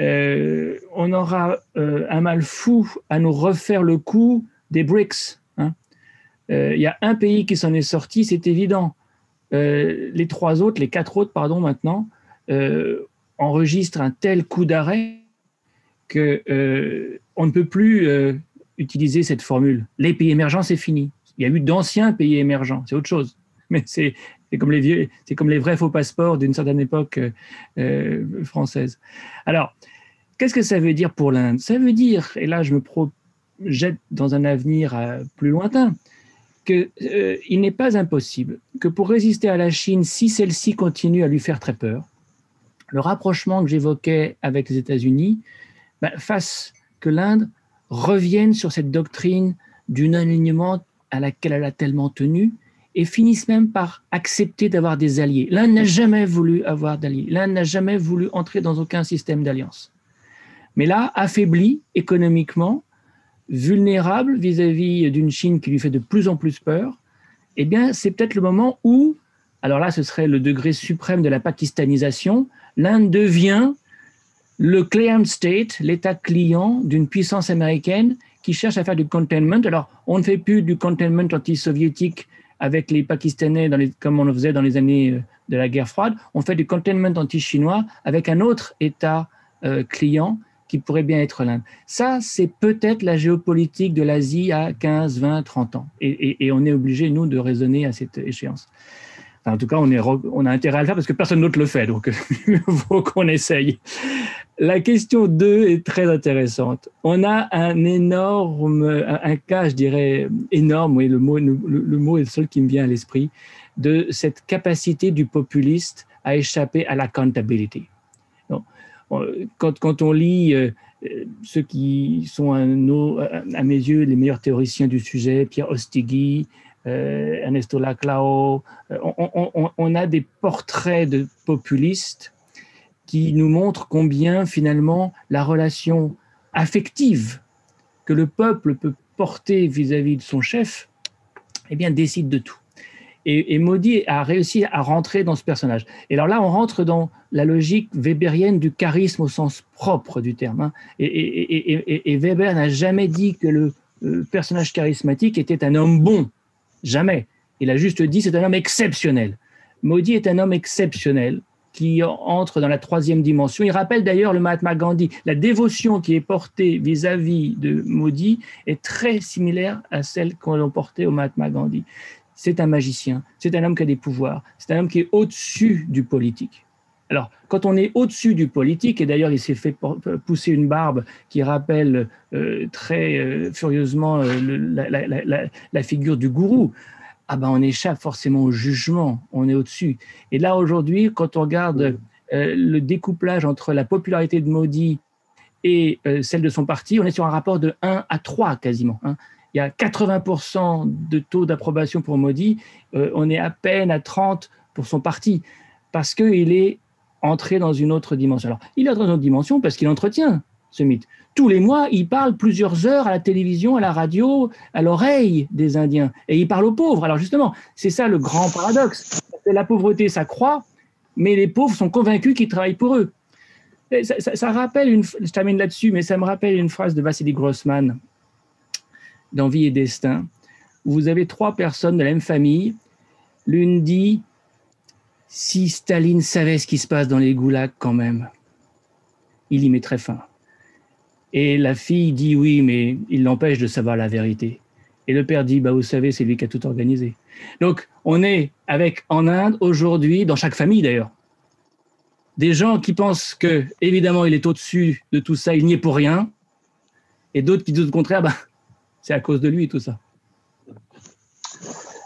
euh, on aura euh, un mal fou à nous refaire le coup des BRICS. Hein. Euh, il y a un pays qui s'en est sorti, c'est évident. les trois autres, les quatre autres, pardon, maintenant, enregistrent un tel coup d'arrêt que on ne peut plus utiliser cette formule. Les pays émergents, c'est fini. Il y a eu d'anciens pays émergents, c'est autre chose. Mais c'est comme les vrais faux passeports d'une certaine époque française. Alors, Qu'est-ce que ça veut dire pour l'Inde? Ça veut dire, et là je me projette dans un avenir euh, plus lointain, qu'il euh, n'est pas impossible que pour résister à la Chine, si celle-ci continue à lui faire très peur, le rapprochement que j'évoquais avec les États-Unis ben, fasse que l'Inde revienne sur cette doctrine du non-alignement à laquelle elle a tellement tenu et finisse même par accepter d'avoir des alliés. L'Inde n'a jamais voulu avoir d'alliés. L'Inde n'a jamais voulu entrer dans aucun système d'alliance. Mais là, affaibli économiquement, vulnérable vis-à-vis d'une Chine qui lui fait de plus en plus peur, eh bien, c'est peut-être le moment où, alors là, ce serait le degré suprême de la pakistanisation, l'Inde devient le client state, l'état client d'une puissance américaine qui cherche à faire du containment. Alors, on ne fait plus du containment anti-soviétique avec les Pakistanais comme on le faisait dans les années euh, de la guerre froide. On fait du containment anti-chinois avec un autre état euh, client qui pourrait bien être l'Inde. Ça, c'est peut-être la géopolitique de l'Asie à 15, 20, 30 ans. Et, on est obligé, nous, de raisonner à cette échéance. en tout cas, on, on a intérêt à le faire parce que personne d'autre le fait, donc il faut qu'on essaye. La question 2 est très intéressante. On a un énorme, un, cas, je dirais, énorme, oui, le mot, le, mot est le seul qui me vient à l'esprit, de cette capacité du populiste à échapper à l'accountability quand, quand on lit euh, ceux qui sont à, à, mes yeux les meilleurs théoriciens du sujet, Pierre Ostigui, euh, Ernesto Laclao, euh, on, on, a des portraits de populistes qui nous montrent combien finalement la relation affective que le peuple peut porter vis-à-vis de son chef eh bien, décide de tout. Et, et a réussi à rentrer dans ce personnage. Et alors là, on rentre dans la logique weberienne du charisme au sens propre du terme. Hein. Et, Weber n'a jamais dit que le personnage charismatique était un homme bon. Jamais. Il a juste dit c'est un homme exceptionnel. Maudit est un homme exceptionnel qui entre dans la troisième dimension. Il rappelle d'ailleurs le Mahatma Gandhi. La dévotion qui est portée vis-à-vis de Maudit est très similaire à celle qu'on portait au Mahatma Gandhi. C'est un magicien, c'est un homme qui a des pouvoirs, c'est un homme qui est au-dessus du politique. Alors, quand on est au-dessus du politique, et d'ailleurs il s'est fait pousser une barbe qui rappelle euh, très euh, furieusement euh, la, figure du gourou, ah ben on échappe forcément au jugement, on est au-dessus. Et là aujourd'hui, quand on regarde le découplage entre la popularité de Modi et celle de son parti, on est sur un rapport de 1 à 3 quasiment. Hein. Il y a 80% de taux d'approbation pour Modi, on est à peine à 30 pour son parti, parce qu'il est entrer dans une autre dimension. Alors, il est dans une autre dimension parce qu'il entretient ce mythe. Tous les mois, il parle plusieurs heures à la télévision, à la radio, à l'oreille des Indiens. Et il parle aux pauvres. Alors justement, c'est ça le grand paradoxe. La pauvreté s'accroît, mais les pauvres sont convaincus qu'ils travaillent pour eux. Ça, rappelle, une, je termine là-dessus, mais ça me rappelle une phrase de Vassili Grossman dans Vie et Destin, où vous avez trois personnes de la même famille. L'une dit Si Staline savait ce qui se passe dans les goulags quand même, il y mettrait fin. Et la fille dit oui, mais il l'empêche de savoir la vérité. Et le père dit, bah, vous savez, c'est lui qui a tout organisé. Donc, on est avec en Inde aujourd'hui, dans chaque famille d'ailleurs, des gens qui pensent que, évidemment, il est au-dessus de tout ça, il n'y est pour rien, et d'autres qui disent au contraire, bah, c'est à cause de lui tout ça.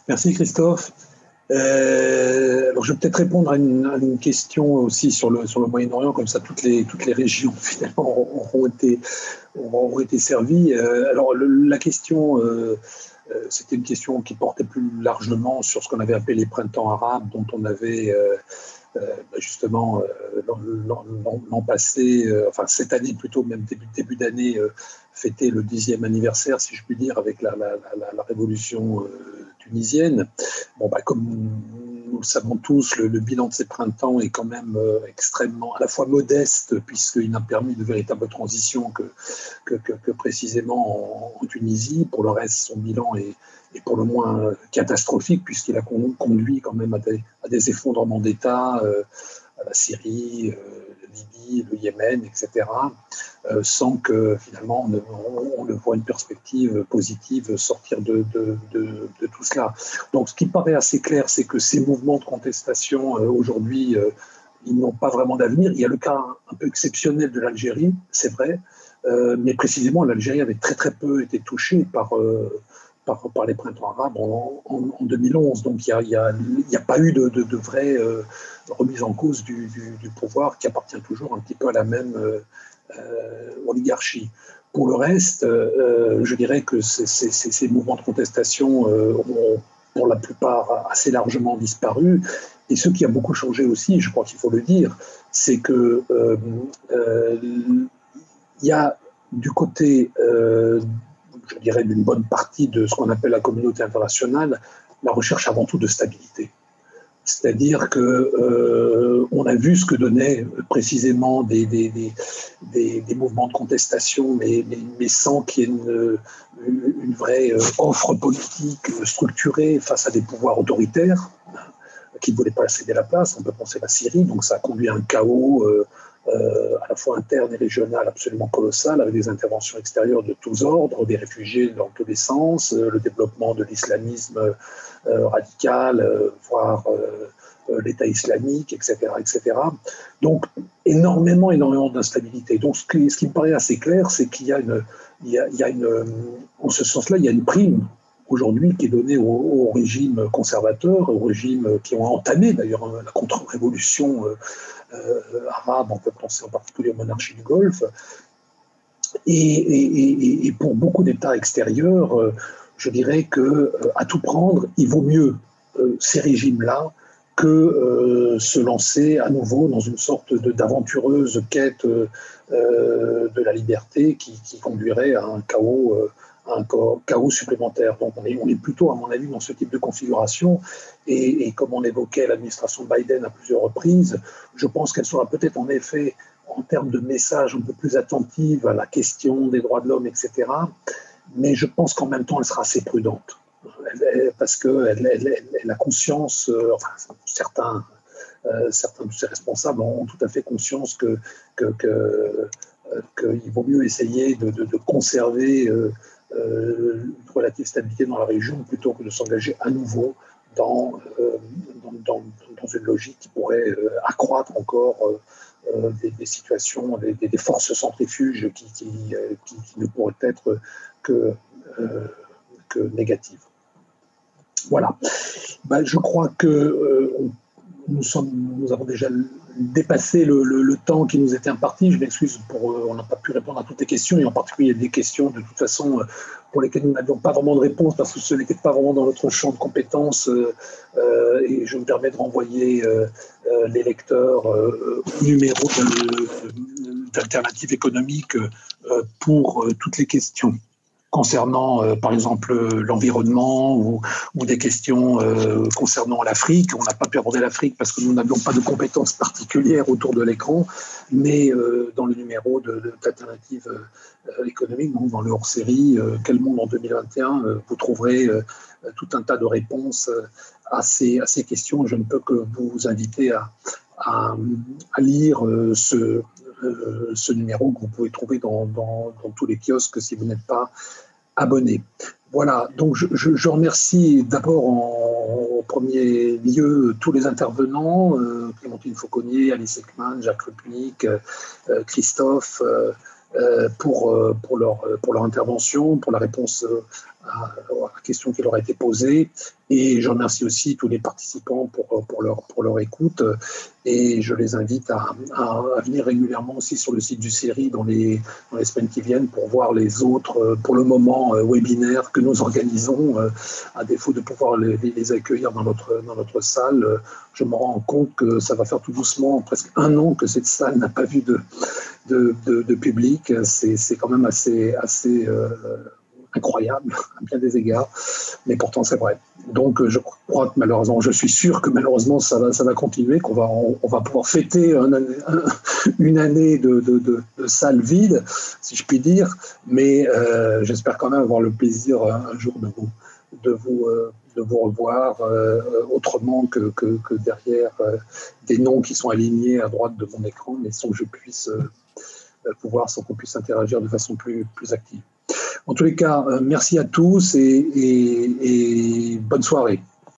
Merci Christophe. Euh, alors je vais peut-être répondre à une, question aussi sur le, sur le Moyen-Orient, comme ça toutes les, toutes les régions finalement auront été, auront été servies. Euh, alors la question, euh, c'était une question qui portait plus largement sur ce qu'on avait appelé les printemps arabes, dont on avait bah, justement l'an passé, enfin cette année plutôt, même début, début d'année, fêté le dixième anniversaire, si je puis dire, avec la, la, la révolution tunisienne. Bon, bah, comme nous le savons tous, le, bilan de ces printemps est quand même euh, extrêmement, à la fois modeste, puisqu'il n'a permis de véritables transitions que, que, précisément en, Tunisie. Pour le reste, son bilan est, pour le moins catastrophique, puisqu'il a conduit quand même à des, effondrements d'État, euh, à la Syrie, euh, Libye, le Yémen, etc., euh, sans que finalement on, ne voit une perspective positive sortir de, tout cela. Donc ce qui paraît assez clair, c'est que ces mouvements de contestation euh, aujourd'hui, euh, ils n'ont pas vraiment d'avenir. Il y a le cas un peu exceptionnel de l'Algérie, c'est vrai, mais précisément l'Algérie avait très très peu été touchée par par, les printemps arabes en, 2011. Donc il n'y a, pas eu de, de, vraie euh, remise en cause du, pouvoir qui appartient toujours un petit peu à la même euh, euh, oligarchie. Pour le reste, je dirais que ces, mouvements de contestation ont pour la plupart assez largement disparu. Et ce qui a beaucoup changé aussi, je crois qu'il faut le dire, c'est que il y a du côté je dirais, d'une bonne partie de ce qu'on appelle la communauté internationale, la recherche avant tout de stabilité. C'est-à-dire que euh, on a vu ce que donnaient précisément des, des, des, des mouvements de contestation, mais, mais, sans qu'il y ait une, vraie euh, offre politique structurée face à des pouvoirs autoritaires qui ne voulaient pas céder la place. On peut penser à la Syrie, donc ça a conduit à un chaos euh, euh, à la fois interne et régionale absolument colossale, avec des interventions extérieures de tous ordres, des réfugiés dans tous les sens, euh, le développement de l'islamisme euh, radical, voire l'État islamique, etc., etc. Donc, énormément, énormément d'instabilité. Donc, ce qui, ce qui, me paraît assez clair, c'est qu'il y a une, il y a, il y a une, en ce sens-là, il y a une prime aujourd'hui qui est donnée au, au, régime conservateur, aux régimes qui ont entamé d'ailleurs la contre-révolution euh, arabes, on peut penser en particulier aux monarchies du Golfe. Et, pour beaucoup d'États extérieurs, euh, je dirais que euh, à tout prendre, il vaut mieux ces régimes-là que se lancer à nouveau dans une sorte d'aventureuse quête de la liberté qui, conduirait à un chaos un chaos supplémentaire. Donc on est, plutôt, à mon avis, dans ce type de configuration. Et, comme on évoquait l'administration Biden à plusieurs reprises, je pense qu'elle sera peut-être en effet, en termes de message, un peu plus attentive à la question des droits de l'homme, etc. Mais je pense qu'en même temps, elle sera assez prudente. parce qu'elle elle, a conscience, euh, certains, euh, certains de ses responsables ont, tout à fait conscience que, que, euh, qu'il vaut mieux essayer de, conserver une relative stabilité dans la région plutôt que de s'engager à nouveau dans, euh, dans, une logique qui pourrait euh, accroître encore des, situations, des, forces centrifuges qui, qui, ne pourraient être que, que négatives. Voilà. Ben, je crois que nous avons déjà dépassé le, temps qui nous était imparti. Je m'excuse pour, euh, on n'a pas pu répondre à toutes les questions, et en particulier des questions de toute façon euh, pour lesquelles nous n'avions pas vraiment de réponse parce que ce n'était pas vraiment dans notre champ de compétences. Euh, et je me permets de renvoyer les lecteurs au numéro d'Alternative économique pour toutes les questions concernant, euh, par exemple, l'environnement ou, des questions euh, concernant l'Afrique. On n'a pas pu aborder l'Afrique parce que nous n'avions pas de compétences particulières autour de l'écran, mais euh, dans le numéro d'alternatives économiques, donc dans le hors-série Quel monde en 2021, vous trouverez tout un tas de réponses à ces, à ces questions. Je ne peux que vous inviter à, à, lire ce, ce numéro que vous pouvez trouver dans, dans tous les kiosques si vous n'êtes pas abonnés. Voilà, donc je, remercie d'abord en, premier lieu tous les intervenants, euh, Clémentine Fauconnier, Alice Ekman, Jacques Rupnik, euh, Christophe, euh, pour, pour, leur, pour leur intervention, pour la réponse à, la question qui leur a été posée. Et je remercie aussi tous les participants pour, pour, leur, pour leur écoute. Et je les invite à, à, venir régulièrement aussi sur le site du série dans les, dans les semaines qui viennent pour voir les autres, pour le moment, euh, webinaires que nous organisons. Euh, à défaut de pouvoir les, accueillir dans notre, dans notre salle, je me rends compte que ça va faire tout doucement presque un an que cette salle n'a pas vu de, de, de, public. C'est quand même assez, assez euh, incroyable à bien des égards, mais pourtant c'est vrai. Donc je crois que malheureusement, je suis sûr que malheureusement ça va, ça va continuer, qu'on va, on, va pouvoir fêter une année de, de, de, salle vide, si je puis dire, mais euh, j'espère quand même avoir le plaisir un jour de vous, de vous, euh, de vous revoir euh, autrement que, derrière des noms qui sont alignés à droite de mon écran, mais sans que je puisse pouvoir, sans qu'on puisse interagir de façon plus active. En tous les cas, euh, merci à tous et, et bonne soirée.